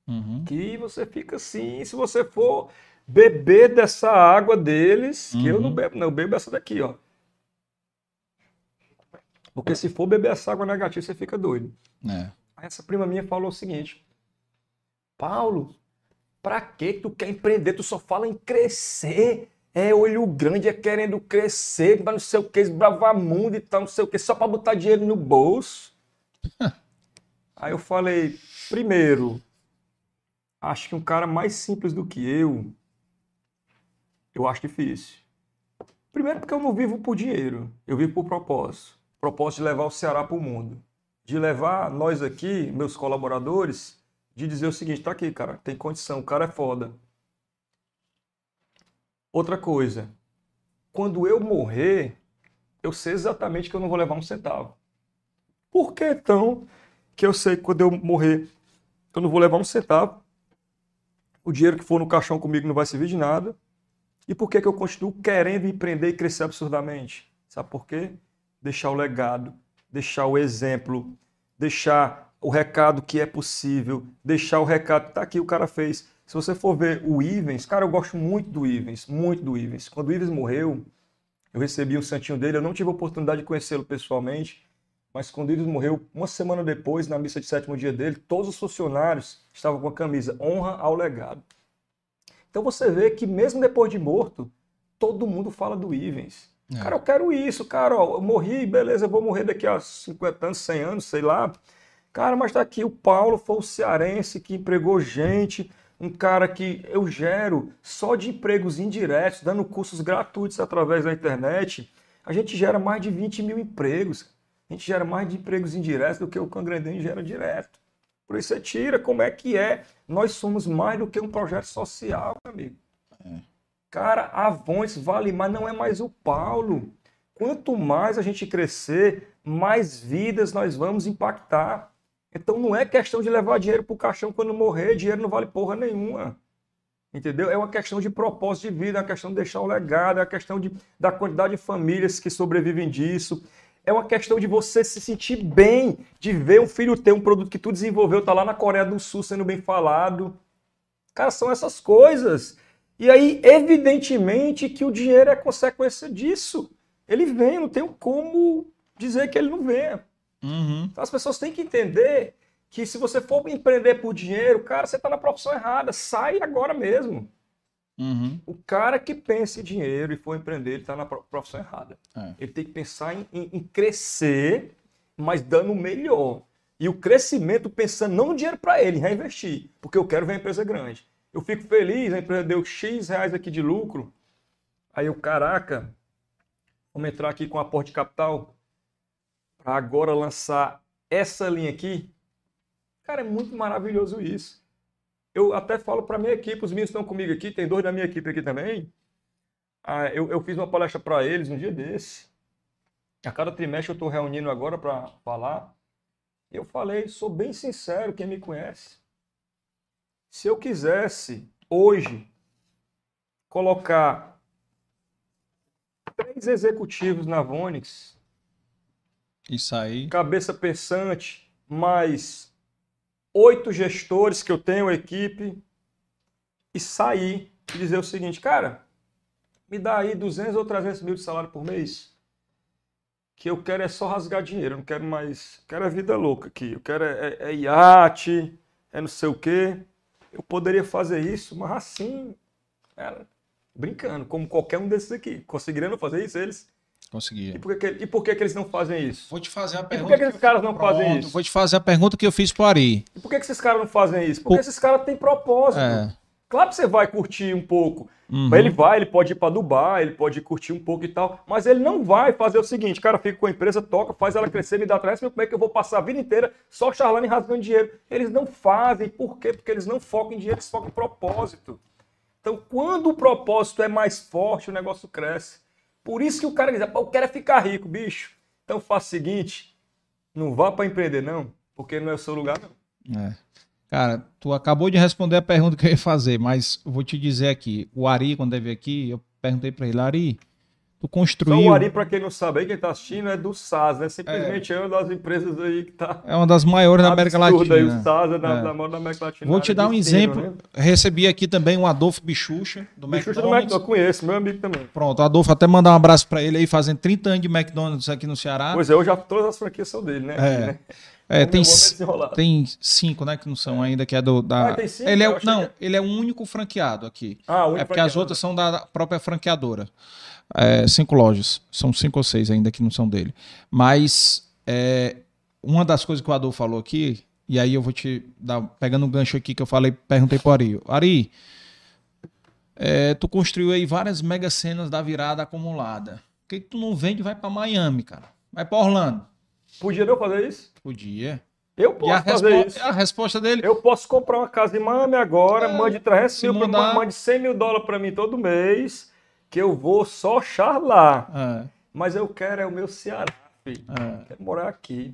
B: uhum. que você fica assim, se você for beber dessa água deles, uhum. que eu não uhum. bebo, não, eu bebo essa daqui, ó. Porque se for beber essa água negativa, você fica doido. É. Aí essa prima minha falou o seguinte: Paulo, pra que tu quer empreender? Tu só fala em crescer. É olho grande, é querendo crescer, não sei o que, esbravar mundo e tal, não sei o que, só para botar dinheiro no bolso. Aí eu falei, primeiro, acho que um cara mais simples do que eu, eu acho difícil. Primeiro porque eu não vivo por dinheiro, eu vivo por propósito. Propósito de levar o Ceará para o mundo. De levar nós aqui, meus colaboradores, de dizer o seguinte, tá aqui, cara, tem condição, o cara é foda. Outra coisa, quando eu morrer, eu sei exatamente que eu não vou levar um centavo. Por que então que eu sei que quando eu morrer, eu não vou levar um centavo? O dinheiro que for no caixão comigo não vai servir de nada. E por que, que eu continuo querendo empreender e crescer absurdamente? Sabe por quê? Deixar o legado, deixar o exemplo, deixar o recado que é possível, deixar o recado tá aqui, o cara fez. Se você for ver o Ivens, cara, eu gosto muito do Ivens, muito do Ivens. Quando o Ivens morreu, eu recebi um santinho dele, eu não tive a oportunidade de conhecê-lo pessoalmente, mas quando o Ivens morreu, uma semana depois, na missa de sétimo dia dele, todos os funcionários estavam com a camisa Honra ao Legado. Então você vê que mesmo depois de morto, todo mundo fala do Ivens. É. Cara, eu quero isso, cara, ó, eu morri, beleza, eu vou morrer daqui a 50 anos, 100 anos, sei lá. Cara, mas tá aqui, o Paulo foi o cearense que empregou gente, um cara que eu gero só de empregos indiretos, dando cursos gratuitos através da internet, a gente gera mais de 20 mil empregos. A gente gera mais de empregos indiretos do que o Cangrendense gera direto. Por isso você tira como é que é. Nós somos mais do que um projeto social, meu amigo. É. Cara, a Avões vale mais, não é mais o Paulo. Quanto mais a gente crescer, mais vidas nós vamos impactar. Então não é questão de levar dinheiro para o caixão quando morrer, dinheiro não vale porra nenhuma. Entendeu? É uma questão de propósito de vida, é uma questão de deixar o legado, é uma questão de, da quantidade de famílias que sobrevivem disso. É uma questão de você se sentir bem, de ver um filho ter um produto que tu desenvolveu, tá lá na Coreia do Sul sendo bem falado. Cara, são essas coisas. E aí, evidentemente, que o dinheiro é consequência disso. Ele vem, não tenho como dizer que ele não venha. Uhum. Então, as pessoas têm que entender que se você for empreender por dinheiro, cara, você está na profissão errada. Sai agora mesmo. Uhum. O cara que pensa em dinheiro e for empreender, ele está na profissão errada. É. Ele tem que pensar em, em, em, crescer, mas dando o melhor. E o crescimento pensando não no dinheiro para ele, reinvestir. Porque eu quero ver a empresa grande. Eu fico feliz, a empresa deu X reais aqui de lucro. Aí eu, caraca, vamos entrar aqui com aporte de capital para agora lançar essa linha aqui. Cara, é muito maravilhoso isso. Eu até falo para minha equipe, os meninos estão comigo aqui, tem dois da minha equipe aqui também. Ah, eu, eu fiz uma palestra para eles um dia desse. A cada trimestre eu estou reunindo agora para falar. Eu falei, sou bem sincero, quem me conhece. Se eu quisesse hoje colocar três executivos na Vonix
A: isso aí.
B: Cabeça pensante, mais oito gestores que eu tenho, equipe, e sair e dizer o seguinte, cara, me dá aí 200 ou 300 mil de salário por mês, que eu quero é só rasgar dinheiro, eu não quero mais, quero a vida louca aqui, eu quero é, é, é iate, é não sei o quê. eu poderia fazer isso, mas assim, era brincando, como qualquer um desses aqui. Conseguiriam fazer isso eles?
A: Conseguia.
B: E por que, que- e por que, que eles não fazem isso?
A: Vou te fazer a
B: E por
A: pergunta.
B: que, que esses caras não fazem
A: Pronto,
B: isso?
A: Vou te fazer a pergunta que eu fiz pro Ari.
B: E por que, que esses caras não fazem isso? Porque
A: Por-
B: esses caras têm propósito.
A: É.
B: Claro que você vai curtir um pouco.
A: Uhum.
B: Ele vai, ele pode ir para Dubai, ele pode curtir um pouco e tal. Mas ele não vai fazer o seguinte: cara, fica com a empresa, toca, faz ela crescer, me dá atrás, como é que eu vou passar a vida inteira só charlando e rasgando dinheiro? Eles não fazem. Por quê? Porque eles não focam em dinheiro, eles focam em propósito. Então, quando o propósito é mais forte, o negócio cresce. Por isso que o cara diz: "Pô, eu quero é ficar rico, bicho. Então, faça o seguinte: não vá para empreender, não, porque não é o seu lugar, não.
A: É. Cara, tu acabou de responder a pergunta que eu ia fazer, mas vou te dizer aqui. O Ari, quando ele veio aqui, eu perguntei pra ele, Ari, tu
B: Só
A: construiu...
B: o Ari, para quem não sabe aí, quem está assistindo, é do SAS, né? Simplesmente é, uma das empresas aí que está
A: É uma das maiores da América
B: absurda aí, o
A: Latina.
B: SAS é da,
A: É.
B: da maior da América Latina.
A: Vou te dar um exemplo.
B: né?
A: Recebi aqui também o Adolfo Bichucha, do
B: Bicho do
A: McDonald's.
B: McDonald's, eu conheço, meu amigo também.
A: Pronto, o Adolfo até mandar um abraço pra ele aí, fazendo 30 anos de McDonald's aqui no Ceará.
B: Pois é, eu já todas as franquias são dele, né?
A: É.
B: Né?
A: É, tem, tem cinco, né, que não são ainda, que é do da.
B: Ah, tem cinco?
A: Ele é, não,
B: que-
A: ele é o único franqueado aqui.
B: Ah, o
A: é porque as outras são da própria franqueadora. É, cinco lojas, são cinco ou seis ainda que não são dele. Mas é, uma das coisas que o Adolfo falou aqui, e aí eu vou te dar, pegando um gancho aqui que eu falei, perguntei pro Ari. Ari, é, tu construiu aí várias mega cenas da virada acumulada. Por que, que tu não vende e vai pra Miami, cara? Vai pra Orlando?
B: Podia eu fazer isso?
A: Podia.
B: Eu posso fazer isso.
A: a resposta dele,
B: Eu posso comprar uma casa em Miami agora,
A: É,
B: mande 300
A: se
B: mil, mande 100 mil dólares para mim todo mês, que eu vou só charlar.
A: É,
B: Mas eu quero é o meu Ceará, filho.
A: é.
B: Quero morar aqui.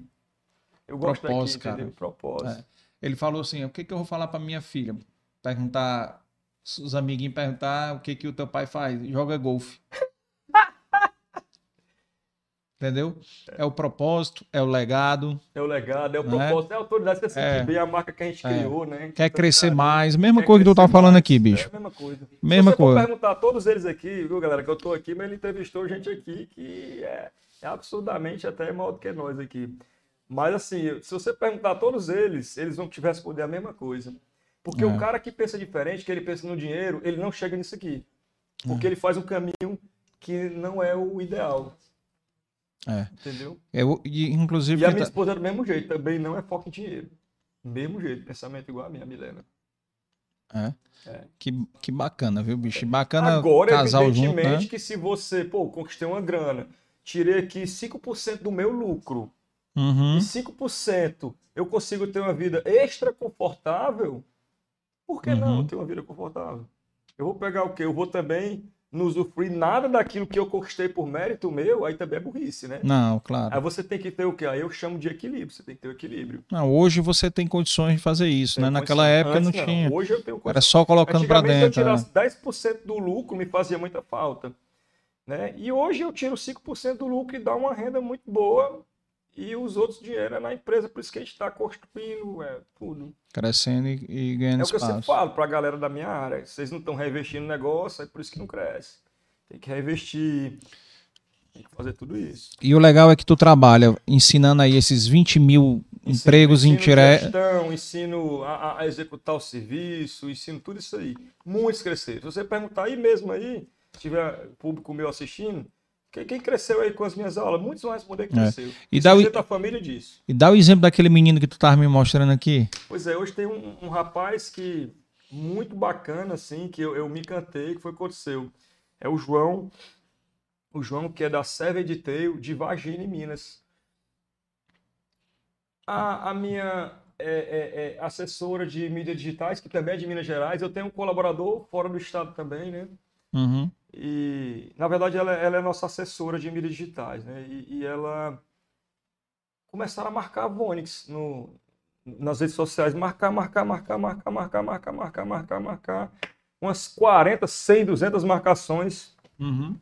B: Eu gosto
A: Propósito,
B: daqui,
A: cara.
B: entendeu? Propósito.
A: É. Ele falou assim: o que, que eu vou falar pra minha filha? Perguntar, os amiguinhos perguntar o que, que o teu pai faz. Joga golfe. Entendeu? É o propósito, é o legado,
B: É o legado, é o
A: Não é?
B: propósito, é a autoridade, sentir
A: É.
B: bem a marca que a gente
A: É.
B: criou, né?
A: quer crescer
B: Então,
A: mais. Mesma coisa que tu
B: crescer
A: falando
B: mais.
A: aqui, bicho.
B: É mesma coisa.
A: Mesma
B: Se você
A: coisa.
B: perguntar a todos eles aqui, viu, galera, que eu tô aqui, mas ele entrevistou gente aqui que é, é absurdamente até maior do que nós aqui. Mas assim, se você perguntar a todos eles, eles vão te responder a mesma coisa. Porque
A: É.
B: o cara que pensa diferente, que ele pensa no dinheiro, ele não chega nisso aqui. Porque
A: É.
B: ele faz um caminho que não é o ideal.
A: É.
B: Entendeu?
A: Eu, e, inclusive,
B: E a
A: quem
B: minha esposa é do mesmo jeito, também não é foco em dinheiro. Mesmo jeito, pensamento igual a minha, Milena.
A: é.
B: É.
A: Que, que bacana, viu, bicho? Bacana
B: Agora,
A: casal junto,
B: evidentemente,
A: né?
B: que se você, pô, conquistei uma grana, tirei aqui 5% do meu lucro,
A: Uhum.
B: e 5% eu consigo ter uma vida extra confortável, por que não
A: Uhum.
B: ter uma vida confortável? Eu vou pegar o quê? Eu vou também não usufruir nada daquilo que eu conquistei por mérito meu, aí também é burrice, né?
A: Não, claro.
B: Aí você tem que ter o quê? Aí eu chamo de equilíbrio, você tem que ter o equilíbrio.
A: Não, hoje você tem condições de fazer isso,
B: Tem
A: né? Naquela época não
B: Antes,
A: tinha.
B: Hoje eu tenho
A: Era só colocando
B: Antigamente,
A: dentro.
B: se eu
A: né?
B: tirasse 10% do lucro, me fazia muita falta. Né? E hoje eu tiro 5% do lucro e dá uma renda muito boa. E os outros dinheiro é na empresa, por isso que a gente está construindo é, tudo.
A: Crescendo e, e
B: É
A: ganhando
B: o que eu sempre
A: espaço.
B: falo para a galera da minha área. Vocês não estão reinvestindo no negócio, é por isso que não cresce. Tem que reinvestir, tem que fazer tudo isso.
A: E o legal é que tu trabalha ensinando aí esses 20 mil
B: Ensino-
A: empregos
B: ensino
A: indiretos.
B: gestão, ensino a, a- a executar o serviço, ensino tudo isso aí. Muitos cresceram. Se você perguntar aí mesmo aí, se tiver público meu assistindo, quem, cresceu aí com as minhas aulas, muitos vão responder que cresceu.
A: É. E dá o-
B: dá a família disso.
A: E dá o exemplo daquele menino que tu tava me mostrando aqui.
B: Pois é, hoje tem um, um rapaz que muito bacana, assim, que eu, eu me encantei, que foi aconteceu. É o João, o João que é da Serve Detail de Varginha, em Minas. A, a minha é, é, é, assessora de mídias digitais, que também é de Minas Gerais, eu tenho um colaborador fora do estado também, né?
A: Uhum.
B: E, na verdade, ela, ela é nossa assessora de mídias digitais, né? E, e ela começaram a marcar a Vonix no, nas redes sociais. Marcar, marcar, marcar, marcar, marcar, marcar, marcar, marcar, marcar. Umas 40, 100, 200 marcações.
A: Uhum.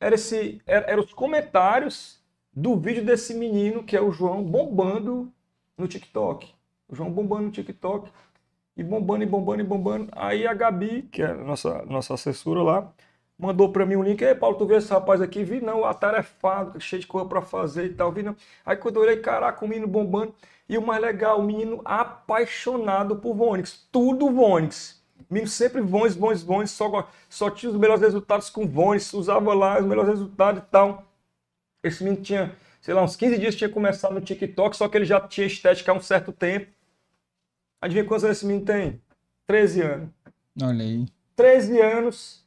B: Era, esse, era, era os comentários do vídeo desse menino, que é o João, bombando no TikTok. O João bombando no TikTok. E bombando, e bombando, e bombando. Aí a Gabi, que é a nossa, nossa assessora lá, mandou para mim um link. Ei, Paulo, tu vê esse rapaz aqui? Vi não, atarefado, cheio de coisa para fazer e tal. Vi não. Aí quando eu olhei, caraca, o menino bombando. E o mais legal, o menino apaixonado por Vonix. Tudo Vonix. Menino sempre Vonix, Vonix, Vonix. Só, só tinha os melhores resultados com Vonix. Usava lá os melhores resultados e tal. Esse menino tinha, sei lá, uns 15 dias tinha começado no TikTok, só que ele já tinha estética há um certo tempo. Adivinha quantos anos esse menino tem? 13 anos.
A: Olha aí.
B: 13 anos.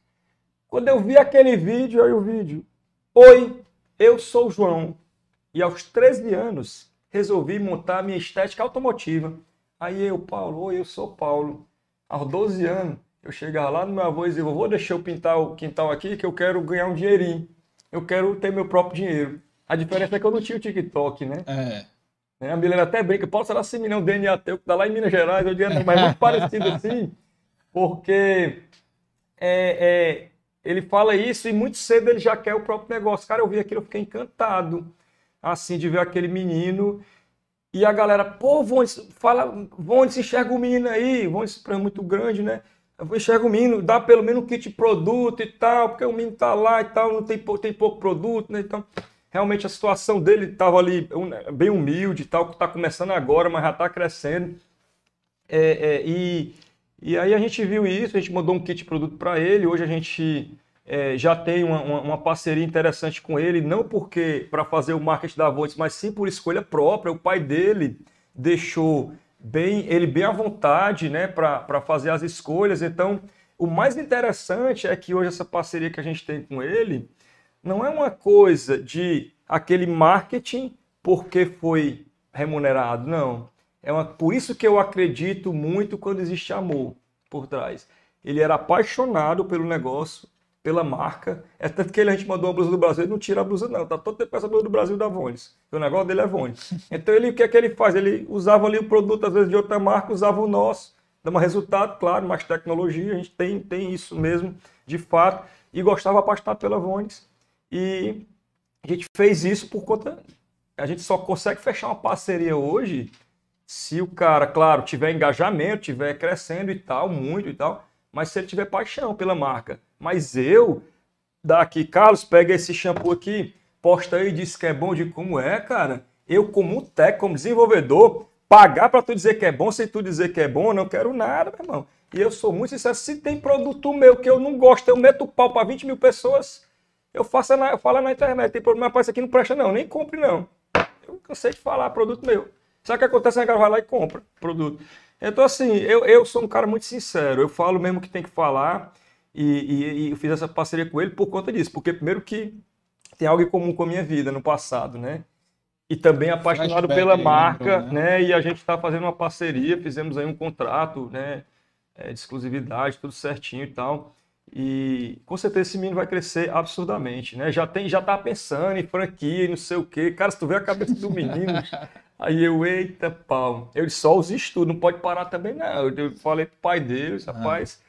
B: Quando eu vi aquele vídeo, aí o vídeo. Oi, eu sou o João. E aos 13 anos, resolvi montar minha estética automotiva. Aí eu, Paulo, oi, eu sou Paulo. Aos 12 anos, eu chegava lá no meu avô e dizia, vou deixar eu pintar o quintal aqui que eu quero ganhar um dinheirinho. Eu quero ter meu próprio dinheiro. A diferença é que eu não tinha o TikTok, né?
A: É.
B: A Milena até brinca, pode ser assim, não, DNA teu, que tá lá em Minas Gerais, eu digo, mas é muito parecido assim, porque é, é, ele fala isso e muito cedo ele já quer o próprio negócio. Cara, eu vi aquilo, eu fiquei encantado, assim, de ver aquele menino e a galera, pô, Vontes, fala, Vontes, enxerga o menino aí, Vontes é muito grande, né? Eu enxergo o menino, dá pelo menos um kit produto e tal, porque o menino tá lá e tal, não tem, tem pouco produto, né? Então, realmente a situação dele estava ali bem humilde e tal, que está começando agora, mas já está crescendo. É, é, e, e aí a gente viu isso, a gente mandou um kit de produto para ele, hoje a gente é, já tem uma, uma, uma, parceria interessante com ele, não porque para fazer o marketing da Volts, mas sim por escolha própria. O pai dele deixou bem ele bem à vontade né, para fazer as escolhas. Então, o mais interessante é que hoje essa parceria que a gente tem com ele não é uma coisa de aquele marketing porque foi remunerado, não. É uma, por isso que eu acredito muito quando existe amor por trás. Ele era apaixonado pelo negócio, pela marca. É tanto que ele, a gente mandou uma blusa do Brasil, ele não tira a blusa não, tá todo tempo com essa blusa do Brasil da Vones. O negócio dele é Vones. Então ele, o que é que ele faz? Ele usava ali o produto, às vezes, de outra marca, usava o nosso, dava resultado, claro, mais tecnologia, a gente tem, tem isso mesmo, de fato, e gostava apaixonado pela Vones. E a gente fez isso por conta. A gente só consegue fechar uma parceria hoje se o cara, claro, tiver engajamento, tiver crescendo e tal, muito e tal, mas se ele tiver paixão pela marca. Mas eu, daqui, Carlos, pega esse shampoo aqui, posta aí, diz que é bom, de como é, cara. Eu, como técnico, como desenvolvedor, pagar para tu dizer que é bom sem tu dizer que é bom, não quero nada, meu irmão. E eu sou muito sincero, se tem produto meu que eu não gosto, eu meto pau para 20 mil pessoas, eu faço na, eu falo na internet, tem problema, mas isso aqui não presta não, nem compre não. Eu cansei de falar, produto meu. Sabe o que acontece? A galera vai lá e compra produto. Então, assim, eu, eu sou um cara muito sincero, eu falo mesmo que tem que falar e, e, e eu fiz essa parceria com ele por conta disso, porque primeiro que tem algo em comum com a minha vida no passado, né? E também apaixonado pela marca, lembrou, né? né? E a gente está fazendo uma parceria, fizemos aí um contrato, né? É, de exclusividade, tudo certinho e tal. E com certeza esse menino vai crescer absurdamente, né? Já tem, já tá pensando em franquia e não sei o quê. Cara, se tu vê a cabeça do menino, aí eu, eita pau. Eu só os estudos, não pode parar também, não. Eu falei pro pai dele, ah. rapaz,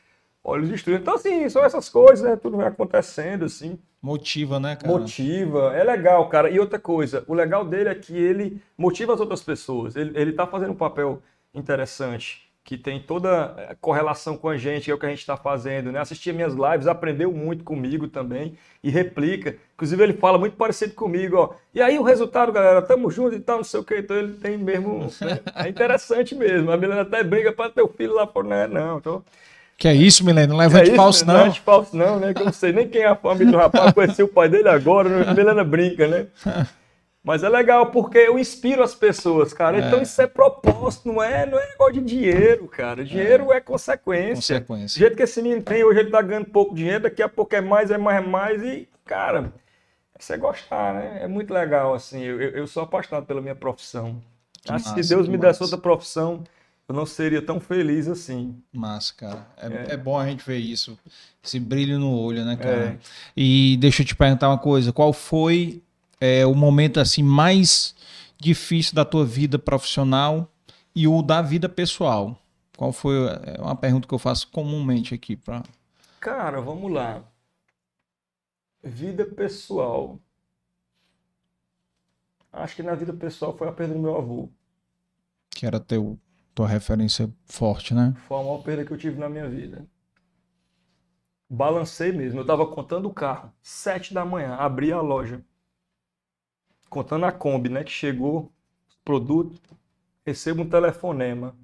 B: olha os estudos. Então, assim, são essas coisas, né? Tudo vai acontecendo, assim.
A: Motiva, né, cara?
B: Motiva, é legal, cara. E outra coisa, o legal dele é que ele motiva as outras pessoas. Ele, ele tá fazendo um papel interessante que tem toda a eh, correlação com a gente, que é o que a gente está fazendo, né? Assistia minhas lives, aprendeu muito comigo também e replica. Inclusive, ele fala muito parecido comigo, ó. E aí o resultado, galera, tamo junto e tal, não sei o que. Então ele tem mesmo. Né? É interessante mesmo. A Milena até briga para ter o filho lá por né? Não, então.
A: Que é isso, Milena? Não levante é falso, não. Não levante
B: falso, não, né? Que eu não sei nem quem é a família do rapaz, conheci o pai dele agora, né? Milena brinca, né? Mas é legal porque eu inspiro as pessoas, cara. É. Então isso é propósito, não é, não é negócio de dinheiro, cara. Dinheiro é, é consequência. consequência. Do jeito que esse menino tem, hoje ele tá ganhando pouco dinheiro, daqui a pouco é mais, é mais, é mais. E, cara, isso é gostar, né? É muito legal, assim. Eu, eu sou apaixonado pela minha profissão. Que Acho que se Deus me desse outra profissão, eu não seria tão feliz assim.
A: Massa, cara. É, é. é, bom a gente ver isso. Esse brilho no olho, né, cara? É. E deixa eu te perguntar uma coisa. Qual foi é, o momento assim mais difícil da tua vida profissional e o da vida pessoal? Qual foi? É uma pergunta que eu faço comumente aqui para.
B: Cara, vamos lá. Vida pessoal. Acho que na vida pessoal foi a perda do meu avô.
A: Que era teu, tua referência forte, né?
B: Foi a maior perda que eu tive na minha vida. balancei mesmo. Eu tava contando o carro. Sete da manhã, abri a loja. Contando a Kombi, né? Que chegou, produto, recebo um telefonema.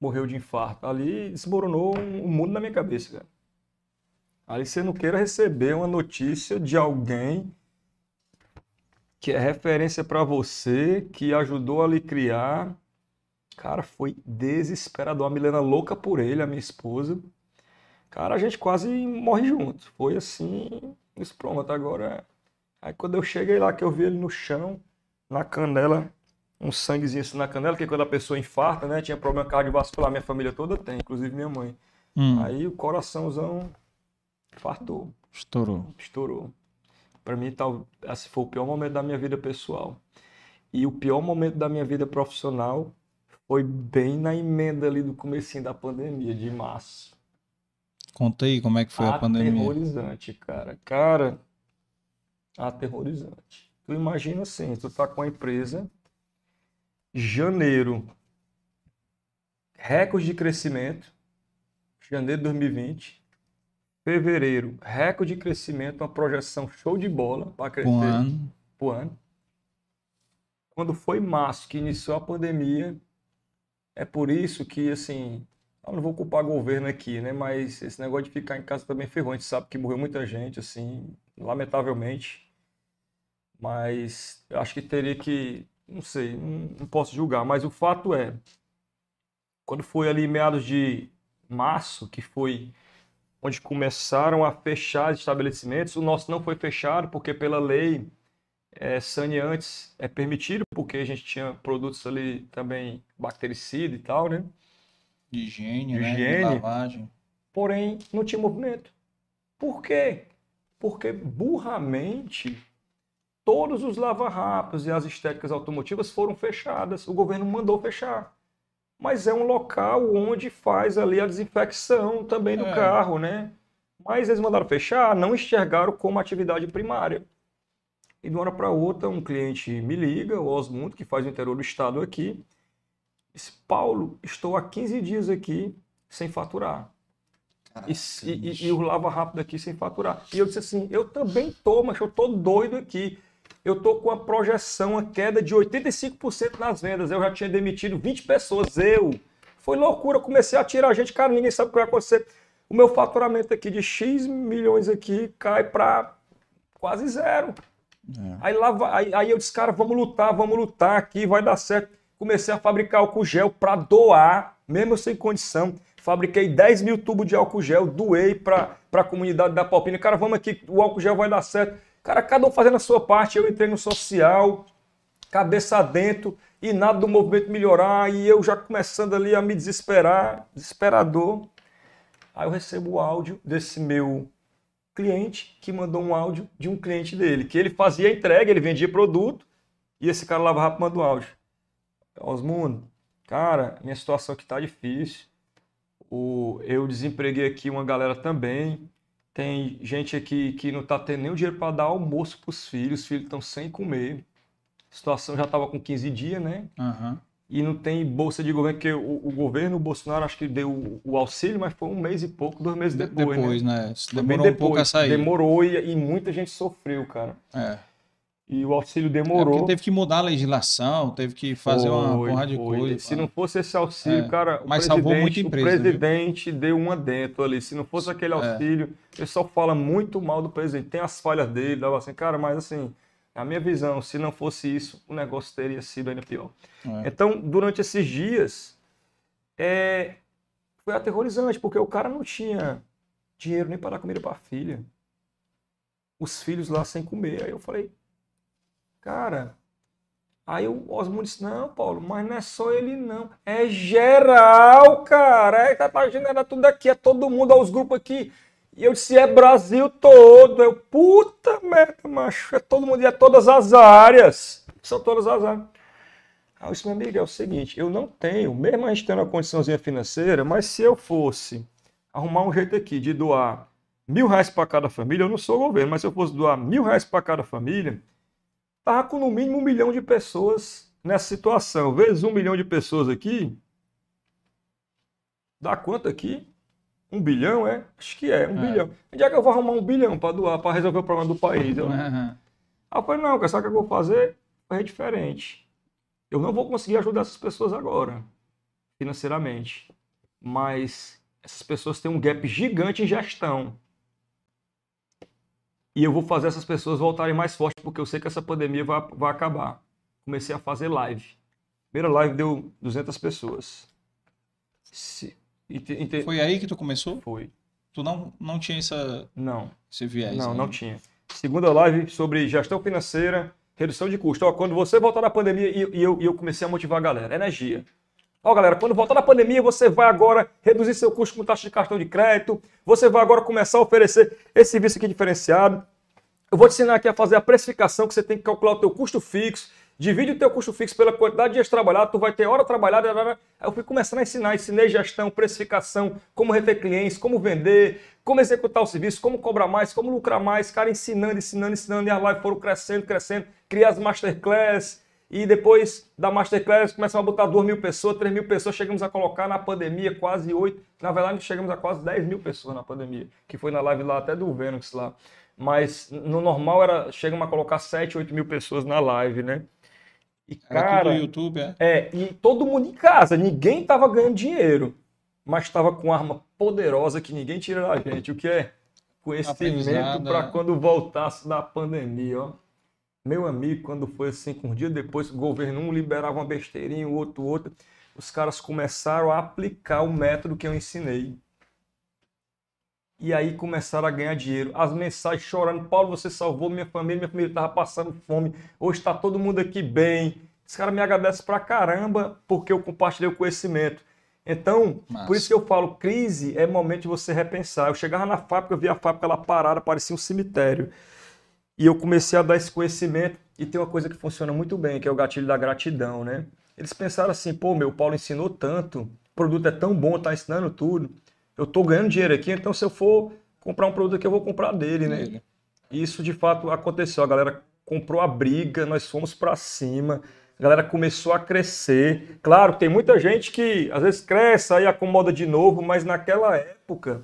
B: Morreu de infarto. Ali desmoronou um, um mundo na minha cabeça, cara. Ali você não queira receber uma notícia de alguém que é referência para você, que ajudou a lhe criar. Cara, foi desesperador. A Milena louca por ele, a minha esposa. Cara, a gente quase morre junto. Foi assim, isso pronto. Agora, aí quando eu cheguei lá, que eu vi ele no chão, na canela, um sanguezinho assim na canela, que quando a pessoa infarta, né? Tinha problema cardiovascular, minha família toda tem, inclusive minha mãe.
A: Hum,
B: Aí o coraçãozão infartou,
A: estourou.
B: estourou. Para mim, tal, esse foi o pior momento da minha vida pessoal. E o pior momento da minha vida profissional foi bem na emenda ali do comecinho da pandemia, de março.
A: Conta aí como é que foi a pandemia.
B: Aterrorizante, cara. Cara, aterrorizante. Tu imagina assim, tu tá com a empresa, janeiro, recorde de crescimento, janeiro de 2020, fevereiro, recorde de crescimento, uma projeção show de bola para crescer
A: Um ano.
B: pro ano. Quando foi março que iniciou a pandemia, é por isso que, assim, eu não vou culpar governo aqui, né? Mas esse negócio de ficar em casa também ferrou. A gente sabe que morreu muita gente, assim, lamentavelmente. Mas eu acho que teria que, não sei, não, posso julgar. Mas o fato é, quando foi ali meados de março, que foi onde começaram a fechar os estabelecimentos, o nosso não foi fechado porque pela lei é, saneantes é permitido, porque a gente tinha produtos ali também bactericida e tal, né?
A: De higiene, né? De
B: Higiene.
A: lavagem.
B: Porém, não tinha movimento. Por quê? Porque burramente todos os lava-rápidos e as estéticas automotivas foram fechadas. O governo mandou fechar. Mas é um local onde faz ali a desinfecção também do
A: É.
B: carro, né? Mas eles mandaram fechar, não enxergaram como atividade primária. E de uma hora para outra, um cliente me liga, o Osmundo, que faz o interior do estado aqui, disse, Paulo, estou há 15 dias aqui sem faturar. E, e, e, e o lava rápido aqui sem faturar. E eu disse assim, eu também tô, mas eu tô doido aqui. Eu tô com a projeção, uma queda de 85% nas vendas. Eu já tinha demitido 20 pessoas, eu. Foi loucura, comecei a tirar gente, cara, ninguém sabe o que vai acontecer. O meu faturamento aqui de X milhões aqui cai para quase zero.
A: É.
B: Aí, lá, aí, aí eu disse, cara, vamos lutar, vamos lutar aqui, vai dar certo. Comecei a fabricar álcool gel para doar, mesmo sem condição. Fabriquei 10 mil tubos de álcool gel, doei para a comunidade da Palpina. Cara, vamos aqui, o álcool gel vai dar certo. Cara, cada um fazendo a sua parte. Eu entrei no social, cabeça dentro, e nada do movimento melhorar. E eu já começando ali a me desesperar, desesperador. Aí eu recebo o áudio desse meu cliente que mandou um áudio de um cliente dele, que ele fazia entrega, ele vendia produto, e esse cara lava rápido manda um áudio. Osmundo, cara, minha situação aqui tá difícil. O, eu desempreguei aqui uma galera também. Tem gente aqui que não tá tendo nem dinheiro para dar almoço pros filhos, os filhos estão sem comer. A situação já tava com 15 dias, né?
A: Aham.
B: e não tem bolsa de governo, porque o, o governo, o Bolsonaro, acho que deu o, o auxílio, mas foi um mês e pouco, dois meses
A: De-
B: depois,
A: Depois,
B: né?
A: né? Demorou um pouco a
B: depois.
A: sair.
B: Demorou e, e muita gente sofreu, cara.
A: É.
B: E o auxílio
A: É porque
B: demorou.
A: teve que mudar a legislação, teve que fazer uma
B: Foi,
A: porrada de
B: foi.
A: coisa.
B: Se não fosse esse auxílio,
A: É,
B: cara, o
A: mas salvou muita empresa,
B: o
A: viu?
B: presidente deu uma dentro ali. Se não fosse aquele
A: É.
B: auxílio, o pessoal fala muito mal do presidente. Tem as falhas dele, dava assim, cara, mas assim, na minha visão, se não fosse isso, o negócio teria sido ainda pior.
A: É.
B: Então, durante esses dias, é, foi aterrorizante, porque o cara não tinha dinheiro nem para dar comida para a filha. Os filhos lá sem comer. Aí eu falei, cara. Aí o Osmond disse: Não, Paulo, mas não é só ele, não. É geral, cara. É, tá imaginando, era tudo aqui, é todo mundo, é os grupos aqui. E eu disse: É Brasil todo. Eu, puta merda, macho. É todo mundo, e é todas as áreas. São todas as áreas. Aí eu disse, meu amigo, é o seguinte, eu não tenho, mesmo a gente tendo uma condiçãozinha financeira, mas se eu fosse arrumar um jeito aqui de doar mil reais para cada família, eu não sou governo, mas se eu fosse doar mil reais para cada família, tava com no mínimo um milhão de pessoas nessa situação. Vezes um milhão de pessoas aqui, dá quanto aqui? Um bilhão, é? Acho que é, um é. bilhão. Onde é que eu vou arrumar um bilhão para doar, para resolver o problema do país? Eu... Uhum. Aí eu falei, não, sabe o que eu vou fazer? É diferente. Eu não vou conseguir ajudar essas pessoas agora, financeiramente. Mas essas pessoas têm um gap gigante em gestão. E eu vou fazer essas pessoas voltarem mais fortes, porque eu sei que essa pandemia vai, vai acabar. Comecei a fazer live. Primeira live deu 200 pessoas.
A: Se, Foi aí que tu começou?
B: Foi.
A: Tu não, não tinha essa,
B: não.
A: esse viés?
B: Não, né? não tinha. Segunda live sobre gestão financeira, redução de custo. Ó, quando você voltar da pandemia, e, e, eu, e eu comecei a motivar a galera, energia. Ó, galera, quando voltar da pandemia, você vai agora reduzir seu custo com taxa de cartão de crédito, você vai agora começar a oferecer esse serviço aqui diferenciado. Eu vou te ensinar aqui a fazer a precificação, que você tem que calcular o teu custo fixo, Divide o teu custo fixo pela quantidade de dias trabalhados, tu vai ter hora trabalhada. Aí eu fui começando a ensinar, ensinei gestão, precificação, como reter clientes, como vender, como executar o serviço, como cobrar mais, como lucrar mais, cara, ensinando, ensinando, ensinando, e as lives foram crescendo, crescendo, criar as masterclass, e depois da masterclass começamos a botar 2 mil pessoas, 3 mil pessoas, chegamos a colocar na pandemia quase 8, na verdade chegamos a quase 10 mil pessoas na pandemia, que foi na live lá até do Venus lá. Mas no normal era, chegamos a colocar 7, 8 mil pessoas na live, né?
A: E, cara, Era YouTube, é?
B: É, e todo mundo em casa, ninguém estava ganhando dinheiro, mas estava com arma poderosa que ninguém tira da gente. O que é? Conhecimento para é. quando voltasse da pandemia, ó. Meu amigo, quando foi assim, um dia depois, o governo um liberava uma besteirinha, o outro, outro, os caras começaram a aplicar o método que eu ensinei. E aí começaram a ganhar dinheiro. As mensagens chorando, Paulo, você salvou minha família, minha família estava passando fome, hoje está todo mundo aqui bem. Esse cara me agradece pra caramba porque eu compartilhei o conhecimento. Então, Massa. por isso que eu falo, crise é momento de você repensar. Eu chegava na fábrica, eu via a fábrica ela parada, parecia um cemitério. E eu comecei a dar esse conhecimento e tem uma coisa que funciona muito bem, que é o gatilho da gratidão, né? Eles pensaram assim, pô, meu Paulo ensinou tanto, o produto é tão bom, tá ensinando tudo eu estou ganhando dinheiro aqui, então se eu for comprar um produto aqui, eu vou comprar dele, né? E isso de fato aconteceu. A galera comprou a briga, nós fomos para cima, a galera começou a crescer. Claro, tem muita gente que às vezes cresce, aí acomoda de novo, mas naquela época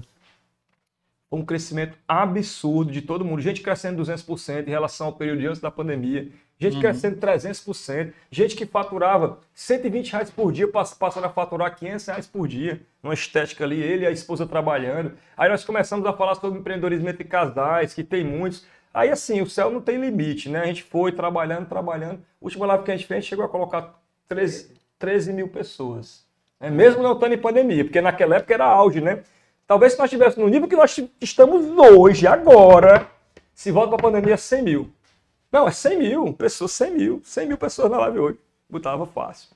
B: um crescimento absurdo de todo mundo. Gente crescendo 200% em relação ao período antes da pandemia. Gente uhum. crescendo 300%. Gente que faturava 120 reais por dia, passando a faturar 500 reais por dia. Numa estética ali, ele e a esposa trabalhando. Aí nós começamos a falar sobre empreendedorismo entre casais, que tem muitos. Aí assim, o céu não tem limite, né? A gente foi trabalhando, trabalhando. O último live que a gente fez, a gente chegou a colocar 13, 13 mil pessoas. Né? Mesmo não estando em pandemia, porque naquela época era auge, né? Talvez se nós estivéssemos no nível que nós estamos hoje, agora, se volta para a pandemia, 100 mil. Não, é 100 mil pessoas, 100 mil. 100 mil pessoas na live hoje. Botava fácil.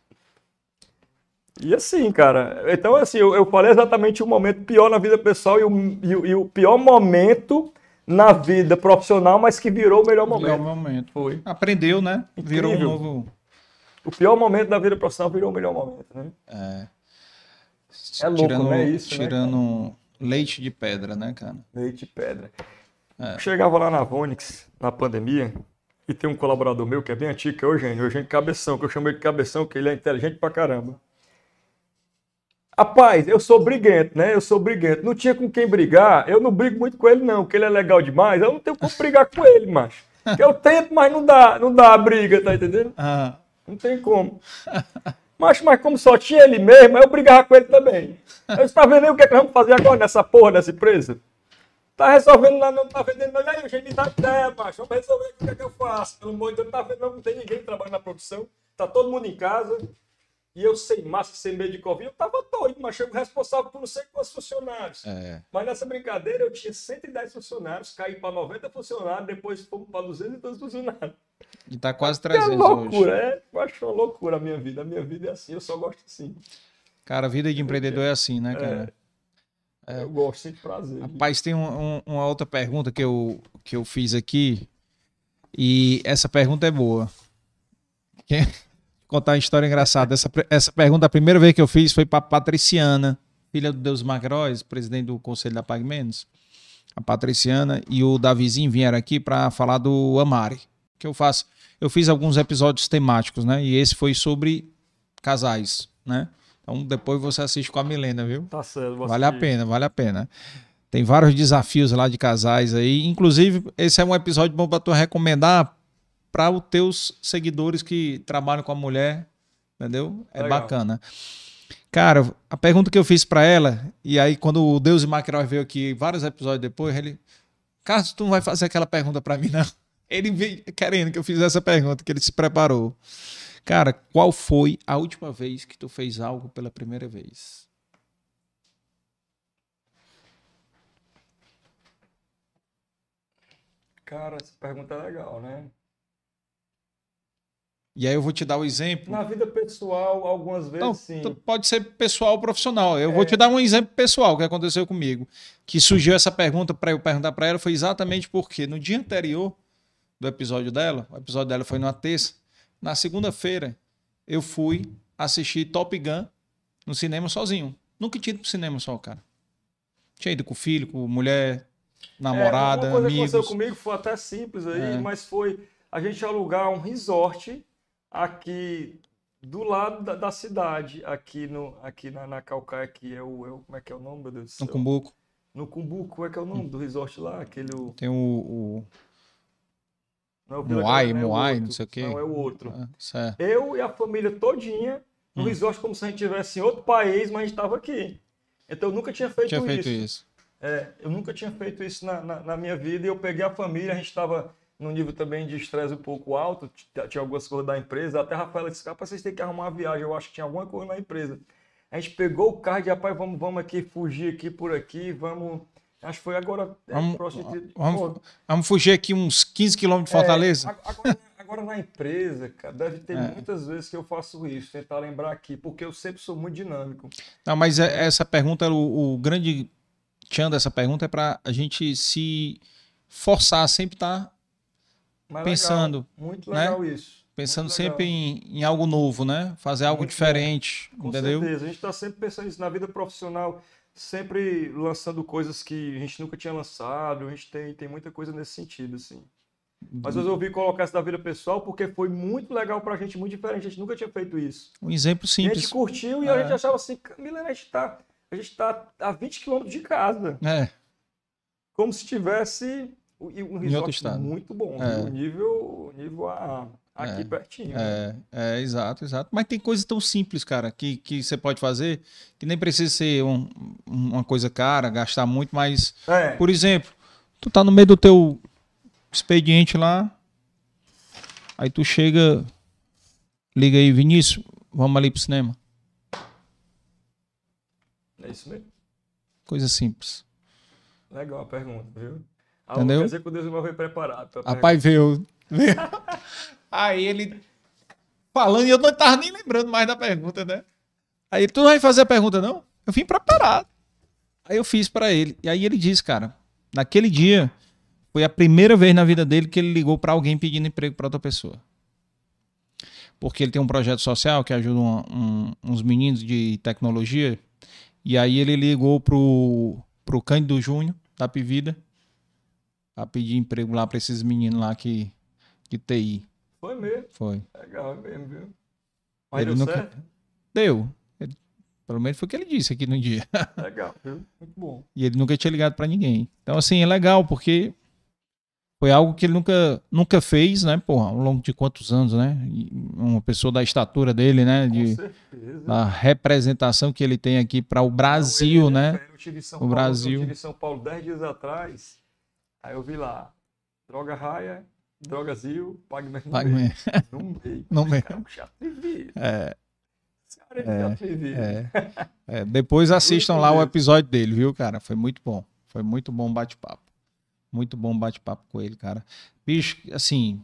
B: E assim, cara, então assim, eu, eu falei exatamente o momento pior na vida pessoal e o, e, o, e o pior momento na vida profissional, mas que virou o melhor momento. Melhor
A: momento. Foi. Aprendeu, né?
B: Incrível. Virou um novo. O pior momento da vida profissional virou o melhor momento, né?
A: É. É louco, tirando, né? Isso, né, tirando né, Leite de pedra, né, cara?
B: Leite de pedra. É. Chegava lá na Vonix, na pandemia, e tem um colaborador meu que é bem antigo, que é o Eugênio, Eugênio Cabeção, que eu chamo ele de Cabeção, que ele é inteligente pra caramba. Rapaz, eu sou briguento, né? Eu sou briguento. Não tinha com quem brigar. Eu não brigo muito com ele, não, porque ele é legal demais. Eu não tenho como brigar com ele, macho. Eu tento, mas não dá, não dá a briga, tá entendendo? Ah. Não tem como. Mas, mas como só tinha ele mesmo, eu brigava com ele também. Eu está vendo aí o que, é que nós vamos fazer agora nessa porra dessa empresa? Tá resolvendo lá, não tá vendendo, não. E aí, gente, me dá ideia, macho. Vamos resolver o que é que eu faço. Pelo amor de Deus, não tá vendo, não tem ninguém trabalhando na produção. Tá todo mundo em casa. E eu sem máscara, sem medo de Covid, eu tava doido, mas eu responsável por não sei quantos funcionários. É. Mas nessa brincadeira eu tinha 110 funcionários, caí para 90 funcionários, depois fomos para 212 funcionários.
A: E tá quase 300
B: é loucura, hoje. é. Eu acho uma loucura a minha vida. A minha vida é assim, eu só gosto assim.
A: Cara, a vida de empreendedor é assim, né, cara?
B: É. É. Eu gosto, sinto prazer.
A: Rapaz, tem um, um, uma outra pergunta que eu, que eu fiz aqui. E essa pergunta é boa. Quer contar uma história engraçada. Essa, essa pergunta, a primeira vez que eu fiz foi para Patriciana, filha do Deus Magróis, presidente do Conselho da Pag Menos. A Patriciana e o Davizinho vieram aqui para falar do Amari, que eu faço. Eu fiz alguns episódios temáticos, né? E esse foi sobre casais, né? Então depois você assiste com a Milena, viu?
B: Tá certo.
A: Vale a pena, vale a pena. Tem vários desafios lá de casais aí. Inclusive, esse é um episódio bom para tu recomendar para os teus seguidores que trabalham com a mulher, entendeu? É
B: Legal.
A: bacana. Cara, a pergunta que eu fiz para ela, e aí quando o Deus e Maquerói veio aqui vários episódios depois, ele, Carlos, tu não vai fazer aquela pergunta para mim não? Ele veio querendo que eu fizesse essa pergunta, que ele se preparou. Cara, qual foi a última vez que tu fez algo pela primeira vez?
B: Cara, essa pergunta é legal, né?
A: E aí eu vou te dar o exemplo.
B: Na vida pessoal, algumas vezes
A: Não,
B: sim.
A: pode ser pessoal ou profissional. Eu
B: É.
A: vou te dar um exemplo pessoal que aconteceu comigo. Que surgiu essa pergunta para eu perguntar para ela foi exatamente porque no dia anterior do episódio dela, o episódio dela foi numa terça, na segunda-feira eu fui assistir Top Gun no cinema sozinho. Nunca tinha ido pro cinema só, cara. Tinha ido com o filho, com mulher, namorada,
B: é, uma coisa
A: amigos.
B: que aconteceu comigo foi até simples aí,
A: É.
B: mas foi a gente alugar um resort aqui do lado da, da cidade, aqui no aqui na, na Calcaia, que é o, é o- como é que é o nome, meu Deus do céu?
A: No Cumbuco.
B: No Cumbuco, como é que é o nome do resort lá? Aquele o,
A: Tem o. o...
B: não é o Vila
A: Moai,
B: Galvão, é o
A: Moai, não sei o quê.
B: Não, é o outro.
A: Ah, certo.
B: Eu e a família todinha no
A: Hum.
B: resort como se a gente estivesse em outro país, mas a gente estava aqui. Então eu nunca tinha feito,
A: Tinha feito
B: isso.
A: isso.
B: É, eu nunca tinha feito isso na, na, na minha vida e eu peguei a família, a gente estava num nível também de estresse um pouco alto, t- tinha algumas coisas da empresa, até a Rafaela disse, rapaz, vocês têm que arrumar uma viagem, eu acho que tinha alguma coisa na empresa. A gente pegou o carro e, rapaz, vamos, vamos aqui, fugir aqui por aqui, vamos... Acho que foi agora... é,
A: Vamos,
B: de-
A: vamos, vamos fugir aqui uns 15 quilômetros de
B: é,
A: Fortaleza?
B: a- agora, agora na empresa, cara, deve ter
A: É.
B: muitas vezes que eu faço isso, tentar lembrar aqui, porque eu sempre sou muito dinâmico.
A: Não, mas é- essa pergunta, o, o grande tchan dessa pergunta é para a gente se forçar a sempre estar
B: Mas
A: Pensando,
B: legal, muito
A: né?
B: legal isso.
A: pensando
B: Muito
A: sempre em, em algo novo, né? Fazer algo
B: Muito
A: diferente,
B: Com
A: entendeu?
B: certeza. A gente está sempre pensando nisso na vida profissional, sempre lançando coisas que a gente nunca tinha lançado. A gente tem, tem muita coisa nesse sentido, assim. Mas eu resolvi colocar isso na vida pessoal porque foi muito legal pra gente, muito diferente. A gente nunca tinha feito isso.
A: Um exemplo
B: E a gente
A: simples.
B: curtiu e
A: É.
B: a gente achava assim, Milena, a gente tá, a gente tá a 20 quilômetros de casa.
A: É,
B: Como se tivesse um resort
A: outro estado.
B: muito bom.
A: É.
B: viu? Nível, nível A, aqui
A: É.
B: pertinho. né?
A: é, é, exato, exato. Mas tem coisas tão simples, cara, que, que você pode fazer, que nem precisa ser um- uma coisa cara, gastar muito, mas
B: É.
A: Por exemplo, tu tá no meio do teu expediente lá, aí tu chega, liga aí, Vinícius, vamos ali pro cinema.
B: É isso mesmo.
A: Coisa simples.
B: Legal a pergunta, viu? Ah,
A: Entendeu?
B: Quer dizer que o Deus não veio preparado. pra
A: Rapaz, veio. veio. Aí ele falando e eu não tava nem lembrando mais da pergunta, né? Aí ele, tu não vai fazer a pergunta, não? Eu vim preparado. Aí eu fiz pra ele. E aí ele disse, cara, naquele dia foi a primeira vez na vida dele que ele ligou pra alguém pedindo emprego pra outra pessoa. Porque ele tem um projeto social que ajuda um- um- uns meninos de tecnologia. E aí ele ligou pro, pro Cândido Júnior, da Pivida, a pedir emprego lá pra esses meninos lá que, de TI.
B: Foi mesmo.
A: Foi.
B: Legal mesmo, viu? Mas
A: Ele
B: deu
A: nunca-
B: certo?
A: Deu. Ele- pelo menos foi o que ele disse aqui no dia.
B: Legal, viu? Muito bom.
A: E ele nunca tinha ligado pra ninguém. Então, assim, é legal, porque foi algo que ele nunca, nunca fez, né? Porra, ao longo de quantos anos, né? Uma pessoa da estatura dele, né?
B: Com
A: De,
B: certeza.
A: da representação que ele tem aqui para o Brasil,
B: Não, ele-
A: né?
B: Eu tive São
A: O
B: Paulo,
A: Brasil.
B: Eu tive em São Paulo 10 dias atrás. Aí eu vi lá. Droga raia, drogazil, pague mais no
A: Pague
B: meio.
A: mais.
B: No meio.
A: No meio.
B: Cara, um chato atrevido.
A: É,
B: é chato atrevido.
A: é, é. Depois assistam lá o episódio dele, viu, cara? Foi muito bom. Foi muito bom bate-papo. Muito bom bate-papo com ele, cara. Bicho, assim,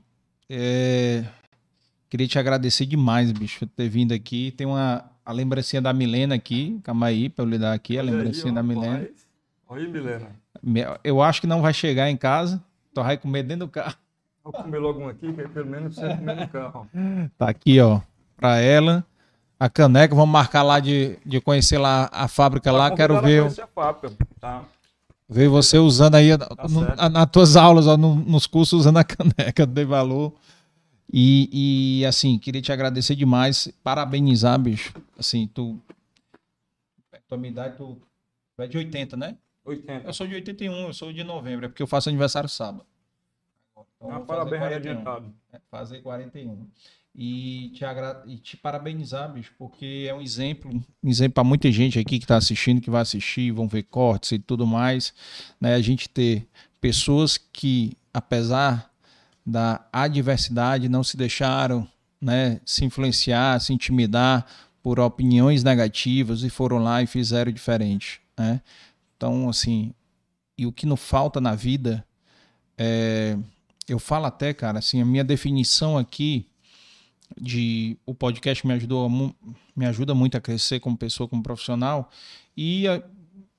A: é, queria te agradecer demais, bicho, por ter vindo aqui. Tem uma a lembrancinha da Milena aqui. Calma aí, pra eu lhe dar aqui a
B: Olha aí,
A: lembrancinha da
B: rapaz.
A: Milena.
B: Olha aí, Milena.
A: Eu acho que não vai chegar em casa. Tu vai comer dentro do carro.
B: Vou comer logo um aqui, que aí pelo menos você comer no carro.
A: Tá aqui, ó, pra ela. A caneca, vamos marcar lá de, de conhecer lá a fábrica lá.
B: Tá
A: Quero
B: convidado a
A: ver,
B: a fábrica, tá?
A: ver você usando aí no-
B: certo.
A: a- nas tuas aulas, ó, no- nos cursos, usando a caneca do valor. E, e, assim, queria te agradecer demais, parabenizar, bicho. Assim, tu tua minha idade, tu tu é de 80, né?
B: 80.
A: Eu sou de 81, eu sou de novembro, é porque eu faço aniversário sábado. Então,
B: Ah, parabéns aí
A: 41.
B: adiantado.
A: É, fazer 41. E te, agra... e te parabenizar, bicho, porque é um exemplo, um exemplo para muita gente aqui que está assistindo, que vai assistir, vão ver cortes e tudo mais, né? A gente ter pessoas que, apesar da adversidade, não se deixaram, né, se influenciar, se intimidar por opiniões negativas e foram lá e fizeram diferente, né? Então, assim, e o que não falta na vida é eu falo até, cara, assim, a minha definição aqui de o podcast me ajudou me ajuda muito a crescer como pessoa, como profissional e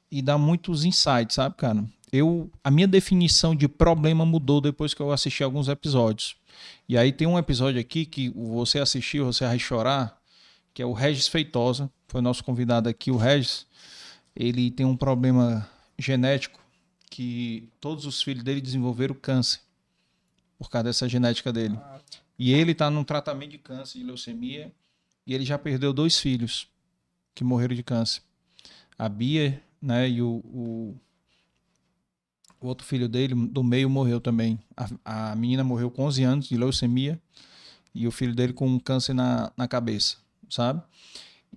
A: e dá muitos insights, sabe, cara? Eu a minha definição de problema mudou depois que eu assisti alguns episódios. E aí tem um episódio aqui que você assistiu, você vai chorar, que é o Regis Feitosa, foi nosso convidado aqui, o Regis. Ele tem um problema genético que todos os filhos dele desenvolveram câncer por causa dessa genética dele. E ele está num tratamento de câncer, de leucemia, e ele já perdeu dois filhos que morreram de câncer. A Bia, né, e o, o, o outro filho dele, do meio, morreu também. A, a menina morreu com 11 anos de leucemia, e o filho dele com um câncer na, na cabeça, sabe?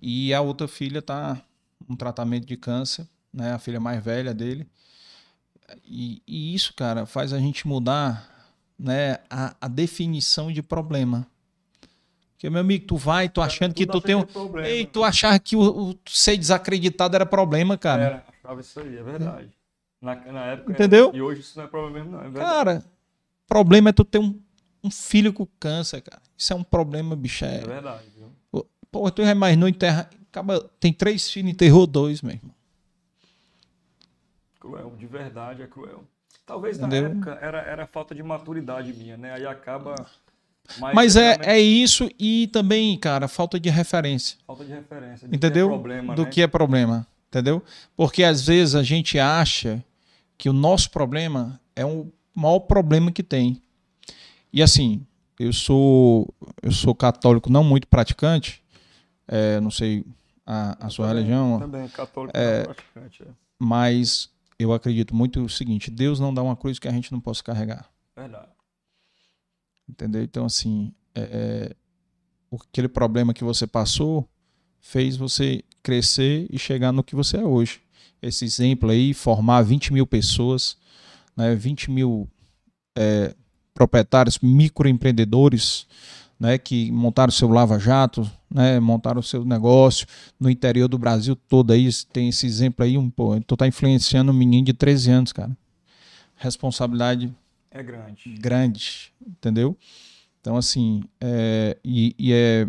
A: E a outra filha está um tratamento de câncer, né, a filha mais velha dele. E, e isso, cara, faz a gente mudar né, a, a definição de problema. Porque, meu amigo, tu vai, tu achando que tu tem um.
B: Problema.
A: Ei, tu achar que o, o ser desacreditado era problema, cara.
B: Era, achava isso aí, é verdade. Na, na época.
A: Entendeu?
B: era. E hoje isso não é problema mesmo, não. É.
A: Cara, problema é tu ter um, um filho com câncer, cara. Isso é um problema, bicho.
B: É
A: É...
B: verdade, viu?
A: Pô, tu imaginou enterrar. Acaba... Tem três filhos, enterrou dois, meu irmão.
B: Cruel, de verdade é cruel. Talvez na
A: Entendeu?
B: época era, era falta de maturidade minha, né? Aí acaba.
A: Mas é,
B: realmente
A: é isso e também, cara, falta de referência.
B: Falta de referência. de
A: Entendeu?
B: Que é problema,
A: do
B: né?
A: que é problema, entendeu? Porque às vezes a gente acha que o nosso problema é o maior problema que tem. E assim, eu sou eu sou católico não muito praticante, é, não sei a, a sua
B: Também-
A: religião,
B: Também, católico é... praticante. É.
A: mas eu acredito muito o seguinte: Deus não dá uma cruz que a gente não possa carregar.
B: Verdade.
A: Entendeu? Então, assim, é, é, aquele problema que você passou fez você crescer e chegar no que você é hoje. Esse exemplo aí, formar 20 mil pessoas, né, 20 mil é, proprietários, microempreendedores, né, que montaram seu lava-jato, né, montaram seu negócio no interior do Brasil todo aí, tem esse exemplo aí, um, pô, tu tá influenciando um menino de 13 anos, cara. Responsabilidade
B: É grande.
A: grande, entendeu? Então, assim, é, e, e é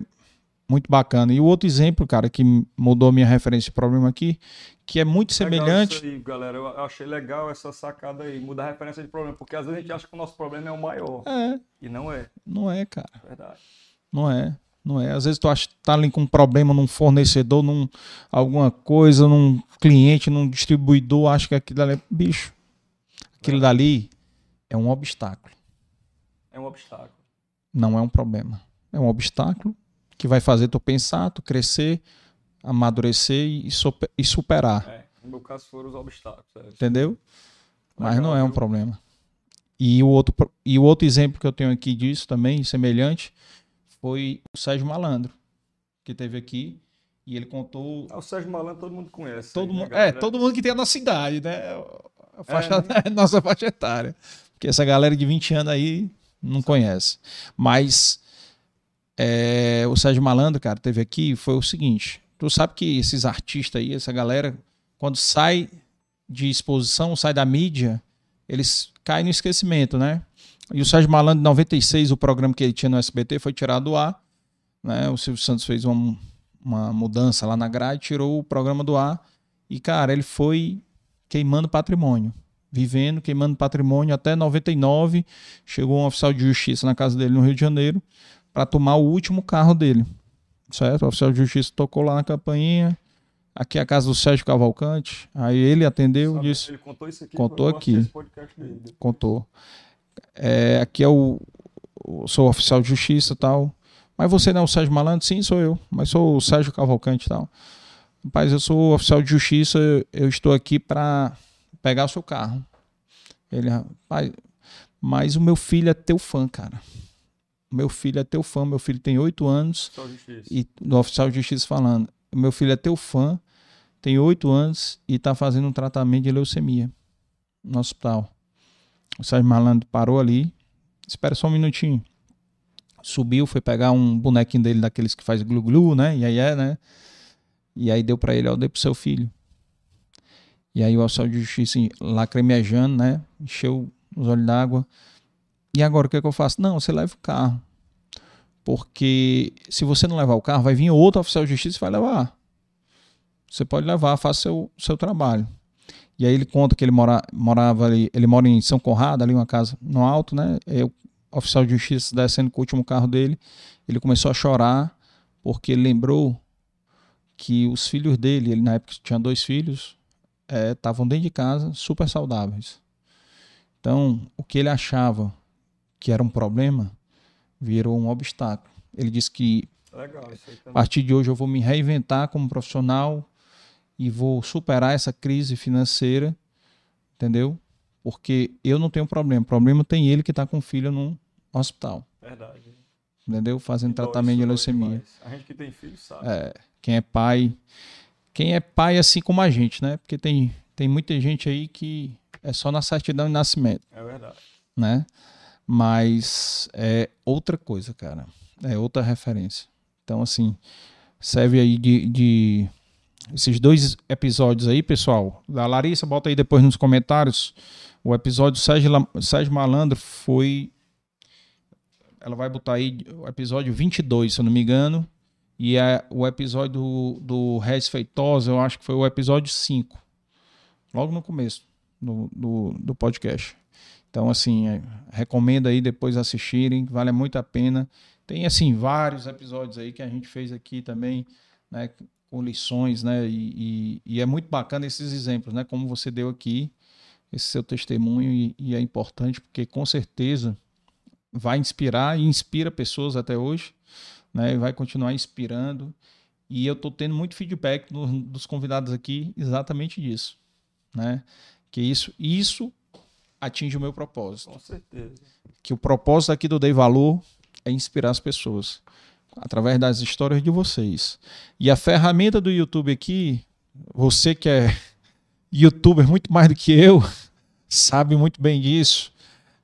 A: muito bacana. E o outro exemplo, cara, que mudou minha referência de problema aqui, que é muito
B: Legal
A: semelhante.
B: Isso aí, galera. Eu achei legal essa sacada aí, mudar a referência de problema, porque às vezes a gente acha que o nosso problema é o maior.
A: É,
B: E não é,
A: não é, cara.
B: verdade.
A: Não é. Não é. Às vezes tu acha que tá ali com um problema num fornecedor, num alguma coisa, num cliente, num distribuidor, acha que aquilo ali é bicho. Aquilo dali é um obstáculo,
B: É um obstáculo.
A: não é um problema. É um obstáculo que vai fazer tu pensar, tu crescer, amadurecer e, e superar.
B: É. No meu caso foram os obstáculos. é.
A: Entendeu? Mas não é um problema. E o, outro, e o outro exemplo que eu tenho aqui disso também, semelhante, foi o Sérgio Malandro, que teve aqui e ele contou.
B: Ah, o Sérgio Malandro todo mundo conhece.
A: Todo
B: aí, né,
A: mundo, é, todo mundo que tem a nossa idade, né? A faixa,
B: É,
A: nossa faixa etária. Porque essa galera de 20 anos aí não conhece. Mas é, o Sérgio Malandro, cara, teve aqui e foi o seguinte: tu sabe que esses artistas aí, essa galera, quando sai de exposição, sai da mídia, eles caem no esquecimento, né? E o Sérgio Malandro, em 96, o programa que ele tinha no SBT foi tirado do ar. Né? O Silvio Santos fez uma, uma mudança lá na grade, tirou o programa do ar. E, cara, ele foi queimando patrimônio. Vivendo, queimando patrimônio até 99. Chegou um oficial de justiça na casa dele no Rio de Janeiro para tomar o último carro dele. Certo? O oficial de justiça tocou lá na campainha. Aqui é a casa do Sérgio Cavalcante. Aí ele atendeu,
B: Sabe,
A: disse:
B: Ele contou isso aqui.
A: Contou aqui. contou. É, aqui é o, o- Sou oficial de justiça e tal. Mas você não é o Sérgio Malandro? Sim, sou eu. Mas sou o Sérgio Cavalcante e tal. Rapaz, eu sou oficial de justiça, eu estou aqui para pegar o seu carro. Ele, rapaz, mas o meu filho é teu fã, cara. Meu filho é teu fã, meu filho tem oito anos. E do oficial de justiça falando, meu filho é teu fã, tem oito anos e está fazendo um tratamento de leucemia no hospital. O Sérgio Malandro parou ali, espera só um minutinho. Subiu, foi pegar um bonequinho dele daqueles que faz glu-glu, né? E aí é, né? E aí deu para ele, ó, dei pro seu filho. E aí o oficial de justiça lacrimejando, né? Encheu os olhos d'água. E agora o que, é que eu faço? Não, você leva o carro. Porque se você não levar o carro, vai vir outro oficial de justiça e vai levar. Você pode levar, faça seu, seu trabalho. E aí ele conta que ele mora, morava ali, ele mora em São Conrado, ali uma casa no alto, né? E o oficial de justiça descendo com o último carro dele, ele começou a chorar porque ele lembrou que os filhos dele, ele na época tinha dois filhos, estavam é, dentro de casa, super saudáveis. Então, o que ele achava que era um problema virou um obstáculo. Ele disse que Legal, a partir de hoje eu vou me reinventar como profissional e vou superar essa crise financeira, entendeu? Porque eu não tenho problema. O problema tem ele que está com o filho num hospital.
B: Verdade.
A: Entendeu? Fazendo tratamento de leucemia.
B: A gente que tem filho sabe.
A: É, quem é pai. Quem é pai assim como a gente, né? Porque tem, tem muita gente aí que é só na certidão de nascimento.
B: É verdade.
A: Né? Mas é outra coisa, cara. É outra referência. Então, assim, serve aí de, de esses dois episódios aí, pessoal. Da Larissa, bota aí depois nos comentários. O episódio Sérgio, Sérgio Malandro foi. Ela vai botar aí o episódio 22, se eu não me engano. E é o episódio do, do Regis Feitosa, eu acho que foi o episódio 5. Logo no começo do, do, do podcast. Então, assim, é, recomendo aí depois assistirem, vale muito a pena. Tem, assim, vários episódios aí que a gente fez aqui também, né? com lições, né? E, e, e, é muito bacana esses exemplos, né? Como você deu aqui, esse seu testemunho, e, e, é importante porque com certeza vai inspirar e inspira pessoas até hoje, né? E vai continuar inspirando. E eu estou tendo muito feedback do, dos convidados aqui exatamente disso, né? Que isso, isso atinge o meu propósito.
B: Com certeza.
A: Que o propósito aqui do Dei Valor é inspirar as pessoas através das histórias de vocês. E a ferramenta do YouTube aqui, você que é youtuber muito mais do que eu, sabe muito bem disso.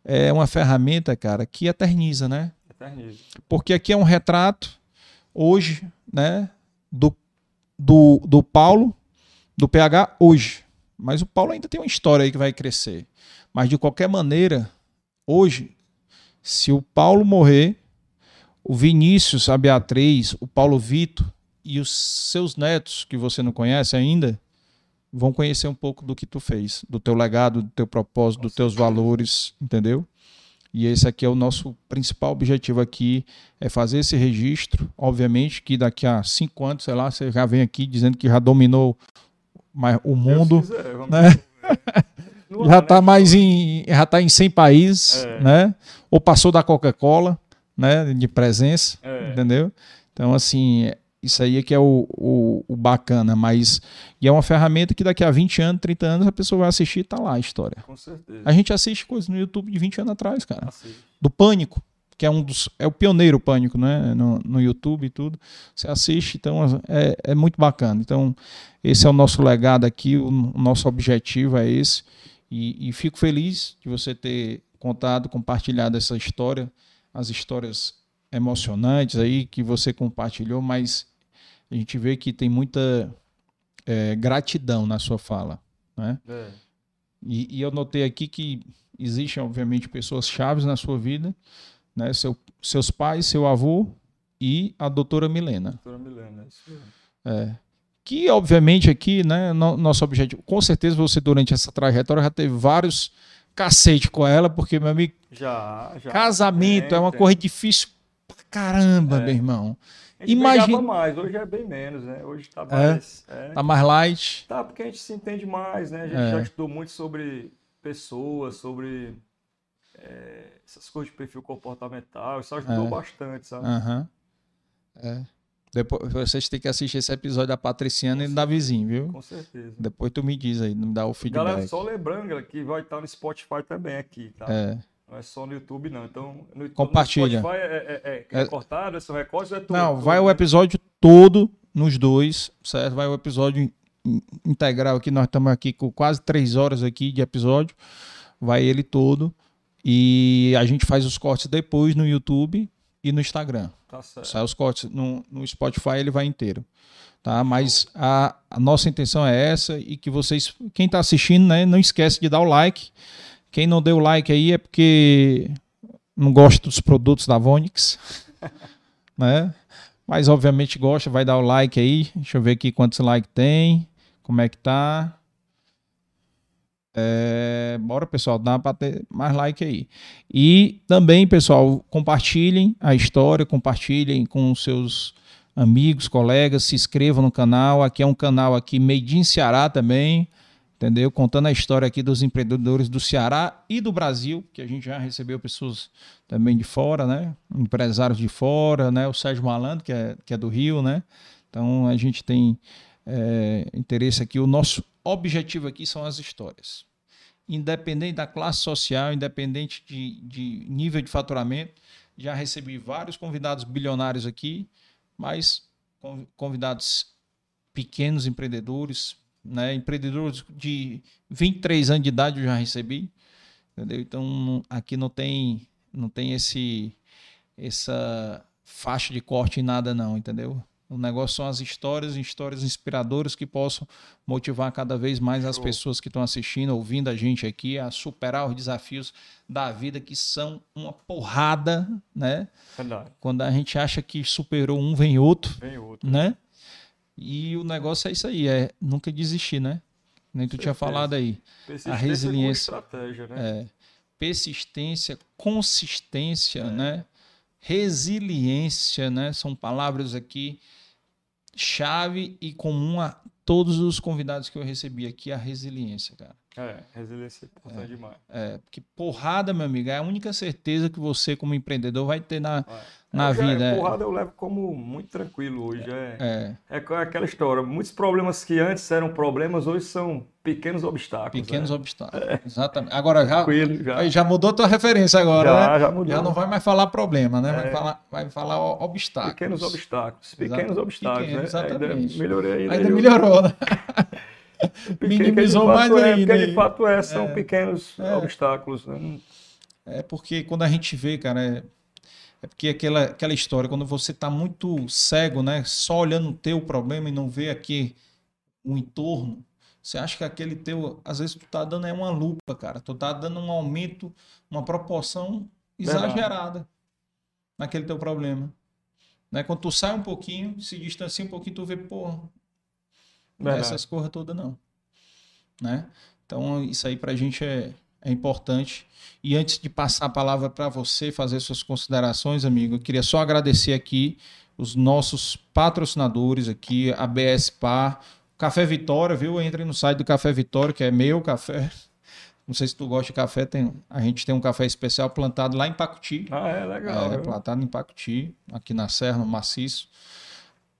A: É uma ferramenta, cara, que eterniza, né?
B: Eterniza.
A: Porque aqui é um retrato, hoje, né, do, do, do Paulo, do PH hoje. Mas o Paulo ainda tem uma história aí que vai crescer. Mas de qualquer maneira, hoje, se o Paulo morrer, o Vinícius, a Beatriz, o Paulo Vito e os seus netos, que você não conhece ainda, vão conhecer um pouco do que tu fez, do teu legado, do teu propósito, dos teus valores, entendeu? E esse aqui é o nosso principal objetivo aqui, é fazer esse registro. Obviamente que daqui a cinco anos, sei lá, você já vem aqui dizendo que já dominou o mundo, quiser, né? já está né? mais em, já tá em 100 países, é. né? Ou passou da Coca-Cola, né, de presença, é. entendeu? Então, assim, isso aí é que é o, o, o, bacana, mas e é uma ferramenta que daqui a 20 anos, 30 anos, a pessoa vai assistir e tá lá a história.
B: Com certeza.
A: A gente assiste coisas no YouTube de 20 anos atrás, cara. Assiste. Do Pânico, que é um dos. É o pioneiro Pânico, né? No, no YouTube e tudo. Você assiste, então é, é muito bacana. Então, esse é o nosso legado aqui, o, o nosso objetivo é esse. E, e fico feliz de você ter contado, compartilhado essa história as histórias emocionantes aí que você compartilhou, mas a gente vê que tem muita é, gratidão na sua fala, né? É. E, e, eu notei aqui que existem, obviamente, pessoas chaves na sua vida, né? Seu, seus pais, seu avô e a doutora Milena.
B: Doutora Milena, isso mesmo.
A: É. Que, obviamente, aqui, né, no, nosso objetivo, com certeza você, durante essa trajetória, já teve vários cacete com ela, porque, meu amigo,
B: já, já.
A: casamento é, é uma coisa difícil pra caramba, é. meu irmão.
B: Imagina mais, hoje é bem menos, né? Hoje tá é? mais.
A: É, tá mais light.
B: Tá, porque a gente se entende mais, né? A gente é. já estudou muito sobre pessoas, sobre é, essas coisas de perfil comportamental. Isso ajudou bastante, sabe?
A: Uhum. É. Depois, vocês têm que assistir esse episódio da Patriciana e da Vizinho, viu?
B: Com certeza.
A: Depois tu me diz aí, me dá o feedback.
B: Galera, só lembrando que vai estar no Spotify também aqui, tá?
A: É.
B: Não é só no YouTube, não. Então, no,
A: Compartilha.
B: No Spotify é, é, é, é cortado, são recortes, é tudo.
A: Não,
B: tudo,
A: vai o
B: né?
A: episódio todo nos dois, certo? Vai o episódio in- in- integral aqui. Nós estamos aqui com quase três horas aqui de episódio. Vai ele todo. E a gente faz os cortes depois no YouTube e no Instagram.
B: Tá.
A: Sai os cortes no, no Spotify, ele vai inteiro. Tá? Mas a, a nossa intenção é essa e que vocês, quem está assistindo, né, não esquece de dar o like. Quem não deu o like aí é porque não gosta dos produtos da Vonix, né? Mas obviamente gosta, vai dar o like aí. Deixa eu ver aqui quantos likes tem, como é que tá. É, bora, pessoal, dá para ter mais like aí. E também, pessoal, compartilhem a história, compartilhem com seus amigos, colegas, se inscrevam no canal. Aqui é um canal aqui Made in Ceará também, entendeu? Contando a história aqui dos empreendedores do Ceará e do Brasil, que a gente já recebeu pessoas também de fora, né? Empresários de fora, né? O Sérgio Malandro, que é, que é do Rio, né? Então a gente tem é, interesse aqui. O nosso objetivo aqui são as histórias. Independente da classe social, independente de, de nível de faturamento, já recebi vários convidados bilionários aqui, mas con- convidados pequenos empreendedores, né? empreendedores de 23 anos de idade eu já recebi, entendeu? Então aqui não tem não tem esse essa faixa de corte em nada não, entendeu? O negócio são as histórias, histórias inspiradoras que possam motivar cada vez mais as
B: Show.
A: pessoas que estão assistindo, ouvindo a gente aqui a superar os desafios da vida que são uma porrada, né?
B: Verdade.
A: Quando a gente acha que superou um, vem outro,
B: Vem outro.
A: né? E o negócio é isso aí, é nunca desistir, né? Nem tu tinha falado aí.
B: Persistência
A: resiliência.
B: com estratégia, né?
A: É, persistência, consistência, né? Resiliência, né? São palavras aqui chave e comum a todos os convidados que eu recebi aqui, a resiliência, cara.
B: É, resiliência é importante demais.
A: É, porque porrada, meu amigo, é a única certeza que você, como empreendedor, vai ter na,
B: É.
A: na
B: Eu
A: vida. é.
B: Porrada eu levo como muito tranquilo hoje. É,
A: É,
B: é, aquela história. Muitos problemas que antes eram problemas, hoje são pequenos obstáculos.
A: pequenos
B: né?
A: obstáculos. Exatamente. Agora já,
B: Tranquilo, já.
A: já mudou a tua referência agora,
B: já,
A: né?
B: já mudou.
A: Já não vai mais falar problema, né? Vai
B: É.
A: falar, vai falar obstáculos.
B: Pequenos obstáculos.
A: Exato.
B: Pequenos obstáculos,
A: Pequenos,
B: né? Ainda
A: exatamente.
B: melhorei ainda.
A: Ainda melhorou, né? Minimizou mais
B: é,
A: ainda,
B: Porque de fato é, são
A: É.
B: pequenos
A: É.
B: obstáculos. Né?
A: É porque quando a gente vê, cara, é, é porque aquela, aquela história, quando você tá muito cego, né? Só olhando o teu problema e não vê aqui o entorno, você acha que aquele teu, às vezes tu tá dando é uma lupa, cara. Tu tá dando um aumento, uma proporção
B: Verdade.
A: exagerada naquele teu problema. Né? Quando tu sai um pouquinho, se distancia um pouquinho, tu vê, pô, não é essas coisas todas não. Né? Então, isso aí pra gente é, é importante. E antes de passar a palavra para você fazer suas considerações, amigo, eu queria só agradecer aqui os nossos patrocinadores aqui, a BS Par, Café Vitória, viu? Entre no site do Café Vitória, que é meu café. Não sei se tu gosta de café, tem, a gente tem um café especial plantado lá em Pacuti.
B: Ah, é legal.
A: É,
B: viu?
A: plantado em Pacuti, aqui na Serra, no Maciço.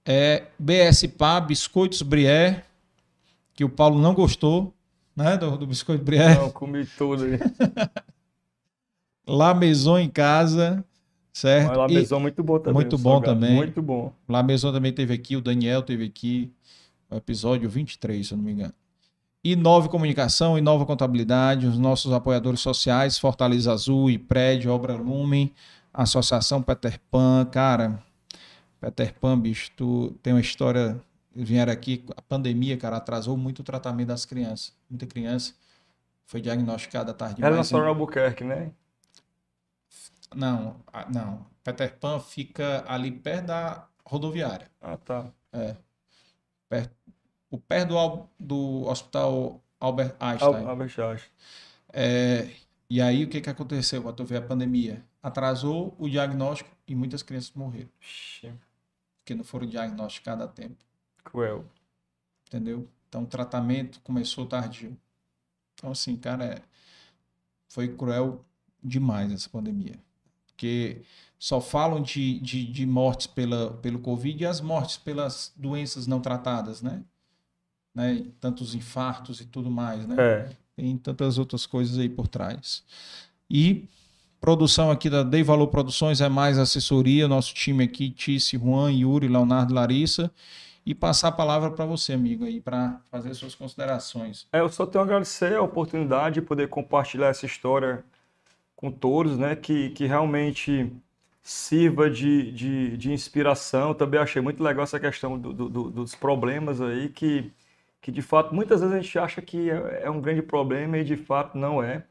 A: É, BS Pá, Biscoitos Brié, que o Paulo não gostou, né, do, do Biscoito Brié.
B: Não, comi tudo aí.
A: La Maison em casa, certo?
B: Mas lá
A: E-
B: mesão muito bom também.
A: muito bom
B: salgado,
A: também.
B: Muito bom.
A: La Maison também teve aqui, o Daniel teve aqui, o episódio 23, se eu não me engano. Inove Comunicação, Inova Contabilidade, os nossos apoiadores sociais, Fortaleza Azul e Prédio, Obra Lumen, Associação Peter Pan, cara, Peter Pan, bicho, tu tem uma história, eles vieram aqui, a pandemia, cara, atrasou muito o tratamento das crianças, muita criança foi diagnosticada tarde
B: Era na. Sorona Albuquerque, né?
A: Não, não, Peter Pan fica ali perto da rodoviária.
B: Ah, tá.
A: perto, o perto do, do Hospital Albert Einstein.
B: Al- Albert Einstein.
A: É, e aí o que, que aconteceu quando tu vê a pandemia? Atrasou o diagnóstico e muitas crianças morreram,
B: Ixi,
A: porque não foram diagnosticadas a tempo,
B: Cruel.
A: entendeu? Então o tratamento começou tardio. Então assim, cara, é- foi cruel demais essa pandemia. porque só falam de, de, de mortes pela, pelo Covid e as mortes pelas doenças não tratadas, né? né? Tantos infartos e tudo mais, né?
B: É.
A: Tem tantas outras coisas aí por trás. E produção aqui da Dei Valor Produções é mais assessoria, nosso time aqui, Tice, Juan, Yuri, Leonardo, Larissa. E passar a palavra para você, amigo, aí, para fazer suas considerações.
B: É, eu só tenho a agradecer a oportunidade de poder compartilhar essa história com todos, né? Que, que realmente sirva de, de, de inspiração. Também achei muito legal essa questão do, do, dos problemas aí, que, que de fato muitas vezes a gente acha que é, é um grande problema e de fato não é.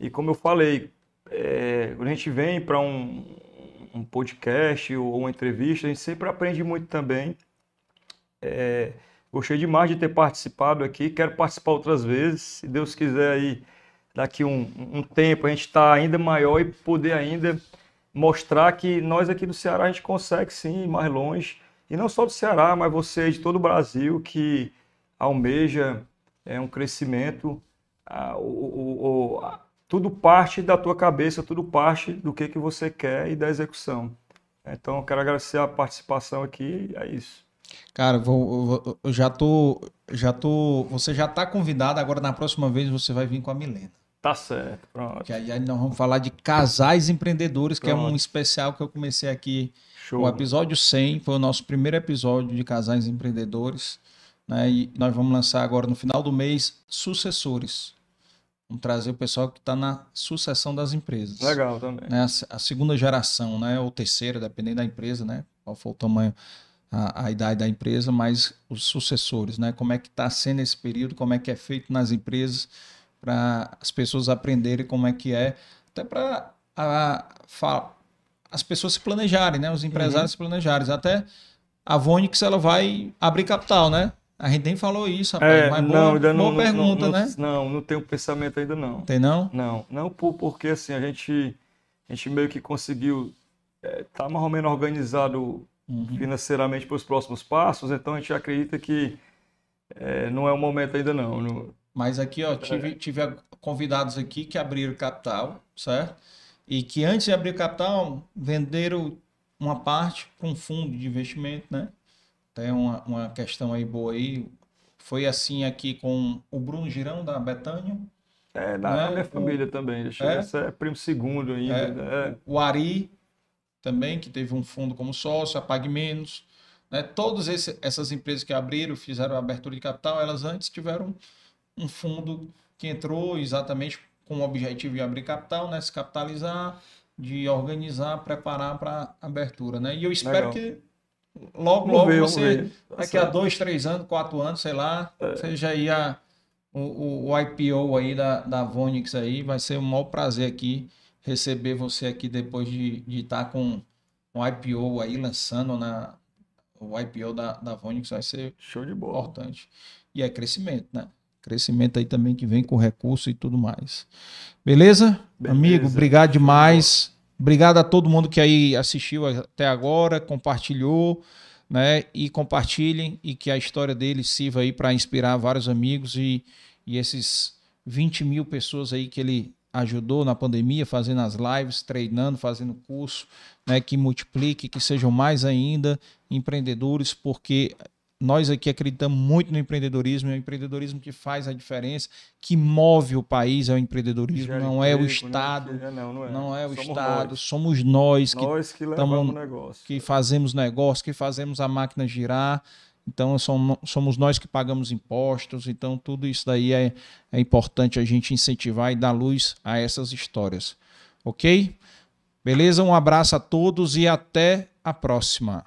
B: E como eu falei, é, quando a gente vem para um, um podcast ou uma entrevista, a gente sempre aprende muito também. É, gostei demais de ter participado aqui, quero participar outras vezes, se Deus quiser aí, daqui um, um tempo a gente está ainda maior e poder ainda mostrar que nós aqui do Ceará a gente consegue sim ir mais longe, e não só do Ceará, mas você de todo o Brasil que almeja é, um crescimento, a, o, o, a, tudo parte da tua cabeça, tudo parte do que, que você quer e da execução. Então, eu quero agradecer a participação aqui, é isso.
A: Cara, vou, eu já tô, já tô, você já está convidado, agora na próxima vez você vai vir com a Milena.
B: Tá certo, pronto.
A: Que aí nós vamos falar de casais empreendedores, pronto. que é um especial que eu comecei aqui. Show. O episódio 100 foi o nosso primeiro episódio de casais empreendedores. Né? E nós vamos lançar agora no final do mês sucessores. Vamos trazer o pessoal que está na sucessão das empresas.
B: Legal também.
A: Né? A, a, segunda geração, né? Ou terceira, dependendo da empresa, né? Qual for o tamanho, a, a idade da empresa, mas os sucessores, né? Como é que está sendo esse período, como é que é feito nas empresas, para as pessoas aprenderem como é que é, até para as pessoas se planejarem, né? Os empresários uhum. se planejarem. Até a Vonix, ela vai abrir capital, né? A gente nem falou isso, rapaz.
B: É, mas não, ainda boa não, pergunta, não, né? Não, não tem um pensamento ainda não.
A: Tem não?
B: Não, não porque assim, a gente, a gente meio que conseguiu é, tá mais ou menos organizado uhum. financeiramente para os próximos passos, então a gente acredita que é, não é o momento ainda não. No...
A: Mas aqui, ó, tive, é. tive convidados aqui que abriram capital, certo? E que antes de abrir capital, venderam uma parte para um fundo de investimento, né? Tem uma, uma questão aí boa aí. Foi assim aqui com o Bruno Girão, da Betânia.
B: É, da né? minha família o, também. Deixa é, é primo segundo ainda. É,
A: né? O Ari também, que teve um fundo como sócio, a Pague Menos. Né? Todas essas empresas que abriram, fizeram a abertura de capital, elas antes tiveram um fundo que entrou exatamente com o objetivo de abrir capital, né? se capitalizar, de organizar, preparar para abertura. Né? E eu espero Legal. que logo, logo ver, você, daqui a dois, três anos, quatro anos, sei lá, é. seja aí a, o, o, IPO aí da, da Vonix aí, vai ser um maior prazer aqui receber você aqui depois de estar tá com um IPO aí lançando na o IPO da, da Vonix vai ser
B: show de bola.
A: importante. E é crescimento, né? Crescimento aí também que vem com recurso e tudo mais. Beleza? Beleza. Amigo, obrigado demais. Obrigado a todo mundo que aí assistiu até agora, compartilhou, né? E compartilhem e que a história dele sirva aí para inspirar vários amigos e, e esses 20 mil pessoas aí que ele ajudou na pandemia, fazendo as lives, treinando, fazendo curso, né? Que multiplique, que sejam mais ainda empreendedores, porque nós aqui acreditamos muito no empreendedorismo, é o empreendedorismo que faz a diferença, que move o país, é o empreendedorismo, não é o Estado,
B: né? não, não, é.
A: não é o somos Estado, nós. somos nós que,
B: nós que, tamo, negócio.
A: que fazemos negócio, que fazemos a máquina girar, então somos nós que pagamos impostos, então tudo isso daí é, é importante a gente incentivar e dar luz a essas histórias, ok? Beleza? Um abraço a todos e até a próxima.